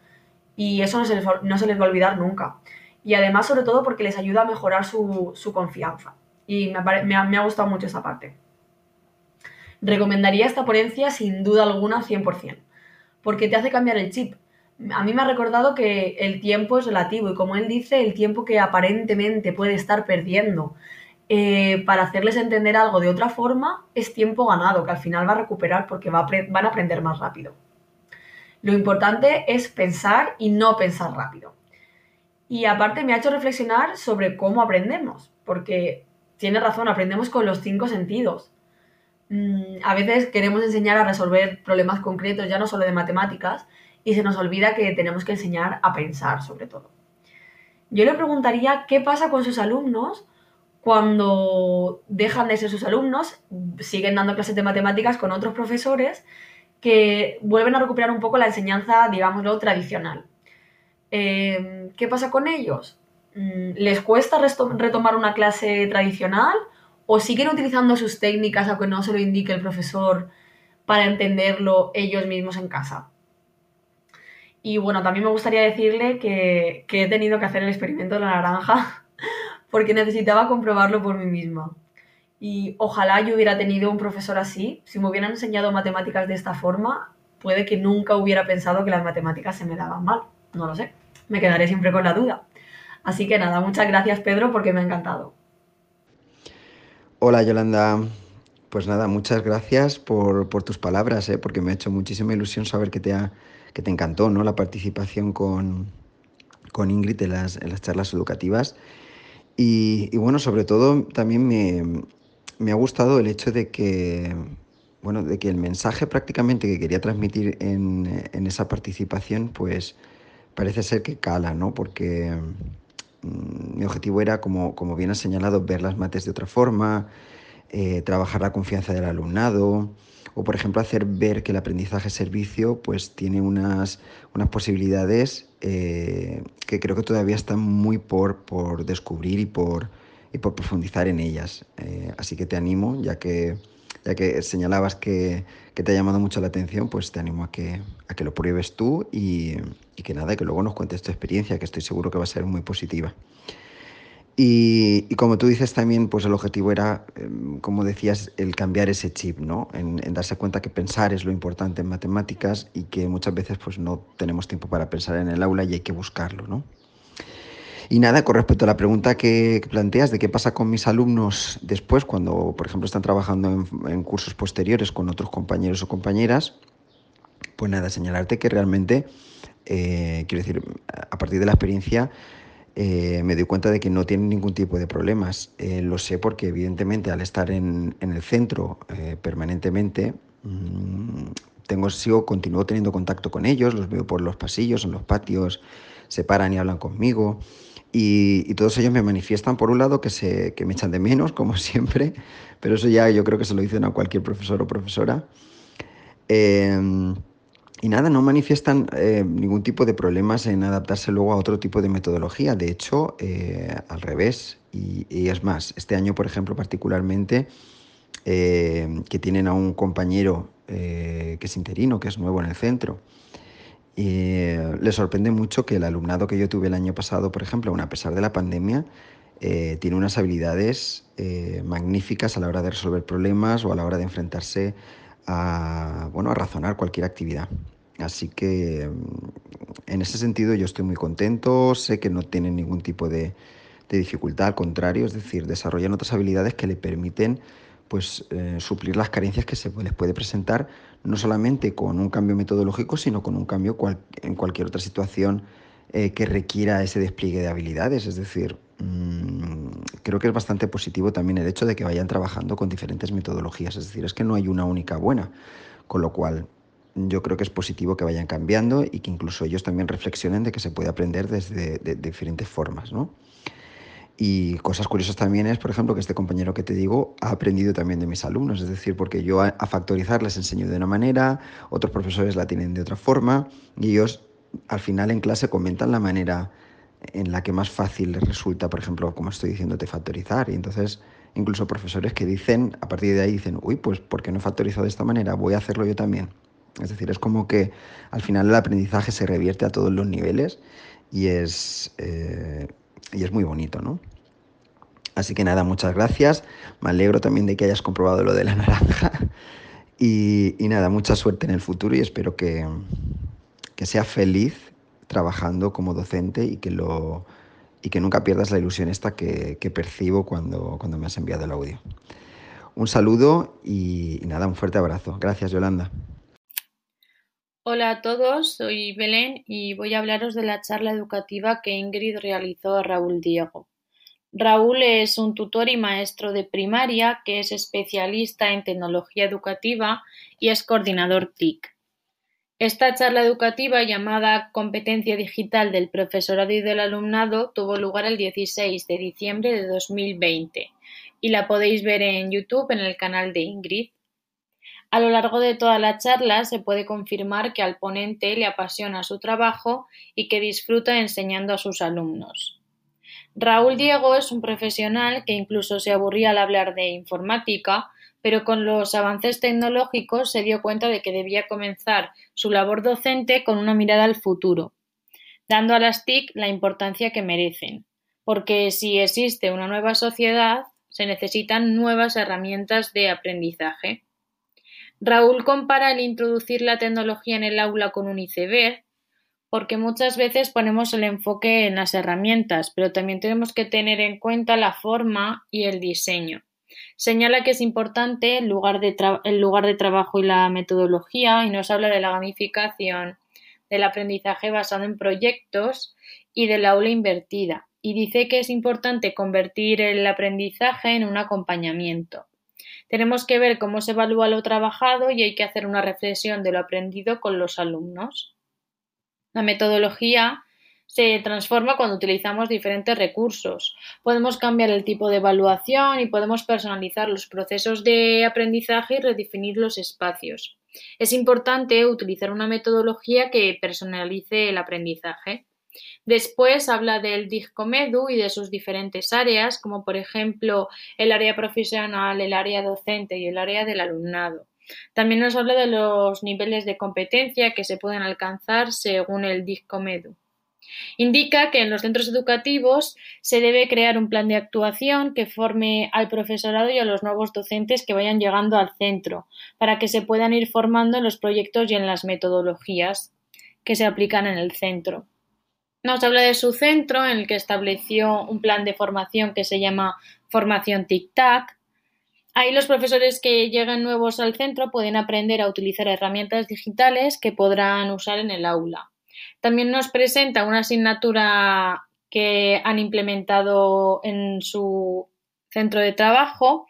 Y eso no se les, no se les va a olvidar nunca. Y además, sobre todo, porque les ayuda a mejorar su, confianza. Y me, me, ha, me ha gustado mucho esa parte. Recomendaría esta ponencia sin duda alguna 100%, porque te hace cambiar el chip a mí me ha recordado que el tiempo es relativo y como él dice, el tiempo que aparentemente puede estar perdiendo eh, para hacerles entender algo de otra forma es tiempo ganado, que al final va a recuperar porque va van a aprender más rápido. Lo importante es pensar y no pensar rápido. Y aparte me ha hecho reflexionar sobre cómo aprendemos, porque tiene razón, aprendemos con los cinco sentidos. Mm, a veces queremos enseñar a resolver problemas concretos, ya no solo de matemáticas, y se nos olvida que tenemos que enseñar a pensar sobre todo. Yo le preguntaría qué pasa con sus alumnos cuando dejan de ser sus alumnos, siguen dando clases de matemáticas con otros profesores que vuelven a recuperar un poco la enseñanza, digámoslo, tradicional. Eh, ¿Qué pasa con ellos? Mm, ¿Les cuesta retomar una clase tradicional o siguen utilizando sus técnicas aunque no se lo indique el profesor para entenderlo ellos mismos en casa? Y bueno, también me gustaría decirle que, que he tenido que hacer el experimento de la naranja [laughs] porque necesitaba comprobarlo por mí misma. Y ojalá yo hubiera tenido un profesor así. Si me hubieran enseñado matemáticas de esta forma, puede que nunca hubiera pensado que las matemáticas se me daban mal. No lo sé. Me quedaré siempre con la duda. Así que nada, muchas gracias Pedro porque me ha encantado. Hola Yolanda. Pues nada, muchas gracias por, tus palabras, ¿eh? porque me ha hecho muchísima ilusión saber que te, ha, que te encantó ¿no? la participación con, con Ingrid en las, en las charlas educativas. Y, y, bueno, sobre todo también me, me ha gustado el hecho de que, bueno, de que el mensaje prácticamente que quería transmitir en, esa participación, pues parece ser que cala, ¿no? Porque mm, mi objetivo era, como, como bien ha señalado, ver las mates de otra forma, eh, trabajar la confianza del alumnado, o por ejemplo hacer ver que el aprendizaje servicio pues tiene unas, unas posibilidades eh, que creo que todavía están muy por, por descubrir y por, y por profundizar en ellas. Eh, así que te animo, ya que, ya que señalabas que, que, te ha llamado mucho la atención, pues te animo a que, a que lo pruebes tú y, y, que nada, que luego nos cuentes tu experiencia, que estoy seguro que va a ser muy positiva. Y, y como tú dices también, pues el objetivo era, em, como decías, el cambiar ese chip, ¿no? En, en, darse cuenta que pensar es lo importante en matemáticas y que muchas veces pues no tenemos tiempo para pensar en el aula y hay que buscarlo, ¿no? Y nada, con respecto a la pregunta que, planteas de qué pasa con mis alumnos después, cuando, por ejemplo, están trabajando en, cursos posteriores con otros compañeros o compañeras, pues nada, señalarte que realmente, eh, quiero decir, a partir de la experiencia, eh, me doy cuenta de que no tienen ningún tipo de problemas. Eh, lo sé porque evidentemente al estar en, en el centro permanentemente, mmm, tengo, sigo, continúo teniendo contacto con ellos, los veo por los pasillos, en los patios, se paran y hablan conmigo. Y, todos ellos me manifiestan, por un lado, que, se, que me echan de menos, [laughs] como siempre, pero eso ya yo creo que se lo dicen a cualquier profesor o profesora. Em, y nada, no manifiestan eh, ningún tipo de problemas en adaptarse luego a otro tipo de metodología. De hecho, eh, al revés. Y, es más, este año, por ejemplo, particularmente, eh, que tienen a un compañero que es interino, que es nuevo en el centro, y le sorprende mucho que el alumnado que yo tuve el año pasado, por ejemplo, a pesar de la pandemia, tiene unas habilidades magníficas a la hora de resolver problemas o a la hora de enfrentarse a, bueno, a razonar cualquier actividad. Así que mm, en ese sentido yo estoy muy contento, sé que no tienen ningún tipo de, de dificultad, al contrario, es decir, desarrollan otras habilidades que le permiten pues, suplir las carencias que se les puede presentar no solamente con un cambio metodológico, sino con un cambio en cualquier otra situación eh, que requiera ese despliegue de habilidades. Es decir, mm, creo que es bastante positivo también el hecho de que vayan trabajando con diferentes metodologías. Es decir, es que no hay una única buena, con lo cual yo creo que es positivo que vayan cambiando y que incluso ellos también reflexionen de que se puede aprender desde de, diferentes formas, ¿no? Y cosas curiosas también es, por ejemplo, que este compañero que te digo ha aprendido también de mis alumnos, es decir, porque yo a, factorizar les enseño de una manera, otros profesores la tienen de otra forma, y ellos al final en clase comentan la manera en la que más fácil les resulta, por ejemplo, como estoy diciéndote, factorizar. Y entonces, incluso profesores que dicen, a partir de ahí dicen, uy, pues ¿por qué no factorizo de esta manera? Voy a hacerlo yo también. Es decir, es como que al final el aprendizaje se revierte a todos los niveles y es, eh, y es muy bonito, ¿no? Así que nada, muchas gracias. Me alegro también de que hayas comprobado lo de la [laughs] naranja. Y, nada, mucha suerte en el futuro y espero que, que feliz trabajando como docente y que, lo, y que nunca pierdas la ilusión esta que, percibo cuando, cuando me has enviado el audio. Un saludo y nada, un fuerte abrazo. Gracias, Yolanda. Hola a todos, soy Belén y voy a hablaros de la charla educativa que Ingrid realizó a Raúl Diego. Raúl es un tutor y maestro de primaria que es especialista en tecnología educativa y es coordinador TIC. Esta charla educativa llamada Competencia Digital del Profesorado y del Alumnado tuvo lugar el 16 de diciembre de 2020 y la podéis ver en YouTube en el canal de Ingrid. A lo largo de toda la charla se puede confirmar que al ponente le apasiona su trabajo y que disfruta enseñando a sus alumnos. Raúl Diego es un profesional que incluso se aburría al hablar de informática, pero con los avances tecnológicos se dio cuenta de que debía comenzar su labor docente con una mirada al futuro, dando a las TIC la importancia que merecen, porque si existe una nueva sociedad, se necesitan nuevas herramientas de aprendizaje. Raúl compara el introducir la tecnología en el aula con un iceberg, porque muchas veces ponemos el enfoque en las herramientas, pero también tenemos que tener en cuenta la forma y el diseño. Señala que es importante el lugar de, el lugar de trabajo y la metodología y nos habla de la gamificación, del aprendizaje basado en proyectos y del aula invertida. Y dice que es importante convertir el aprendizaje en un acompañamiento. Tenemos que ver cómo se evalúa lo trabajado y hay que hacer una reflexión de lo aprendido con los alumnos. La metodología se transforma cuando utilizamos diferentes recursos. Podemos cambiar el tipo de evaluación y podemos personalizar los procesos de aprendizaje y redefinir los espacios. Es importante utilizar una metodología que personalice el aprendizaje. Después habla del DIGCOMEDU y de sus diferentes áreas, como por ejemplo el área profesional, el área docente y el área del alumnado. También nos habla de los niveles de competencia que se pueden alcanzar según el DIGCOMEDU. Indica que en los centros educativos se debe crear un plan de actuación que forme al profesorado y a los nuevos docentes que vayan llegando al centro, para que se puedan ir formando en los proyectos y en las metodologías que se aplican en el centro. Nos habla de su centro, en el que estableció un plan de formación que se llama Formación Tic-Tac. Ahí los profesores que llegan nuevos al centro pueden aprender a utilizar herramientas digitales que podrán usar en el aula. También nos presenta una asignatura que han implementado en su centro de trabajo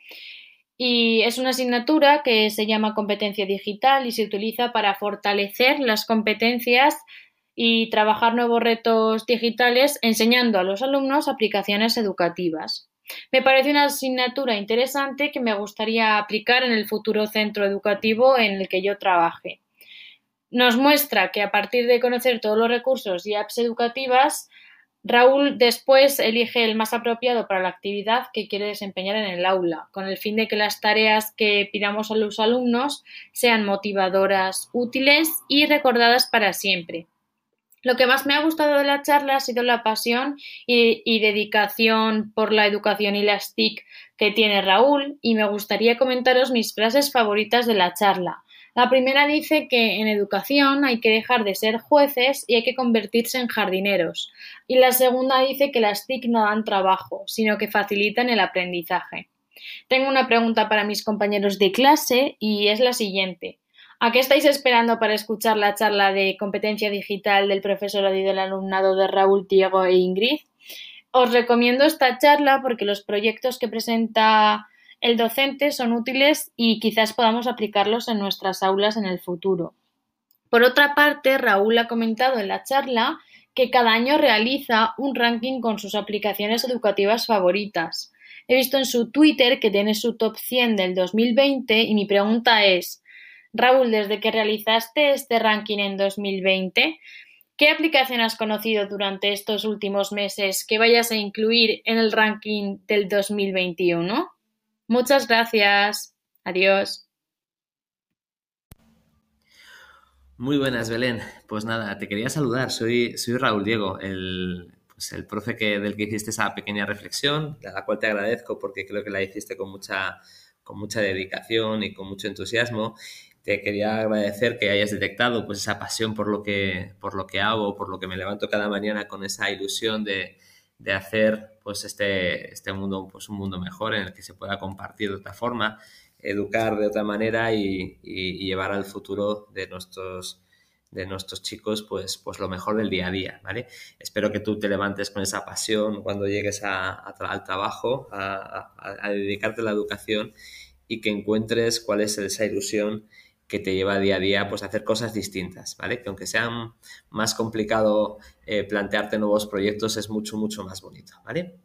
y es una asignatura que se llama competencia digital y se utiliza para fortalecer las competencias y trabajar nuevos retos digitales enseñando a los alumnos aplicaciones educativas. Me parece una asignatura interesante que me gustaría aplicar en el futuro centro educativo en el que yo trabaje. Nos muestra que a partir de conocer todos los recursos y apps educativas, Raúl después elige el más apropiado para la actividad que quiere desempeñar en el aula, con el fin de que las tareas que pidamos a los alumnos sean motivadoras, útiles y recordadas para siempre. Lo que más me ha gustado de la charla ha sido la pasión y, dedicación por la educación y las TIC que tiene Raúl y me gustaría comentaros mis frases favoritas de la charla. La primera dice que en educación hay que dejar de ser jueces y hay que convertirse en jardineros. Y la segunda dice que las TIC no dan trabajo, sino que facilitan el aprendizaje. Tengo una pregunta para mis compañeros de clase y es la siguiente. ¿A qué estáis esperando para escuchar la charla de competencia digital del profesorado y del alumnado de Raúl, Diego e Ingrid? Os recomiendo esta charla porque los proyectos que presenta el docente son útiles y quizás podamos aplicarlos en nuestras aulas en el futuro. Por otra parte, Raúl ha comentado en la charla que cada año realiza un ranking con sus aplicaciones educativas favoritas. He visto en su Twitter que tiene su top 100 del 2020 y mi pregunta es, Raúl, desde que realizaste este ranking en 2020, ¿qué aplicación has conocido durante estos últimos meses que vayas a incluir en el ranking del 2021? Muchas gracias. Adiós. Muy buenas, Belén. Pues nada, te quería saludar. Soy, soy Raúl Diego, el, pues el profe que, del que hiciste esa pequeña reflexión, a la cual te agradezco porque creo que la hiciste con mucha, con mucha dedicación y con mucho entusiasmo te quería agradecer que hayas detectado pues esa pasión por lo que, por lo que hago, por lo que me levanto cada mañana con esa ilusión de, de hacer pues este, este mundo pues un mundo mejor en el que se pueda compartir de otra forma, educar de otra manera y, llevar al futuro de nuestros de nuestros chicos pues, pues lo mejor del día a día, ¿vale? Espero que tú te levantes con esa pasión cuando llegues a, al trabajo, a, a, a dedicarte a la educación y que encuentres cuál es esa ilusión que te lleva día a día pues, a hacer cosas distintas, ¿vale? Que aunque sea más complicado eh, plantearte nuevos proyectos, es mucho, mucho más bonito, ¿vale?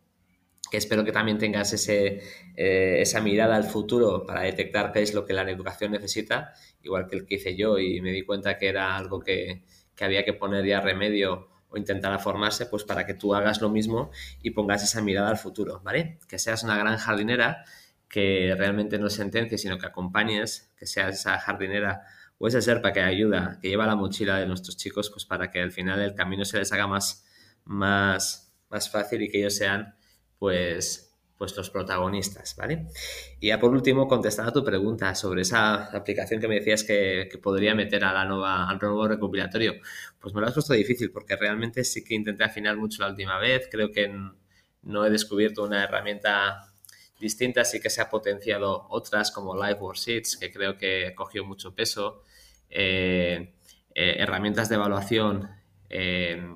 que espero que también tengas ese, eh, esa mirada al futuro para detectar qué es lo que la educación necesita, igual que el que hice yo y me di cuenta que era algo que, que había que poner ya remedio o intentar formarse, pues para que tú hagas lo mismo y pongas esa mirada al futuro, ¿vale? Que seas una gran jardinera, que realmente no sentencies, sino que acompañes, que seas esa jardinera o esa serpa que ayuda, que lleva la mochila de nuestros chicos, pues para que al final el camino se les haga más, más, más fácil y que ellos sean pues, pues los protagonistas, ¿vale? Y ya por último, contestar a tu pregunta sobre esa aplicación que me decías que, podría meter a la nueva, al nuevo recopilatorio, pues me lo has puesto difícil porque realmente sí que intenté afinar mucho la última vez, creo que no he descubierto una herramienta distinta, sí que se ha potenciado otras como Live Worksheets, que creo que cogió mucho peso, eh, eh, herramientas de evaluación eh,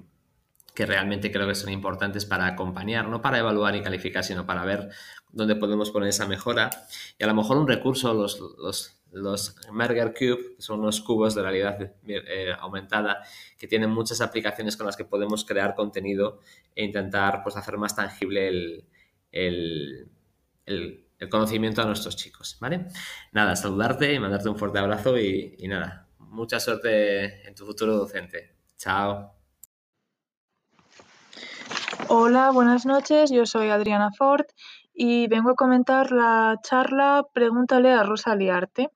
que realmente creo que son importantes para acompañar, no para evaluar y calificar, sino para ver dónde podemos poner esa mejora. Y a lo mejor un recurso, los, los, los Merger Cube, que son unos cubos de realidad aumentada, que tienen muchas aplicaciones con las que podemos crear contenido e intentar pues, hacer más tangible el, el, conocimiento a nuestros chicos. ¿vale? Nada, saludarte y mandarte un fuerte abrazo y, nada, mucha suerte en tu futuro docente. Chao. Hola, buenas noches. Yo soy Adriana Ford y vengo a comentar la charla Pregúntale a Rosa Liarte.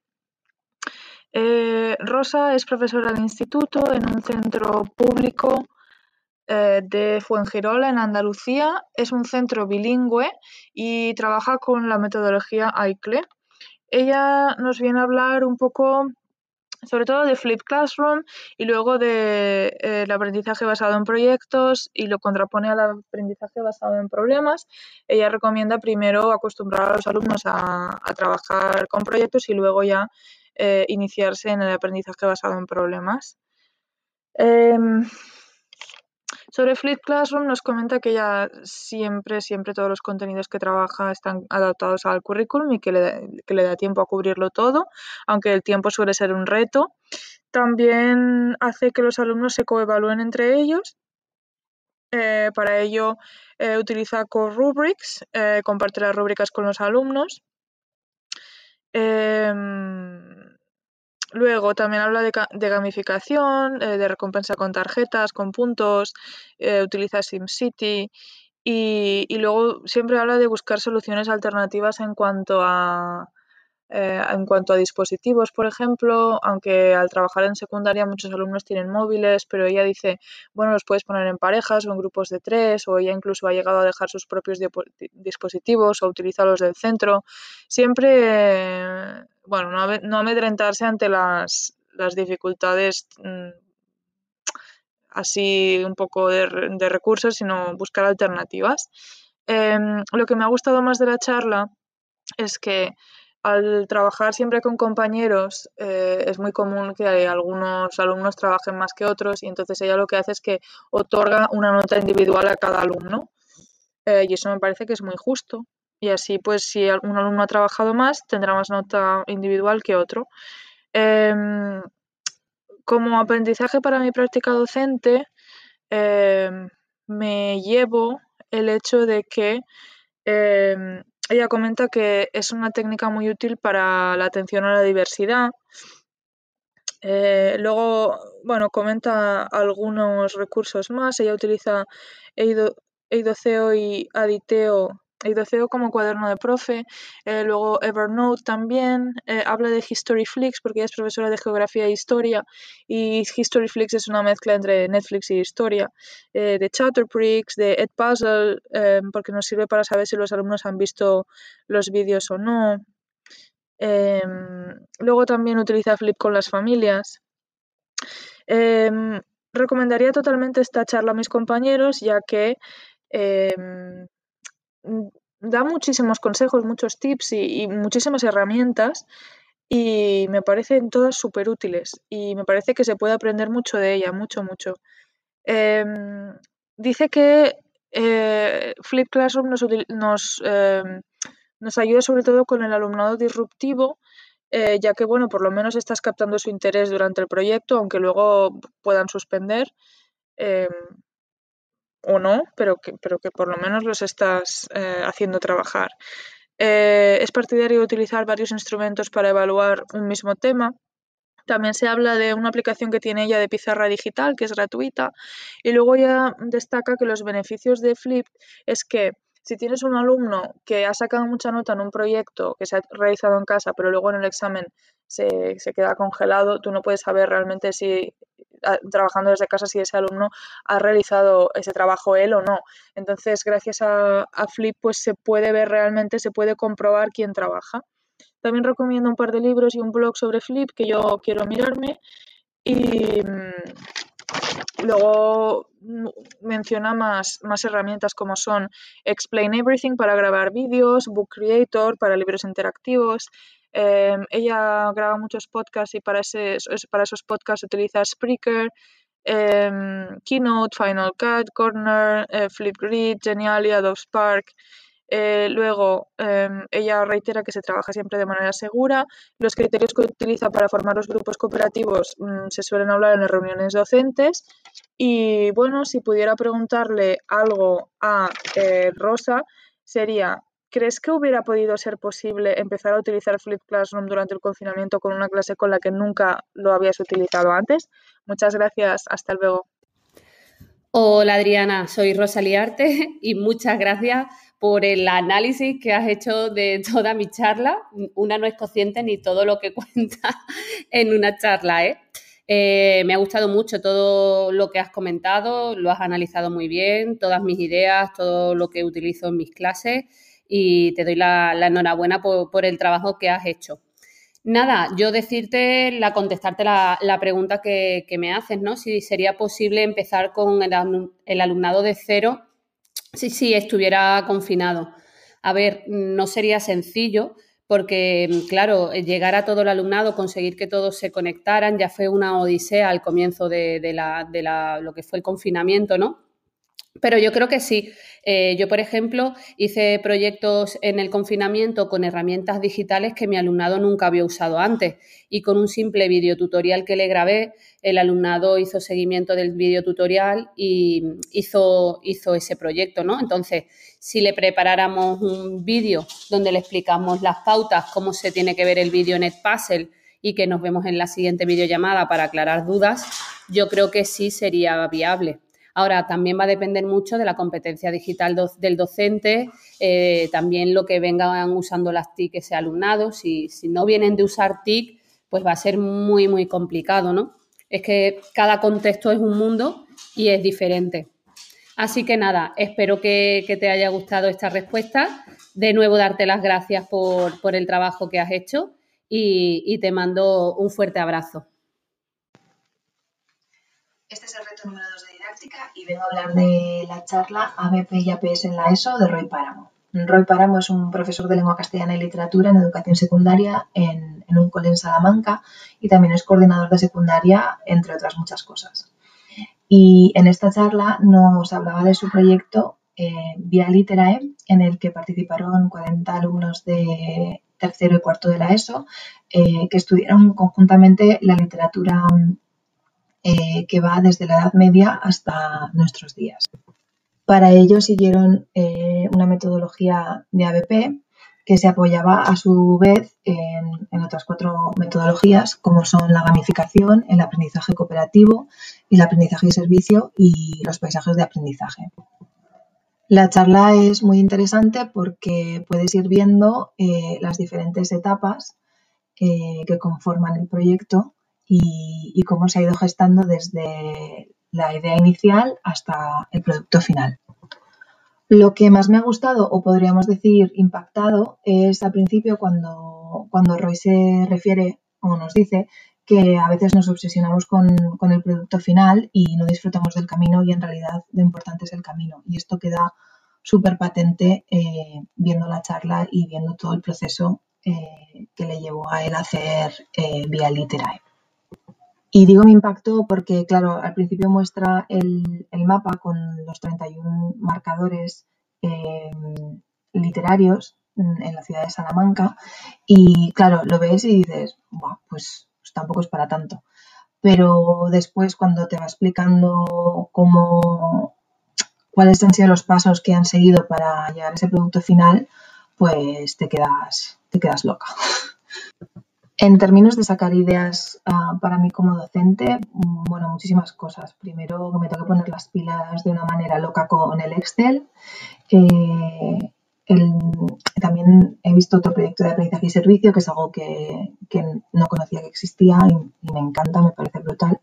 Eh, Rosa es profesora de instituto en un centro público eh, de Fuengirola, en Andalucía. Es un centro bilingüe y trabaja con la metodología AICLE. Ella nos viene a hablar un poco sobre todo de Flip Classroom y luego de eh, aprendizaje basado en proyectos y lo contrapone al aprendizaje basado en problemas. Ella recomienda primero acostumbrar a los alumnos a, trabajar con proyectos y luego ya eh, iniciarse en el aprendizaje basado en problemas. Em, sobre Flip Classroom nos comenta que ya siempre, siempre todos los contenidos que trabaja están adaptados al currículum y que le, da tiempo a cubrirlo todo, aunque el tiempo suele ser un reto. También hace que los alumnos se coevalúen entre ellos. Eh, para ello eh, utiliza Core Rubrics, eh, comparte las rúbricas con los alumnos. Luego también habla de, gamificación, eh, de recompensa con tarjetas, con puntos, eh, utiliza SimCity y, y, luego siempre habla de buscar soluciones alternativas en cuanto a, eh, en cuanto a dispositivos, por ejemplo, aunque al trabajar en secundaria muchos alumnos tienen móviles, pero ella dice, bueno, los puedes poner en parejas o en grupos de tres, o ella incluso ha llegado a dejar sus propios dispositivos o utiliza los del centro. Siempre, bueno, no, amedrentarse ante las, dificultades mm, así un poco de, recursos, sino buscar alternativas. Em, lo que me ha gustado más de la charla es que al trabajar siempre con compañeros eh, es muy común que algunos alumnos trabajen más que otros y entonces ella lo que hace es que otorga una nota individual a cada alumno eh, y eso me parece que es muy justo y así pues si un alumno ha trabajado más tendrá más nota individual que otro. Em, como aprendizaje para mi práctica docente em, me llevo el hecho de que em, ella comenta que es una técnica muy útil para la atención a la diversidad. Eh, luego, bueno, comenta algunos recursos más. Ella utiliza Eidoceo y Aditeo Eidoceo como cuaderno de profe, eh, luego Evernote también, eh, habla de Historyflix porque ella es profesora de geografía e historia y Historyflix es una mezcla entre Netflix y historia, eh, de Chatterprix, de Edpuzzle, porque nos sirve para saber si los alumnos han visto los vídeos o no. Em, luego también utiliza Flip con las familias. Em, recomendaría totalmente esta charla a mis compañeros ya que em, da muchísimos consejos, muchos tips y, muchísimas herramientas y me parecen todas súper útiles y me parece que se puede aprender mucho de ella, mucho, mucho. Em, dice que eh, Flip Classroom nos, nos, em, nos, ayuda sobre todo con el alumnado disruptivo, eh, ya que, bueno, por lo menos estás captando su interés durante el proyecto, aunque luego puedan suspender. O no, pero que, pero que por lo menos los estás eh, haciendo trabajar. Eh, es partidario de utilizar varios instrumentos para evaluar un mismo tema. También se habla de una aplicación que tiene ella de pizarra digital, que es gratuita, y luego ya destaca que los beneficios de Flip es que si tienes un alumno que ha sacado mucha nota en un proyecto que se ha realizado en casa, pero luego en el examen se, se queda congelado, tú no puedes saber realmente si trabajando desde casa si ese alumno ha realizado ese trabajo él o no. Entonces, gracias a, Flip, pues se puede ver realmente, se puede comprobar quién trabaja. También recomiendo un par de libros y un blog sobre Flip que yo quiero mirarme. Y mm, luego menciona más, más herramientas como son Explain Everything para grabar vídeos, Book Creator para libros interactivos, Em, ella graba muchos podcasts y para, ese, para esos podcasts utiliza Spreaker, em, Keynote, Final Cut, Corner, eh, Flipgrid, Geniali, Adobe Spark. Eh, luego, em, ella reitera que se trabaja siempre de manera segura. Los criterios que utiliza para formar los grupos cooperativos mm, se suelen hablar en las reuniones docentes. Y bueno, si pudiera preguntarle algo a eh, Rosa, sería ¿Crees que hubiera podido ser posible empezar a utilizar Flip Classroom durante el confinamiento con una clase con la que nunca lo habías utilizado antes? Muchas gracias, hasta luego. Hola Adriana, soy Rosalía Arte [laughs] y muchas gracias por el análisis que has hecho de toda mi charla. Una no es consciente ni todo lo que [laughs] cuenta en una charla, ¿eh? Eh, me ha gustado mucho todo lo que has comentado, lo has analizado muy bien, todas mis ideas, todo lo que utilizo en mis clases y te doy la, enhorabuena por, el trabajo que has hecho. Nada, yo decirte, la, contestarte la, pregunta que, me haces, ¿no? Si sería posible empezar con el, alumnado de cero si sí, estuviera confinado. A ver, no sería sencillo porque, claro, llegar a todo el alumnado, conseguir que todos se conectaran, ya fue una odisea al comienzo de, de lo que fue el confinamiento, ¿no? Pero yo creo que sí. Eh, yo, por ejemplo, hice proyectos en el confinamiento con herramientas digitales que mi alumnado nunca había usado antes y con un simple videotutorial que le grabé, el alumnado hizo seguimiento del videotutorial y hizo, hizo ese proyecto, ¿no? Entonces, si le preparáramos un vídeo donde le explicamos las pautas, cómo se tiene que ver el vídeo en Edpuzzle y que nos vemos en la siguiente videollamada para aclarar dudas, yo creo que sí sería viable. Ahora, también va a depender mucho de la competencia digital del docente, eh, también lo que vengan usando las TIC ese alumnado. Si, si no vienen de usar TIC, pues va a ser muy, muy complicado, ¿no? Es que cada contexto es un mundo y es diferente. Así que nada, espero que, te haya gustado esta respuesta. De nuevo, darte las gracias por, el trabajo que has hecho y, y te mando un fuerte abrazo. Este es el reto número 2 de vengo a hablar de la charla ABP y APS en la ESO de Roy Páramo. Roy Páramo es un profesor de lengua castellana y literatura en educación secundaria en, un cole en Salamanca y también es coordinador de secundaria, entre otras muchas cosas. Y en esta charla nos hablaba de su proyecto eh, Via Literae, en el que participaron 40 alumnos de tercero y cuarto de la ESO, eh, que estudiaron conjuntamente la literatura eh, que va desde la Edad Media hasta nuestros días. Para ello siguieron eh, una metodología de ABP que se apoyaba a su vez en, otras cuatro metodologías como son la gamificación, el aprendizaje cooperativo, el aprendizaje y servicio y los paisajes de aprendizaje. La charla es muy interesante porque puedes ir viendo eh, las diferentes etapas que conforman el proyecto y, cómo se ha ido gestando desde la idea inicial hasta el producto final. Lo que más me ha gustado, o podríamos decir impactado, es al principio cuando, cuando Roy se refiere o nos dice que a veces nos obsesionamos con, el producto final y no disfrutamos del camino y en realidad lo importante es el camino. Y esto queda súper patente eh, viendo la charla y viendo todo el proceso eh, que le llevó a él a hacer eh, vía Literae. Y digo mi impacto porque, claro, al principio muestra el, mapa con los 31 marcadores em, literarios en la ciudad de Salamanca y, claro, lo ves y dices, pues, pues, tampoco es para tanto. Pero después cuando te va explicando cómo, cuáles han sido los pasos que han seguido para llegar a ese producto final, pues te quedas, te quedas loca. En términos de sacar ideas uh, para mí como docente, mm, bueno, muchísimas cosas. Primero me tengo que poner las pilas de una manera loca con el Excel. Eh, también he visto otro proyecto de aprendizaje y servicio, que es algo que, no conocía que existía y, me encanta, me parece brutal.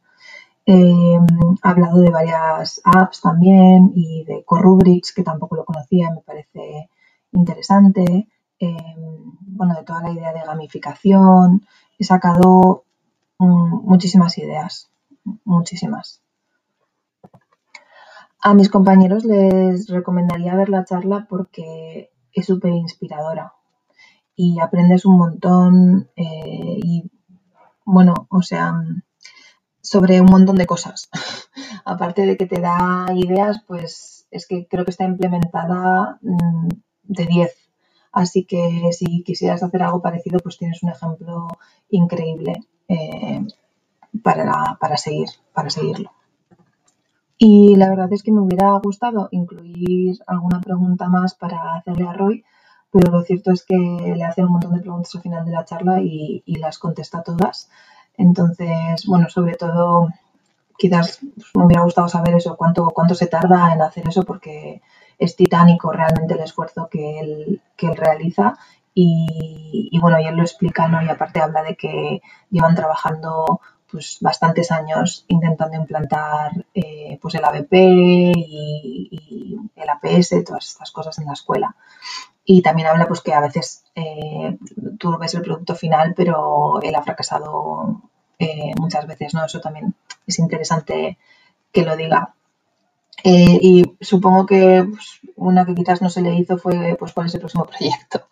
Eh, he hablado de varias apps también y de Corrubrics, que tampoco lo conocía, me parece interesante eh, bueno, de toda la idea de gamificación. He sacado um, muchísimas ideas, muchísimas. A mis compañeros les recomendaría ver la charla porque es súper inspiradora y aprendes un montón eh, y, bueno, o sea, sobre un montón de cosas. [laughs] Aparte de que te da ideas, pues es que creo que está implementada mm, de 10 Así que si quisieras hacer algo parecido, pues tienes un ejemplo increíble eh, para, para, seguir, para seguirlo. Y la verdad es que me hubiera gustado incluir alguna pregunta más para hacerle a Roy, pero lo cierto es que le hace un montón de preguntas al final de la charla y, las contesta todas. Entonces, bueno, sobre todo, quizás me hubiera gustado saber eso, cuánto, cuánto se tarda en hacer eso, porque es titánico realmente el esfuerzo que él, que él realiza y, y, bueno, y él lo explica, ¿no? Y aparte habla de que llevan trabajando pues bastantes años intentando implantar eh, pues el ABP y, el APS, todas estas cosas en la escuela. Y también habla pues que a veces eh, tú ves el producto final, pero él ha fracasado eh, muchas veces, ¿no? Eso también es interesante que lo diga. Eh, y supongo que pues, una que quizás no se le hizo fue pues cuál es el próximo [laughs] proyecto.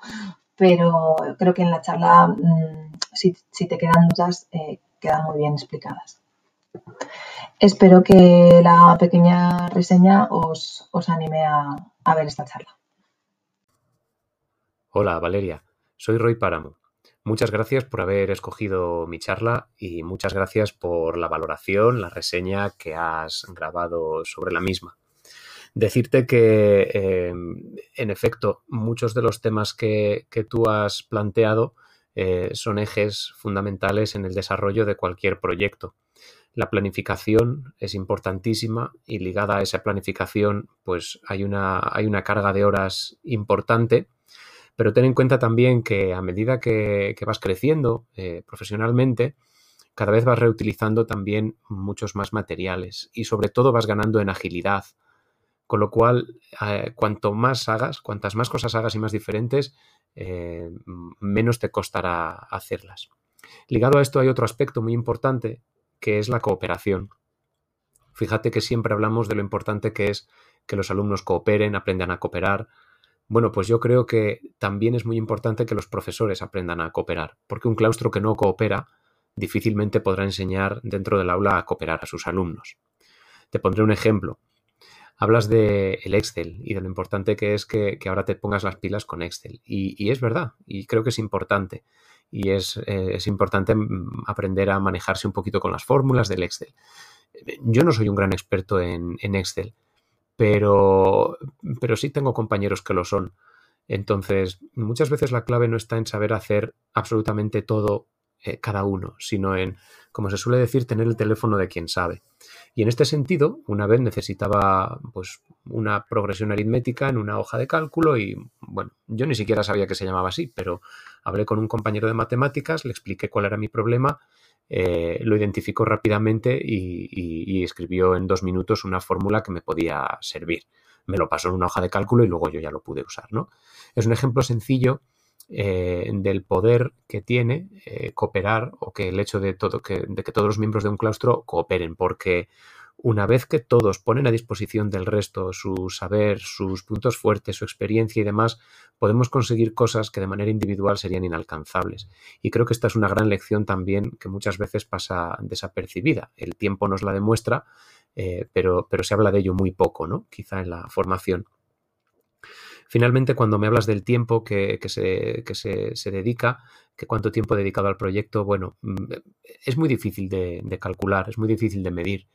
Pero creo que en la charla, mmm, si, si, te quedan dudas, eh, quedan muy bien explicadas. Espero que la pequeña reseña os, os anime a, a ver esta charla. Hola Valeria, soy Roy Páramo. Muchas gracias por haber escogido mi charla y muchas gracias por la valoración, la reseña que has grabado sobre la misma. Decirte que, eh, en efecto, muchos de los temas que, que tú has planteado eh, son ejes fundamentales en el desarrollo de cualquier proyecto. La planificación es importantísima y ligada a esa planificación, pues hay una, hay una carga de horas importante pero ten en cuenta también que a medida que, que vas creciendo eh, profesionalmente, cada vez vas reutilizando también muchos más materiales y sobre todo vas ganando en agilidad. Con lo cual, eh, cuanto más hagas, cuantas más cosas hagas y más diferentes, eh, menos te costará hacerlas. Ligado a esto hay otro aspecto muy importante, que es la cooperación. Fíjate que siempre hablamos de lo importante que es que los alumnos cooperen, aprendan a cooperar, bueno, pues yo creo que también es muy importante que los profesores aprendan a cooperar, porque un claustro que no coopera difícilmente podrá enseñar dentro del aula a cooperar a sus alumnos. Te pondré un ejemplo. Hablas de el Excel y de lo importante que es que, ahora te pongas las pilas con Excel. Y, y, es verdad, y creo que es importante. Y es, eh, es importante mm, aprender a manejarse un poquito con las fórmulas del Excel. Yo no soy un gran experto en, en Excel, pero, pero sí tengo compañeros que lo son. Entonces, muchas veces la clave no está en saber hacer absolutamente todo eh, cada uno, sino en, como se suele decir, tener el teléfono de quien sabe. Y en este sentido, una vez necesitaba pues una progresión aritmética en una hoja de cálculo y bueno, yo ni siquiera sabía que se llamaba así, pero hablé con un compañero de matemáticas, le expliqué cuál era mi problema eh, lo identificó rápidamente y, y, y, escribió en dos minutos una fórmula que me podía servir. Me lo pasó en una hoja de cálculo y luego yo ya lo pude usar. ¿no? Es un ejemplo sencillo eh, del poder que tiene eh, cooperar o que el hecho de, todo, que, de que todos los miembros de un claustro cooperen, porque una vez que todos ponen a disposición del resto su saber, sus puntos fuertes, su experiencia y demás, podemos conseguir cosas que de manera individual serían inalcanzables. Y creo que esta es una gran lección también que muchas veces pasa desapercibida. El tiempo nos la demuestra, eh, pero, pero se habla de ello muy poco, ¿no? Quizá en la formación. Finalmente, cuando me hablas del tiempo que, se, se, se, dedica, que cuánto tiempo he dedicado al proyecto, bueno, mm, es muy difícil de, calcular, es muy difícil de medir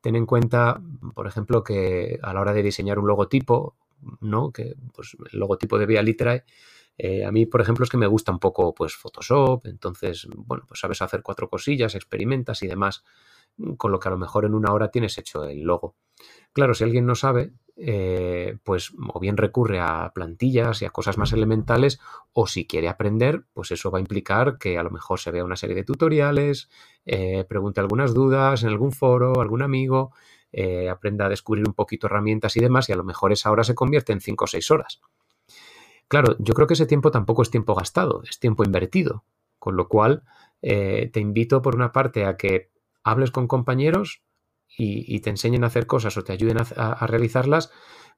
Ten en cuenta, por ejemplo, que a la hora de diseñar un logotipo, ¿no? Que pues, el logotipo de Via Literae, eh, a mí, por ejemplo, es que me gusta un poco pues Photoshop, entonces, bueno, pues sabes hacer cuatro cosillas, experimentas y demás, con lo que a lo mejor en una hora tienes hecho el logo. Claro, si alguien no sabe, eh, pues o bien recurre a plantillas y a cosas más elementales, o si quiere aprender, pues eso va a implicar que a lo mejor se vea una serie de tutoriales, eh, pregunte algunas dudas en algún foro, algún amigo, eh, aprenda a descubrir un poquito herramientas y demás, y a lo mejor esa hora se convierte en 5 o 6 horas. Claro, yo creo que ese tiempo tampoco es tiempo gastado, es tiempo invertido, con lo cual te invito por una parte a que hables con compañeros y, te enseñen a hacer cosas o te ayuden a, realizarlas.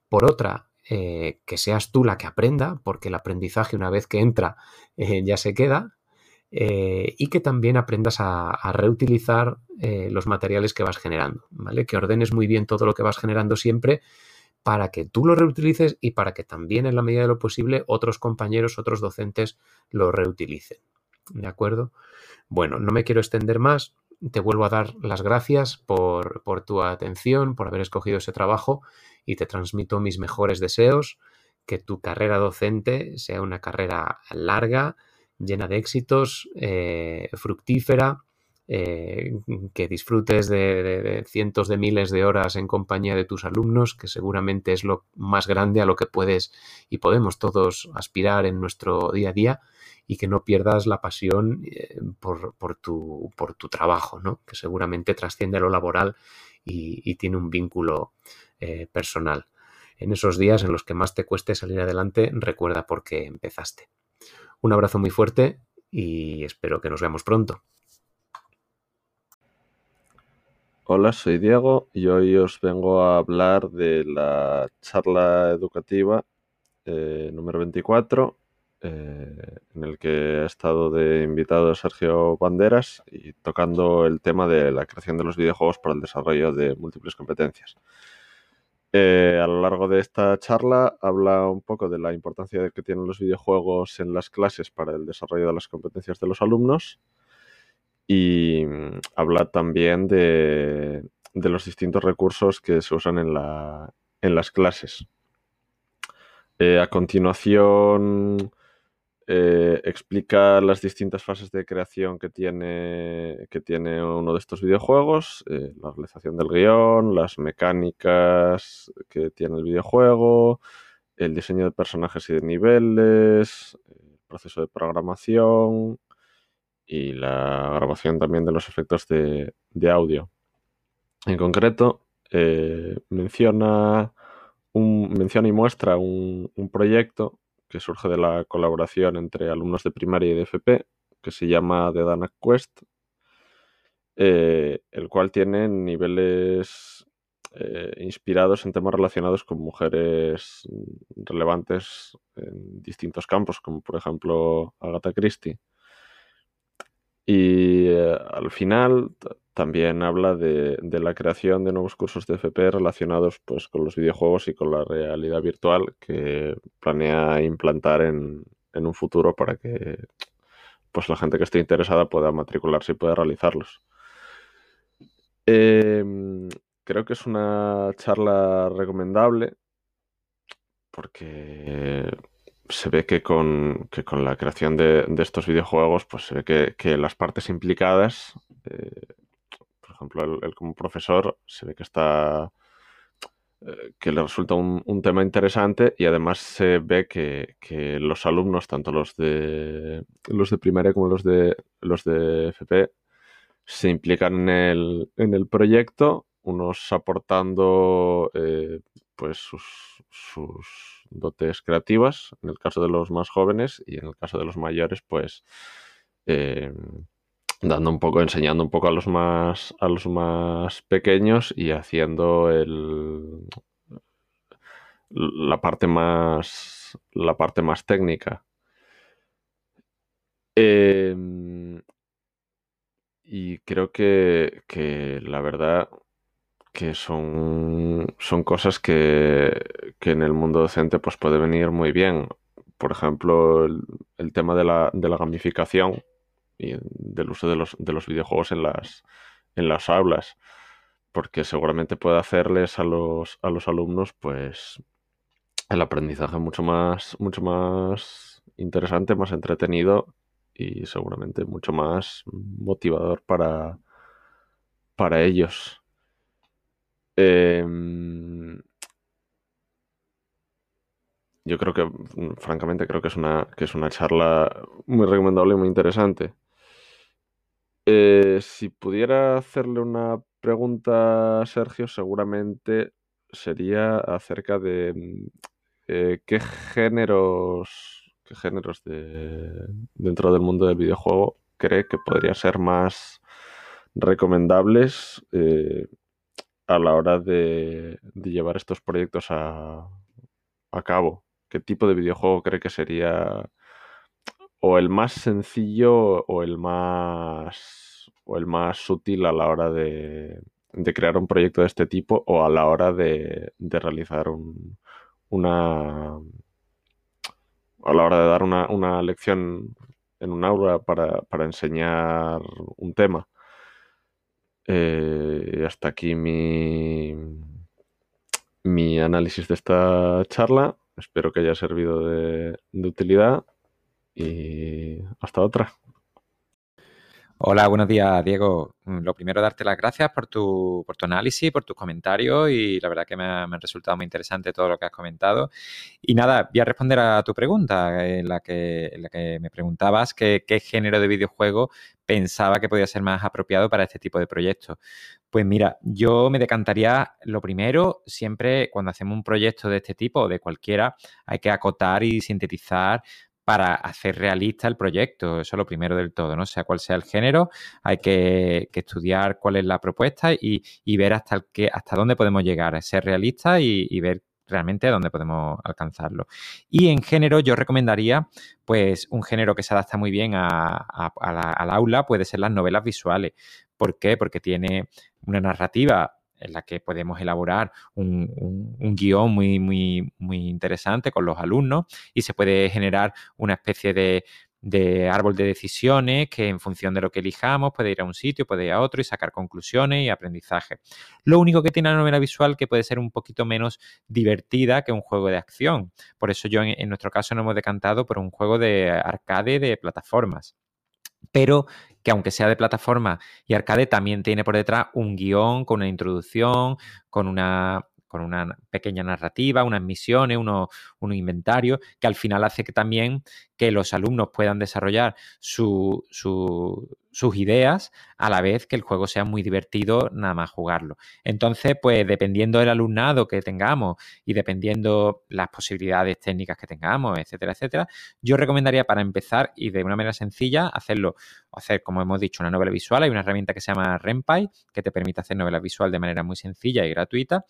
Por otra, eh, que seas tú la que aprenda, porque el aprendizaje una vez que entra eh, ya se queda. Eh, y que también aprendas a, reutilizar los materiales que vas generando, ¿vale? Que ordenes muy bien todo lo que vas generando siempre para que tú lo reutilices y para que también en la medida de lo posible otros compañeros, otros docentes lo reutilicen. ¿De acuerdo? Bueno, no me quiero extender más te vuelvo a dar las gracias por, tu atención, por haber escogido ese trabajo y te transmito mis mejores deseos, que tu carrera docente sea una carrera larga, llena de éxitos, eh, fructífera, eh, que disfrutes de, cientos de miles de horas en compañía de tus alumnos, que seguramente es lo más grande a lo que puedes y podemos todos aspirar en nuestro día a día y que no pierdas la pasión eh, por, tu, trabajo, ¿no? que seguramente trasciende a lo laboral y, tiene un vínculo eh, personal. En esos días en los que más te cueste salir adelante, recuerda por qué empezaste. Un abrazo muy fuerte y espero que nos veamos pronto. Hola, soy Diego y hoy os vengo a hablar de la charla educativa eh, número 24 eh, en el que ha estado de invitado Sergio Banderas y tocando el tema de la creación de los videojuegos para el desarrollo de múltiples competencias. Eh, a lo largo de esta charla habla un poco de la importancia que tienen los videojuegos en las clases para el desarrollo de las competencias de los alumnos y mm, habla también de, los distintos recursos que se usan en, las clases. Eh, a continuación eh, explica las distintas fases de creación que tiene, que tiene uno de estos videojuegos, eh, la realización del guion, las mecánicas que tiene el videojuego, el diseño de personajes y de niveles, el proceso de programación y la grabación también de los efectos de, audio. En concreto, eh, menciona, un, menciona y muestra un proyecto que surge de la colaboración entre alumnos de primaria y de FP, que se llama The Dana Quest, eh, el cual tiene niveles eh, inspirados en temas relacionados con mujeres relevantes en distintos campos, como por ejemplo Agatha Christie. Y eh, al final también habla de, la creación de nuevos cursos de FP relacionados pues, con los videojuegos y con la realidad virtual que planea implantar en, un futuro para que pues, la gente que esté interesada pueda matricularse y pueda realizarlos. Em, creo que es una charla recomendable porque se ve que con, con la creación de, estos videojuegos, pues se ve que, las partes implicadas, eh, por ejemplo, él, como profesor, se ve que está eh, que le resulta un, tema interesante y además se ve que, los alumnos, tanto los de los de primaria como los de los de FP, se implican en el, en el proyecto, unos aportando eh, pues sus, dotes creativas, en el caso de los más jóvenes, y en el caso de los mayores, pues eh, dando un poco, enseñando un poco a los más, a los más pequeños y haciendo el la parte más la parte más técnica. Em, y creo que, que la verdad que son, son cosas que, en el mundo docente pues puede venir muy bien. Por ejemplo, el, tema de la, de la, gamificación y del uso de los, de los videojuegos en las, en las aulas. porque seguramente puede hacerles a los, a los alumnos pues el aprendizaje mucho más, mucho más interesante, más entretenido y seguramente mucho más motivador para, para ellos. Em, yo creo que, francamente, creo que es una, que es una charla muy recomendable y muy interesante. Eh, si pudiera hacerle una pregunta a Sergio, seguramente sería acerca de mm, eh, qué géneros, qué géneros de, dentro del mundo del videojuego cree que podría ser más recomendables eh, a la hora de, llevar estos proyectos a, cabo. ¿Qué tipo de videojuego cree que sería o el más sencillo o el más o el más útil a la hora de, crear un proyecto de este tipo o a la hora de, realizar una a la hora de dar una, lección en un aula para, enseñar un tema. Eh, hasta aquí mi, mi análisis de esta charla. Espero que haya servido de utilidad y hasta otra. Hola, buenos días, Diego. Mm, lo primero, darte las gracias por tu, por tu análisis, por tus comentarios y la verdad que me ha, resultado muy interesante todo lo que has comentado. Y nada, voy a responder a tu pregunta, en la que, la que me preguntabas qué género de videojuego pensaba que podía ser más apropiado para este tipo de proyectos. Pues mira, yo me decantaría, lo primero, siempre cuando hacemos un proyecto de este tipo o de cualquiera, hay que acotar y sintetizar para hacer realista el proyecto. Eso es lo primero del todo, ¿no? Sea cual sea el género, hay que, estudiar cuál es la propuesta y, ver hasta, el hasta dónde podemos llegar, a ser realista y, ver realmente dónde podemos alcanzarlo. Y en género yo recomendaría pues un género que se adapta muy bien al aula, puede ser las novelas visuales. ¿Por qué? Porque tiene una narrativa en la que podemos elaborar un, guion muy, muy, muy interesante con los alumnos y se puede generar una especie de, árbol de decisiones que en función de lo que elijamos puede ir a un sitio, puede ir a otro y sacar conclusiones y aprendizaje. Lo único que tiene la novela visual que puede ser un poquito menos divertida que un juego de acción. Por eso yo en, en nuestro caso nos hemos decantado por un juego de arcade de plataformas. Pero que aunque sea de plataforma y arcade, también tiene por detrás un guion con una introducción, con una, con una pequeña narrativa, unas misiones, unos, unos inventarios, que al final hace que también que los alumnos puedan desarrollar sus ideas a la vez que el juego sea muy divertido nada más jugarlo. Entonces, pues dependiendo del alumnado que tengamos y dependiendo las posibilidades técnicas que tengamos, etcétera, etcétera, yo recomendaría para empezar y de una manera sencilla hacerlo, hacer como hemos dicho una novela visual, hay una herramienta que se llama Renpai que te permite hacer novela visual de manera muy sencilla y gratuita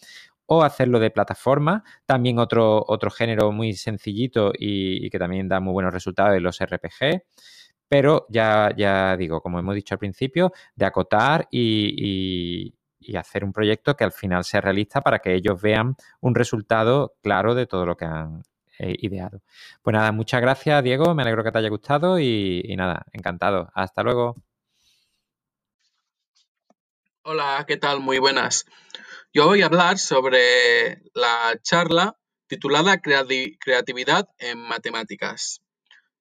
o hacerlo de plataforma, también otro, otro género muy sencillito y, que también da muy buenos resultados de los RPG, pero ya, ya digo, como hemos dicho al principio, de acotar y, hacer un proyecto que al final sea realista para que ellos vean un resultado claro de todo lo que han eh, ideado. Pues nada, muchas gracias Diego, me alegro que te haya gustado y, y nada, encantado. Hasta luego. Hola, ¿qué tal? Muy buenas. Yo voy a hablar sobre la charla titulada Creatividad en Matemáticas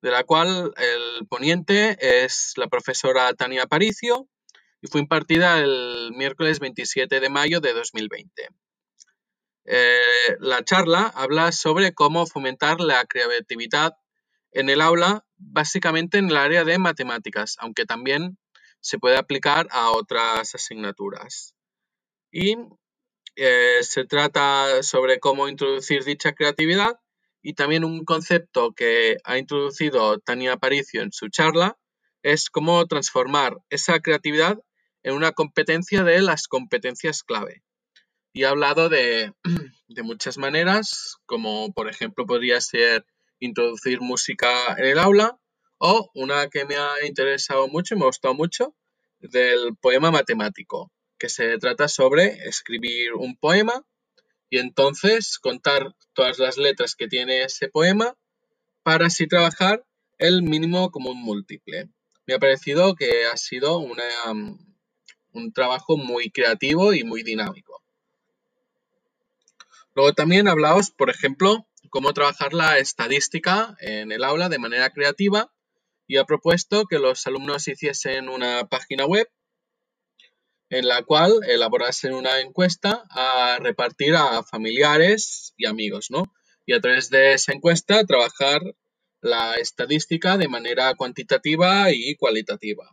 de la cual el poniente es la profesora Tania Aparicio y fue impartida el miércoles 27 de mayo de 2020. Eh, la charla habla sobre cómo fomentar la creatividad en el aula, básicamente en el área de matemáticas, aunque también se puede aplicar a otras asignaturas. Y eh, se trata sobre cómo introducir dicha creatividad y también un concepto que ha introducido Tania Aparicio en su charla es cómo transformar esa creatividad en una competencia de las competencias clave. Y ha hablado [clears throat] de, muchas maneras, como por ejemplo podría ser introducir música en el aula o una que me ha interesado mucho y me ha gustado mucho, del poema matemático, que se trata sobre escribir un poema y entonces contar todas las letras que tiene ese poema para así trabajar el mínimo común múltiple. Me ha parecido que ha sido un trabajo muy creativo y muy dinámico. Luego también hablaos, por ejemplo, cómo trabajar la estadística en el aula de manera creativa y ha propuesto que los alumnos hiciesen una página web en la cual elaborasen una encuesta a repartir a familiares y amigos, ¿no? Y a través de esa encuesta trabajar la estadística de manera cuantitativa y cualitativa.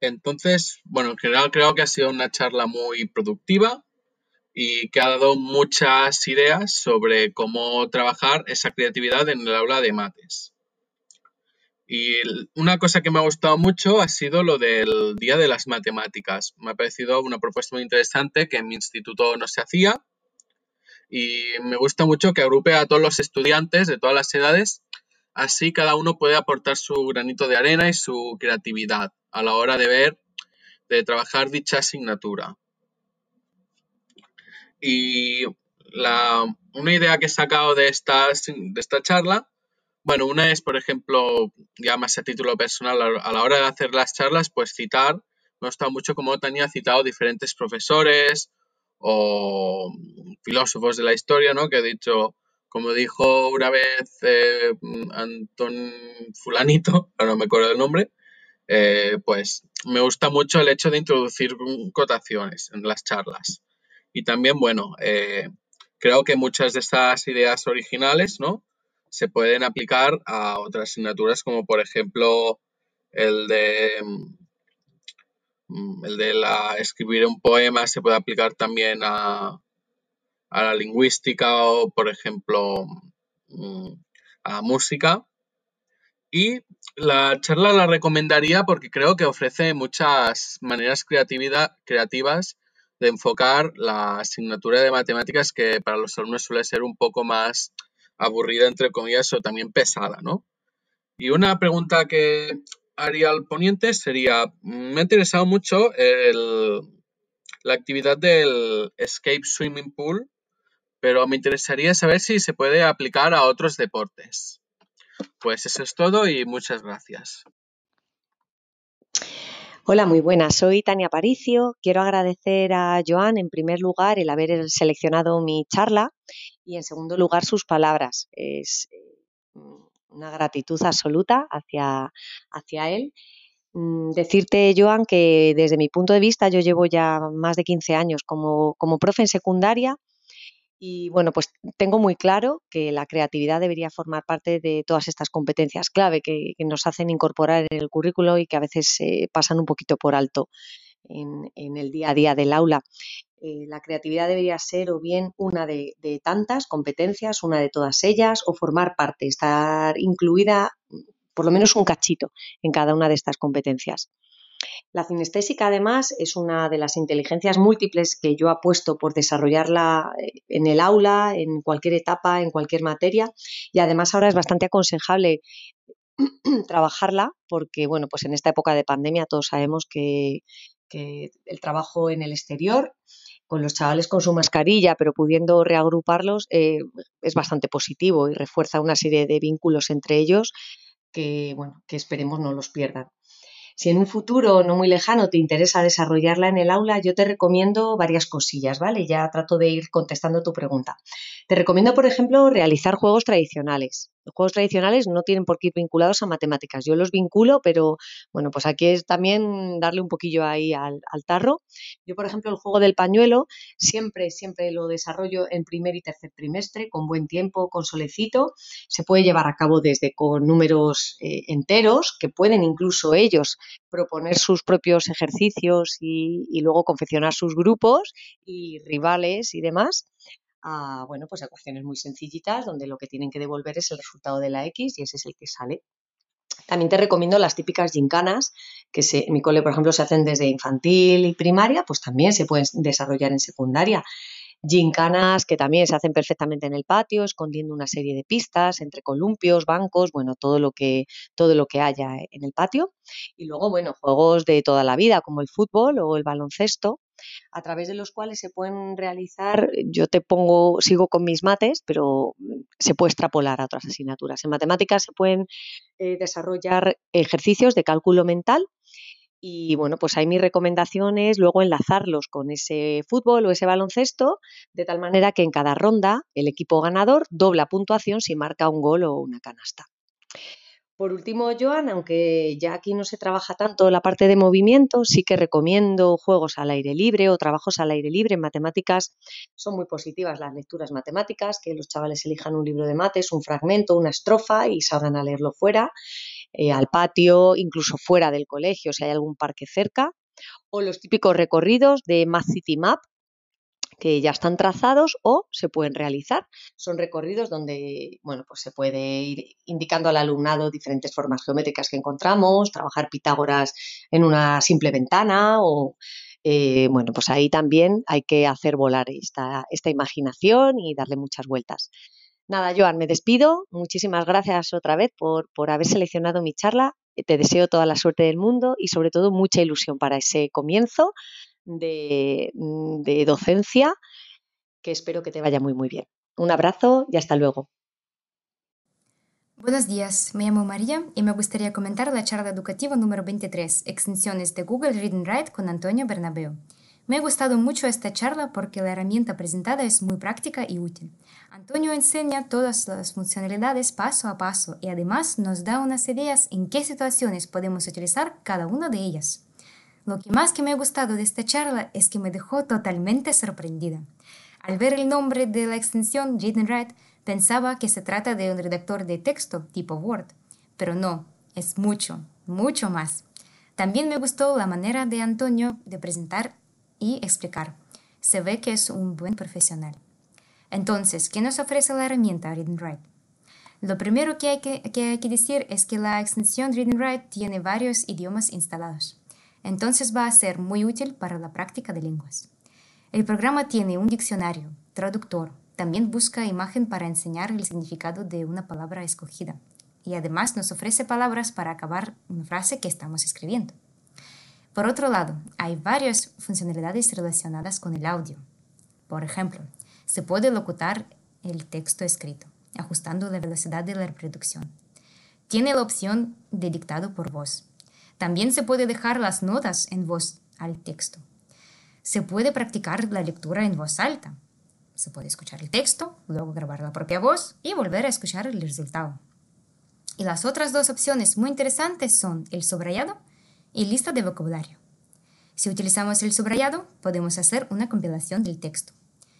Entonces, bueno, en general creo que ha sido una charla muy productiva y que ha dado muchas ideas sobre cómo trabajar esa creatividad en el aula de mates. Y una cosa que me ha gustado mucho ha sido lo del Día de las Matemáticas. Me ha parecido una propuesta muy interesante que en mi instituto no se hacía y me gusta mucho que agrupe a todos los estudiantes de todas las edades, así cada uno puede aportar su granito de arena y su creatividad a la hora de ver, de trabajar dicha asignatura. Y una idea que he sacado de esta, de esta charla, bueno, una es, por ejemplo, ya más a título personal, a la hora de hacer las charlas, pues citar, me ha gustado mucho como Tania ha citado diferentes profesores o filósofos de la historia, ¿no? Que ha dicho, como dijo una vez eh, Anton Fulanito, [laughs] no me acuerdo el nombre, eh, pues me gusta mucho el hecho de introducir cotaciones en las charlas. Y también, bueno, eh, creo que muchas de estas ideas originales, ¿no? Se pueden aplicar a otras asignaturas como por ejemplo el de mm, el de la, escribir un poema se puede aplicar también a, a la lingüística o por ejemplo mm, a la música. Y la charla la recomendaría porque creo que ofrece muchas maneras creativas de enfocar la asignatura de matemáticas que para los alumnos suele ser un poco más aburrida, entre comillas, o también pesada, ¿no? Y una pregunta que haría al poniente sería, me ha interesado mucho la actividad del Escape Swimming Pool, pero me interesaría saber si se puede aplicar a otros deportes. Pues eso es todo y muchas gracias. Hola, muy buenas. Soy Tania Paricio. Quiero agradecer a Joan, en primer lugar, el haber seleccionado mi charla y, en segundo lugar, sus palabras. Es eh, una gratitud absoluta hacia, hacia él. Mm, decirte, Joan, que desde mi punto de vista yo llevo ya más de 15 años como, como profe en secundaria y bueno, pues tengo muy claro que la creatividad debería formar parte de todas estas competencias clave que, nos hacen incorporar en el currículo y que a veces se pasan un poquito por alto en, el día a día del aula. Eh, la creatividad debería ser o bien una de, de, tantas competencias, una de todas ellas, o formar parte, estar incluida por lo menos un cachito en cada una de estas competencias. La cinestésica, además, es una de las inteligencias múltiples que yo apuesto por desarrollarla eh, en el aula, en cualquier etapa, en cualquier materia, y además ahora es bastante aconsejable [clears throat] trabajarla porque, bueno, pues en esta época de pandemia todos sabemos que, el trabajo en el exterior con los chavales con su mascarilla, pero pudiendo reagruparlos, eh, es bastante positivo y refuerza una serie de vínculos entre ellos que, bueno, que esperemos no los pierdan. Si en un futuro no muy lejano te interesa desarrollarla en el aula, yo te recomiendo varias cosillas, ¿vale? Ya trato de ir contestando tu pregunta. Te recomiendo, por ejemplo, realizar juegos tradicionales. Los juegos tradicionales no tienen por qué ir vinculados a matemáticas. Yo los vinculo, pero bueno, pues aquí es también darle un poquillo ahí al, tarro. Yo, por ejemplo, el juego del pañuelo siempre, siempre lo desarrollo en primer y tercer trimestre, con buen tiempo, con solecito. Se puede llevar a cabo desde con números eh, enteros, que pueden incluso ellos proponer sus propios ejercicios y, y luego confeccionar sus grupos y rivales y demás a, bueno, pues ecuaciones muy sencillitas donde lo que tienen que devolver es el resultado de la X y ese es el que sale. También te recomiendo las típicas gincanas, que en mi cole, por ejemplo, se hacen desde infantil y primaria, pues también se pueden desarrollar en secundaria. Gincanas que también se hacen perfectamente en el patio, escondiendo una serie de pistas entre columpios, bancos, bueno, todo lo que, todo lo que haya en el patio. Y luego, bueno, juegos de toda la vida, como el fútbol o el baloncesto, a través de los cuales se pueden realizar, yo te pongo, sigo con mis mates, pero mm, se puede extrapolar a otras asignaturas. En matemáticas se pueden eh, desarrollar ejercicios de cálculo mental Y bueno, pues ahí mi recomendación es luego enlazarlos con ese fútbol o ese baloncesto, de tal manera que en cada ronda el equipo ganador dobla puntuación si marca un gol o una canasta. Por último, Joan, aunque ya aquí no se trabaja tanto la parte de movimiento, sí que recomiendo juegos al aire libre o trabajos al aire libre. En matemáticas son muy positivas las lecturas matemáticas, que los chavales elijan un libro de mates, un fragmento, una estrofa y salgan a leerlo fuera, eh, al patio, incluso fuera del colegio, si hay algún parque cerca. O los típicos recorridos de Math City Map, que ya están trazados o se pueden realizar. Son recorridos donde bueno, pues se puede ir indicando al alumnado diferentes formas geométricas que encontramos, trabajar Pitágoras en una simple ventana o eh, bueno, pues ahí también hay que hacer volar esta, esta imaginación y darle muchas vueltas. Nada, Joan, me despido. Muchísimas gracias otra vez por, por haber seleccionado mi charla. Te deseo toda la suerte del mundo y sobre todo mucha ilusión para ese comienzo Mm, de, docencia que espero que te vaya muy muy bien. Un abrazo y hasta luego. Buenos días, me llamo María y me gustaría comentar la charla educativa número 23, Extensiones de Google Read and Write con Antonio Bernabeu. Me ha gustado mucho esta charla porque la herramienta presentada es muy práctica y útil. Antonio enseña todas las funcionalidades paso a paso y además nos da unas ideas en qué situaciones podemos utilizar cada una de ellas. Lo que más que me ha gustado de esta charla es que me dejó totalmente sorprendida. Al ver el nombre de la extensión Read pensaba que se trata de un redactor de texto tipo Word, pero no, es mucho, mucho más. También me gustó la manera de Antonio de presentar y explicar. Se ve que es un buen profesional. Entonces, ¿qué nos ofrece la herramienta Read and Write? Lo primero que hay que, que hay que decir es que la extensión Read and Write tiene varios idiomas instalados entonces va a ser muy útil para la práctica de lenguas. El programa tiene un diccionario, traductor, también busca imagen para enseñar el significado de una palabra escogida y además nos ofrece palabras para acabar una frase que estamos escribiendo. Por otro lado, hay varias funcionalidades relacionadas con el audio. Por ejemplo, se puede locutar el texto escrito, ajustando la velocidad de la reproducción. Tiene la opción de dictado por voz, también se puede dejar las notas en voz al texto. Se puede practicar la lectura en voz alta. Se puede escuchar el texto, luego grabar la propia voz y volver a escuchar el resultado. Y las otras dos opciones muy interesantes son el subrayado y lista de vocabulario. Si utilizamos el subrayado, podemos hacer una compilación del texto.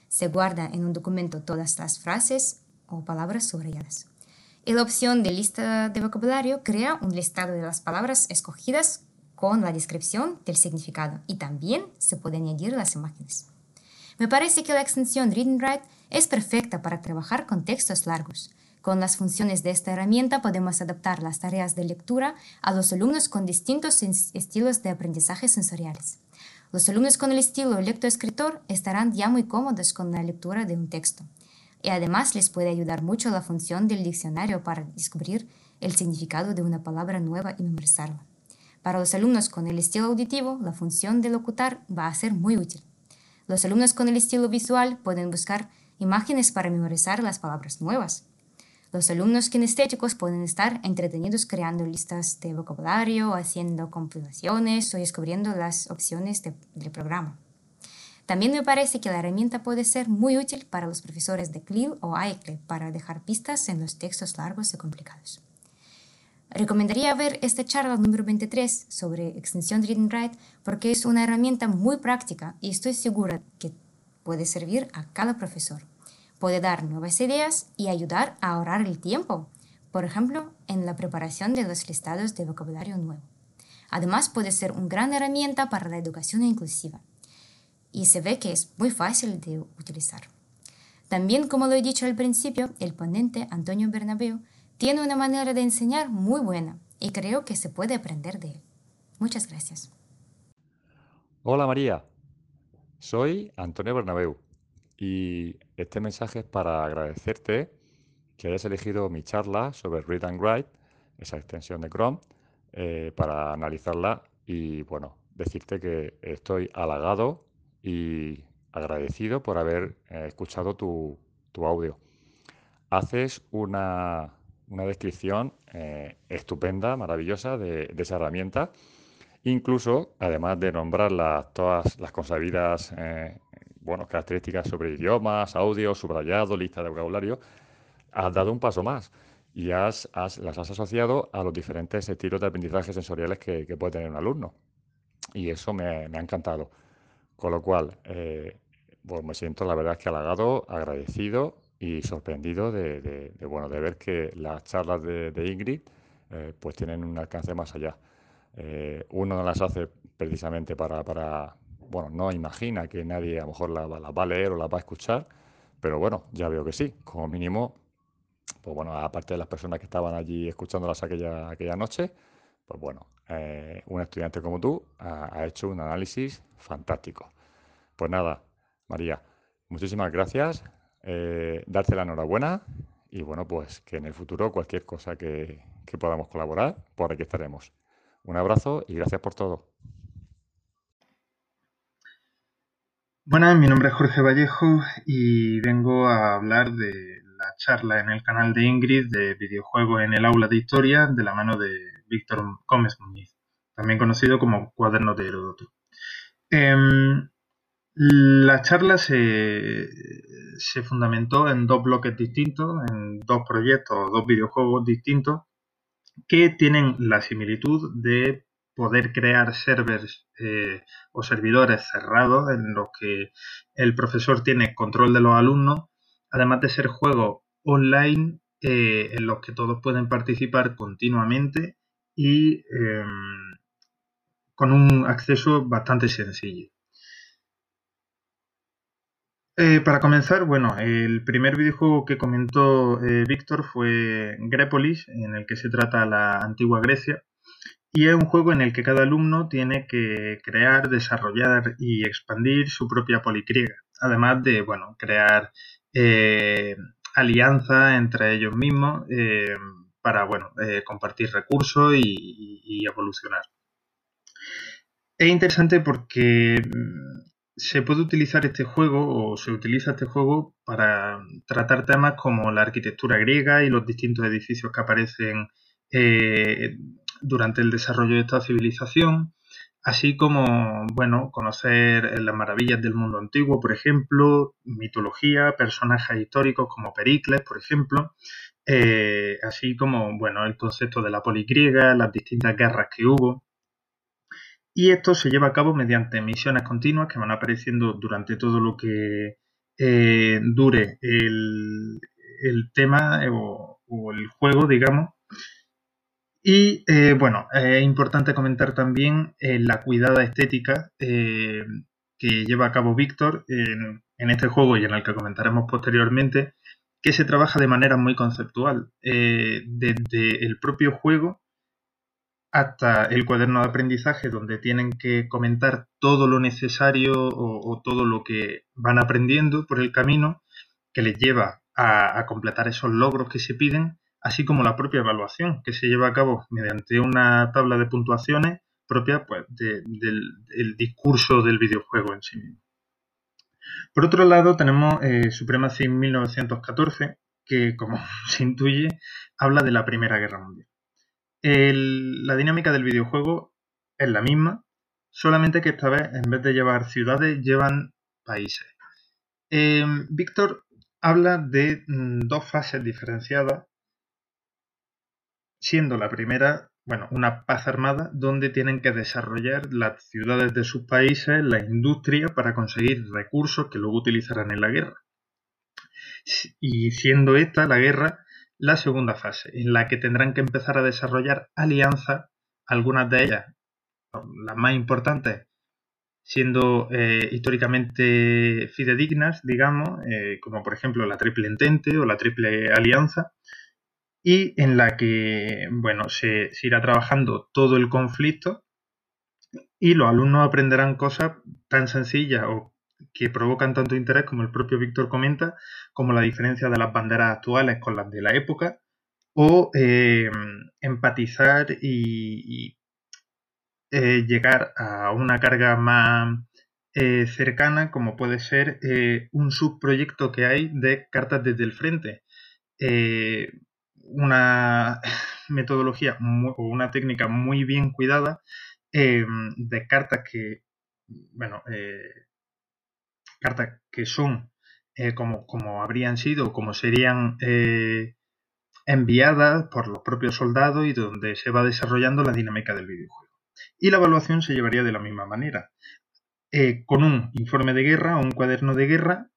Se guarda en un documento todas las frases o palabras subrayadas y la opción de lista de vocabulario crea un listado de las palabras escogidas con la descripción del significado y también se pueden añadir las imágenes. Me parece que la extensión Read and Write es perfecta para trabajar con textos largos. Con las funciones de esta herramienta podemos adaptar las tareas de lectura a los alumnos con distintos estilos de aprendizaje sensoriales. Los alumnos con el estilo lectoescritor estarán ya muy cómodos con la lectura de un texto y además les puede ayudar mucho la función del diccionario para descubrir el significado de una palabra nueva y memorizarla. Para los alumnos con el estilo auditivo, la función de locutar va a ser muy útil. Los alumnos con el estilo visual pueden buscar imágenes para memorizar las palabras nuevas. Los alumnos kinestéticos pueden estar entretenidos creando listas de vocabulario, haciendo compilaciones o descubriendo las opciones del programa. También me parece que la herramienta puede ser muy útil para los profesores de CLIL o AICLE para dejar pistas en los textos largos y complicados. Recomendaría ver esta charla número 23 sobre extensión Read and Write porque es una herramienta muy práctica y estoy segura que puede servir a cada profesor. Puede dar nuevas ideas y ayudar a ahorrar el tiempo, por ejemplo, en la preparación de los listados de vocabulario nuevo. Además, puede ser una gran herramienta para la educación inclusiva y se ve que es muy fácil de utilizar. También, como lo he dicho al principio, el ponente Antonio Bernabeu tiene una manera de enseñar muy buena y creo que se puede aprender de él. Muchas gracias. Hola María, soy Antonio Bernabeu y este mensaje es para agradecerte que hayas elegido mi charla sobre Read and Write, esa extensión de Chrome, eh, para analizarla y bueno, decirte que estoy halagado y agradecido por haber eh, escuchado tu, audio. Haces una, descripción eh, estupenda, maravillosa de, esa herramienta Incluso, además de nombrar todas las consabidas eh, bueno, características sobre idiomas, audio, subrayado, lista de vocabulario, has dado un paso más y has, las has asociado a los diferentes estilos de aprendizaje sensoriales que, puede tener un alumno. Y eso me, ha encantado. Con lo cual, eh, pues me siento la verdad es que halagado, agradecido y sorprendido de, bueno, de ver que las charlas de, Ingrid eh, pues tienen un alcance más allá. Eh, uno no las hace precisamente para, para, bueno, no imagina que nadie a lo mejor la, va a leer o la va a escuchar, pero bueno, ya veo que sí, como mínimo, pues bueno, aparte de las personas que estaban allí escuchándolas aquella, aquella noche, pues bueno, eh, un estudiante como tú ha, hecho un análisis fantástico. Pues nada, María, muchísimas gracias, eh, darte la enhorabuena y bueno, pues que en el futuro cualquier cosa que, que podamos colaborar, por aquí estaremos. Un abrazo y gracias por todo. Buenas, mi nombre es Jorge Vallejo y vengo a hablar de la charla en el canal de Ingrid de videojuegos en el aula de historia de la mano de Víctor Gómez Muñiz, también conocido como Cuaderno de Heródoto. Em, la charla se, se fundamentó en dos bloques distintos, en dos proyectos, dos videojuegos distintos, que tienen la similitud de poder crear servers eh, o servidores cerrados en los que el profesor tiene control de los alumnos, además de ser juegos online eh, en los que todos pueden participar continuamente y em, con un acceso bastante sencillo. Eh, para comenzar, bueno, el primer videojuego que comentó Víctor fue Grepolis, en el que se trata la antigua Grecia, y es un juego en el que cada alumno tiene que crear, desarrollar y expandir su propia policriega, además de, bueno, crear eh, alianzas entre ellos mismos eh, para, bueno, eh, compartir recursos y, evolucionar. Es interesante porque mm, se puede utilizar este juego o se utiliza este juego para tratar temas como la arquitectura griega y los distintos edificios que aparecen durante el desarrollo de esta civilización, así como, bueno, conocer las maravillas del mundo antiguo, por ejemplo, mitología, personajes históricos como Pericles, por ejemplo, eh, así como, bueno, el concepto de la poligriega, las distintas guerras que hubo. Y esto se lleva a cabo mediante misiones continuas que van apareciendo durante todo lo que eh, dure el, tema o, el juego, digamos, y eh, bueno, es importante comentar también eh, la cuidada estética eh, que lleva a cabo Víctor en, este juego y en el que comentaremos posteriormente, que se trabaja de manera muy conceptual, desde el propio juego hasta el cuaderno de aprendizaje donde tienen que comentar todo lo necesario o, todo lo que van aprendiendo por el camino que les lleva a completar esos logros que se piden así como la propia evaluación, que se lleva a cabo mediante una tabla de puntuaciones propia pues, del, discurso del videojuego en sí mismo. Por otro lado, tenemos eh, Supremacy 1914, que, como [laughs] se intuye, habla de la Primera Guerra Mundial. la dinámica del videojuego es la misma, solamente que esta vez, en vez de llevar ciudades, llevan países. Eh, Víctor habla de mm, dos fases diferenciadas siendo la primera, bueno, una paz armada donde tienen que desarrollar las ciudades de sus países, la industria, para conseguir recursos que luego utilizarán en la guerra. Y siendo esta la guerra la segunda fase, en la que tendrán que empezar a desarrollar alianzas, algunas de ellas, las más importantes, siendo eh, históricamente fidedignas, digamos, eh, como por ejemplo la Triple Entente o la Triple Alianza, y en la que, bueno, se, irá trabajando todo el conflicto y los alumnos aprenderán cosas tan sencillas o que provocan tanto interés como el propio Víctor comenta, como la diferencia de las banderas actuales con las de la época, o eh, empatizar y, eh, llegar a una carga más eh, cercana, como puede ser un subproyecto que hay de cartas desde el frente una metodología o una técnica muy bien cuidada em, de cartas que, bueno, eh, cartas que son eh, como, como habrían sido, como serían eh, enviadas por los propios soldados y donde se va desarrollando la dinámica del videojuego. Y la evaluación se llevaría de la misma manera, con un informe de guerra o un cuaderno de guerra,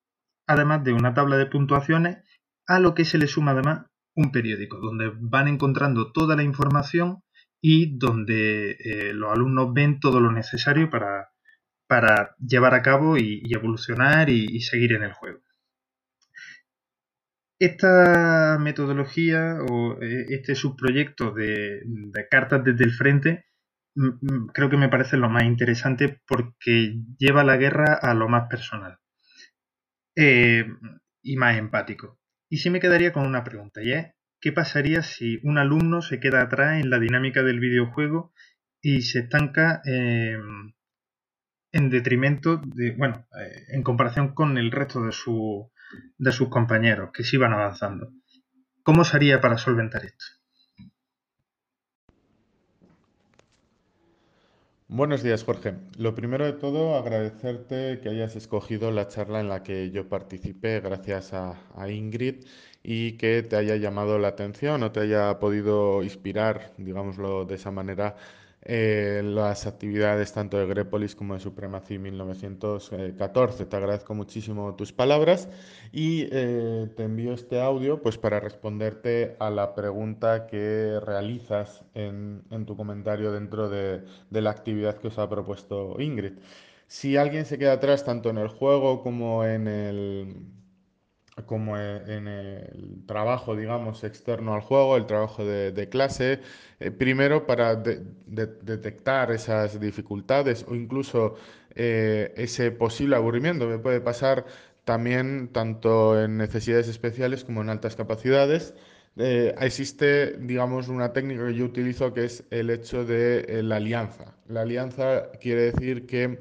además de una tabla de puntuaciones, a lo que se le suma además un periódico, donde van encontrando toda la información y donde eh, los alumnos ven todo lo necesario para, para llevar a cabo y, evolucionar y, seguir en el juego. Esta metodología o eh, este subproyecto de, cartas desde el frente mm, mm, creo que me parece lo más interesante porque lleva la guerra a lo más personal eh, y más empático. Y sí me quedaría con una pregunta, y es, ¿qué pasaría si un alumno se queda atrás en la dinámica del videojuego y se estanca em, en detrimento de, bueno, eh, en comparación con el resto de, su, de sus compañeros que sí van avanzando? ¿Cómo sería para solventar esto? Buenos días, Jorge. Lo primero de todo, agradecerte que hayas escogido la charla en la que yo participé gracias a, Ingrid y que te haya llamado la atención o te haya podido inspirar, digámoslo de esa manera, eh, las actividades tanto de Grepolis como de Supremacy 1914. Te agradezco muchísimo tus palabras y eh, te envío este audio pues para responderte a la pregunta que realizas en, tu comentario dentro de, de la actividad que os ha propuesto Ingrid. Si alguien se queda atrás tanto en el juego como en el como e, en el trabajo, digamos, externo al juego, el trabajo de, clase, eh, primero para detectar esas dificultades o incluso eh, ese posible aburrimiento que puede pasar también tanto en necesidades especiales como en altas capacidades. Eh, existe, digamos, una técnica que yo utilizo que es el hecho de la alianza. La alianza quiere decir que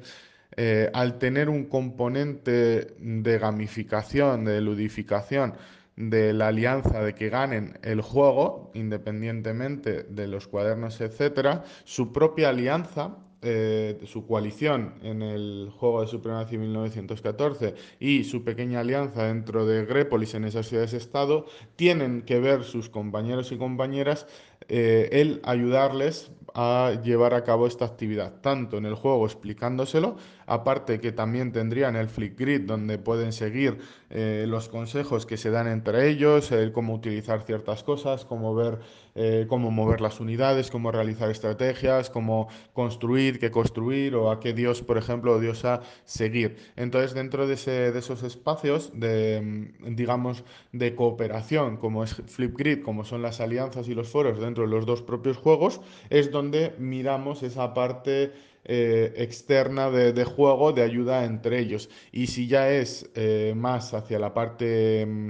eh, al tener un componente de gamificación, de ludificación, de la alianza de que ganen el juego, independientemente de los cuadernos, etcétera, su propia alianza eh, su coalición en el juego de Supremacia 1914 y su pequeña alianza dentro de Grepolis en esas ciudades-estado, tienen que ver sus compañeros y compañeras eh, el ayudarles a llevar a cabo esta actividad, tanto en el juego explicándoselo, aparte que también tendrían el Flipgrid donde pueden seguir eh, los consejos que se dan entre ellos, cómo utilizar ciertas cosas, cómo ver eh, cómo mover las unidades, cómo realizar estrategias, cómo construir, qué construir o a qué dios, por ejemplo, o diosa seguir. Entonces, dentro de, ese, de esos espacios de, mm, digamos, de cooperación, como es Flipgrid, como son las alianzas y los foros dentro de los dos propios juegos, es donde miramos esa parte eh, externa de, juego de ayuda entre ellos. Y si ya es eh, más hacia la parte mm,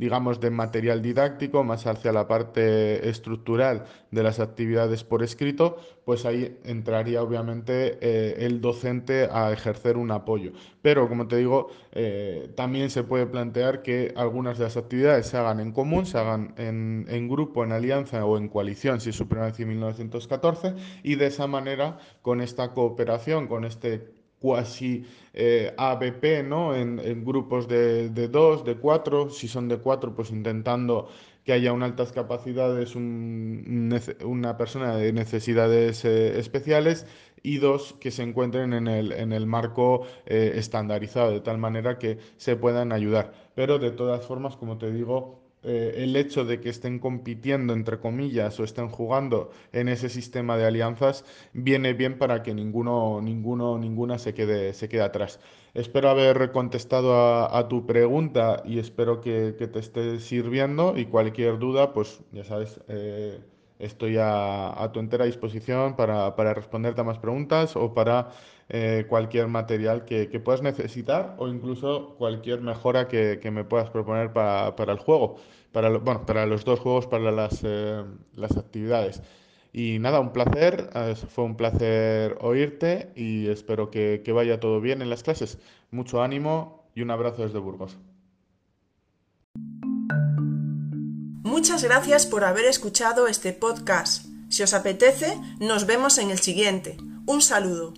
digamos, de material didáctico, más hacia la parte estructural de las actividades por escrito, pues ahí entraría obviamente eh, el docente a ejercer un apoyo. Pero, como te digo, eh, también se puede plantear que algunas de las actividades se hagan en común, se hagan en, grupo, en alianza o en coalición, si es Supremacia 1914, y de esa manera, con esta cooperación, con este cuasi eh, ABP, ¿no? En, grupos de, dos, de cuatro, si son de cuatro, pues intentando que haya una altas capacidades, una persona de necesidades eh, especiales y dos que se encuentren en el, en el marco eh, estandarizado, de tal manera que se puedan ayudar. Pero de todas formas, como te digo, eh, el hecho de que estén compitiendo, entre comillas, o estén jugando en ese sistema de alianzas, viene bien para que ninguno, ninguno, ninguna se quede, se quede atrás. Espero haber contestado a, tu pregunta y espero que, te esté sirviendo y cualquier duda, pues ya sabes, eh, estoy a, tu entera disposición para, responderte a más preguntas o para eh, cualquier material que, puedas necesitar o incluso cualquier mejora que, me puedas proponer para, el juego, para, bueno, para los dos juegos, para las, eh, las actividades. Y nada, un placer, fue un placer oírte y espero que, que vaya todo bien en las clases. Mucho ánimo y un abrazo desde Burgos. Muchas gracias por haber escuchado este podcast. Si os apetece, nos vemos en el siguiente. Un saludo.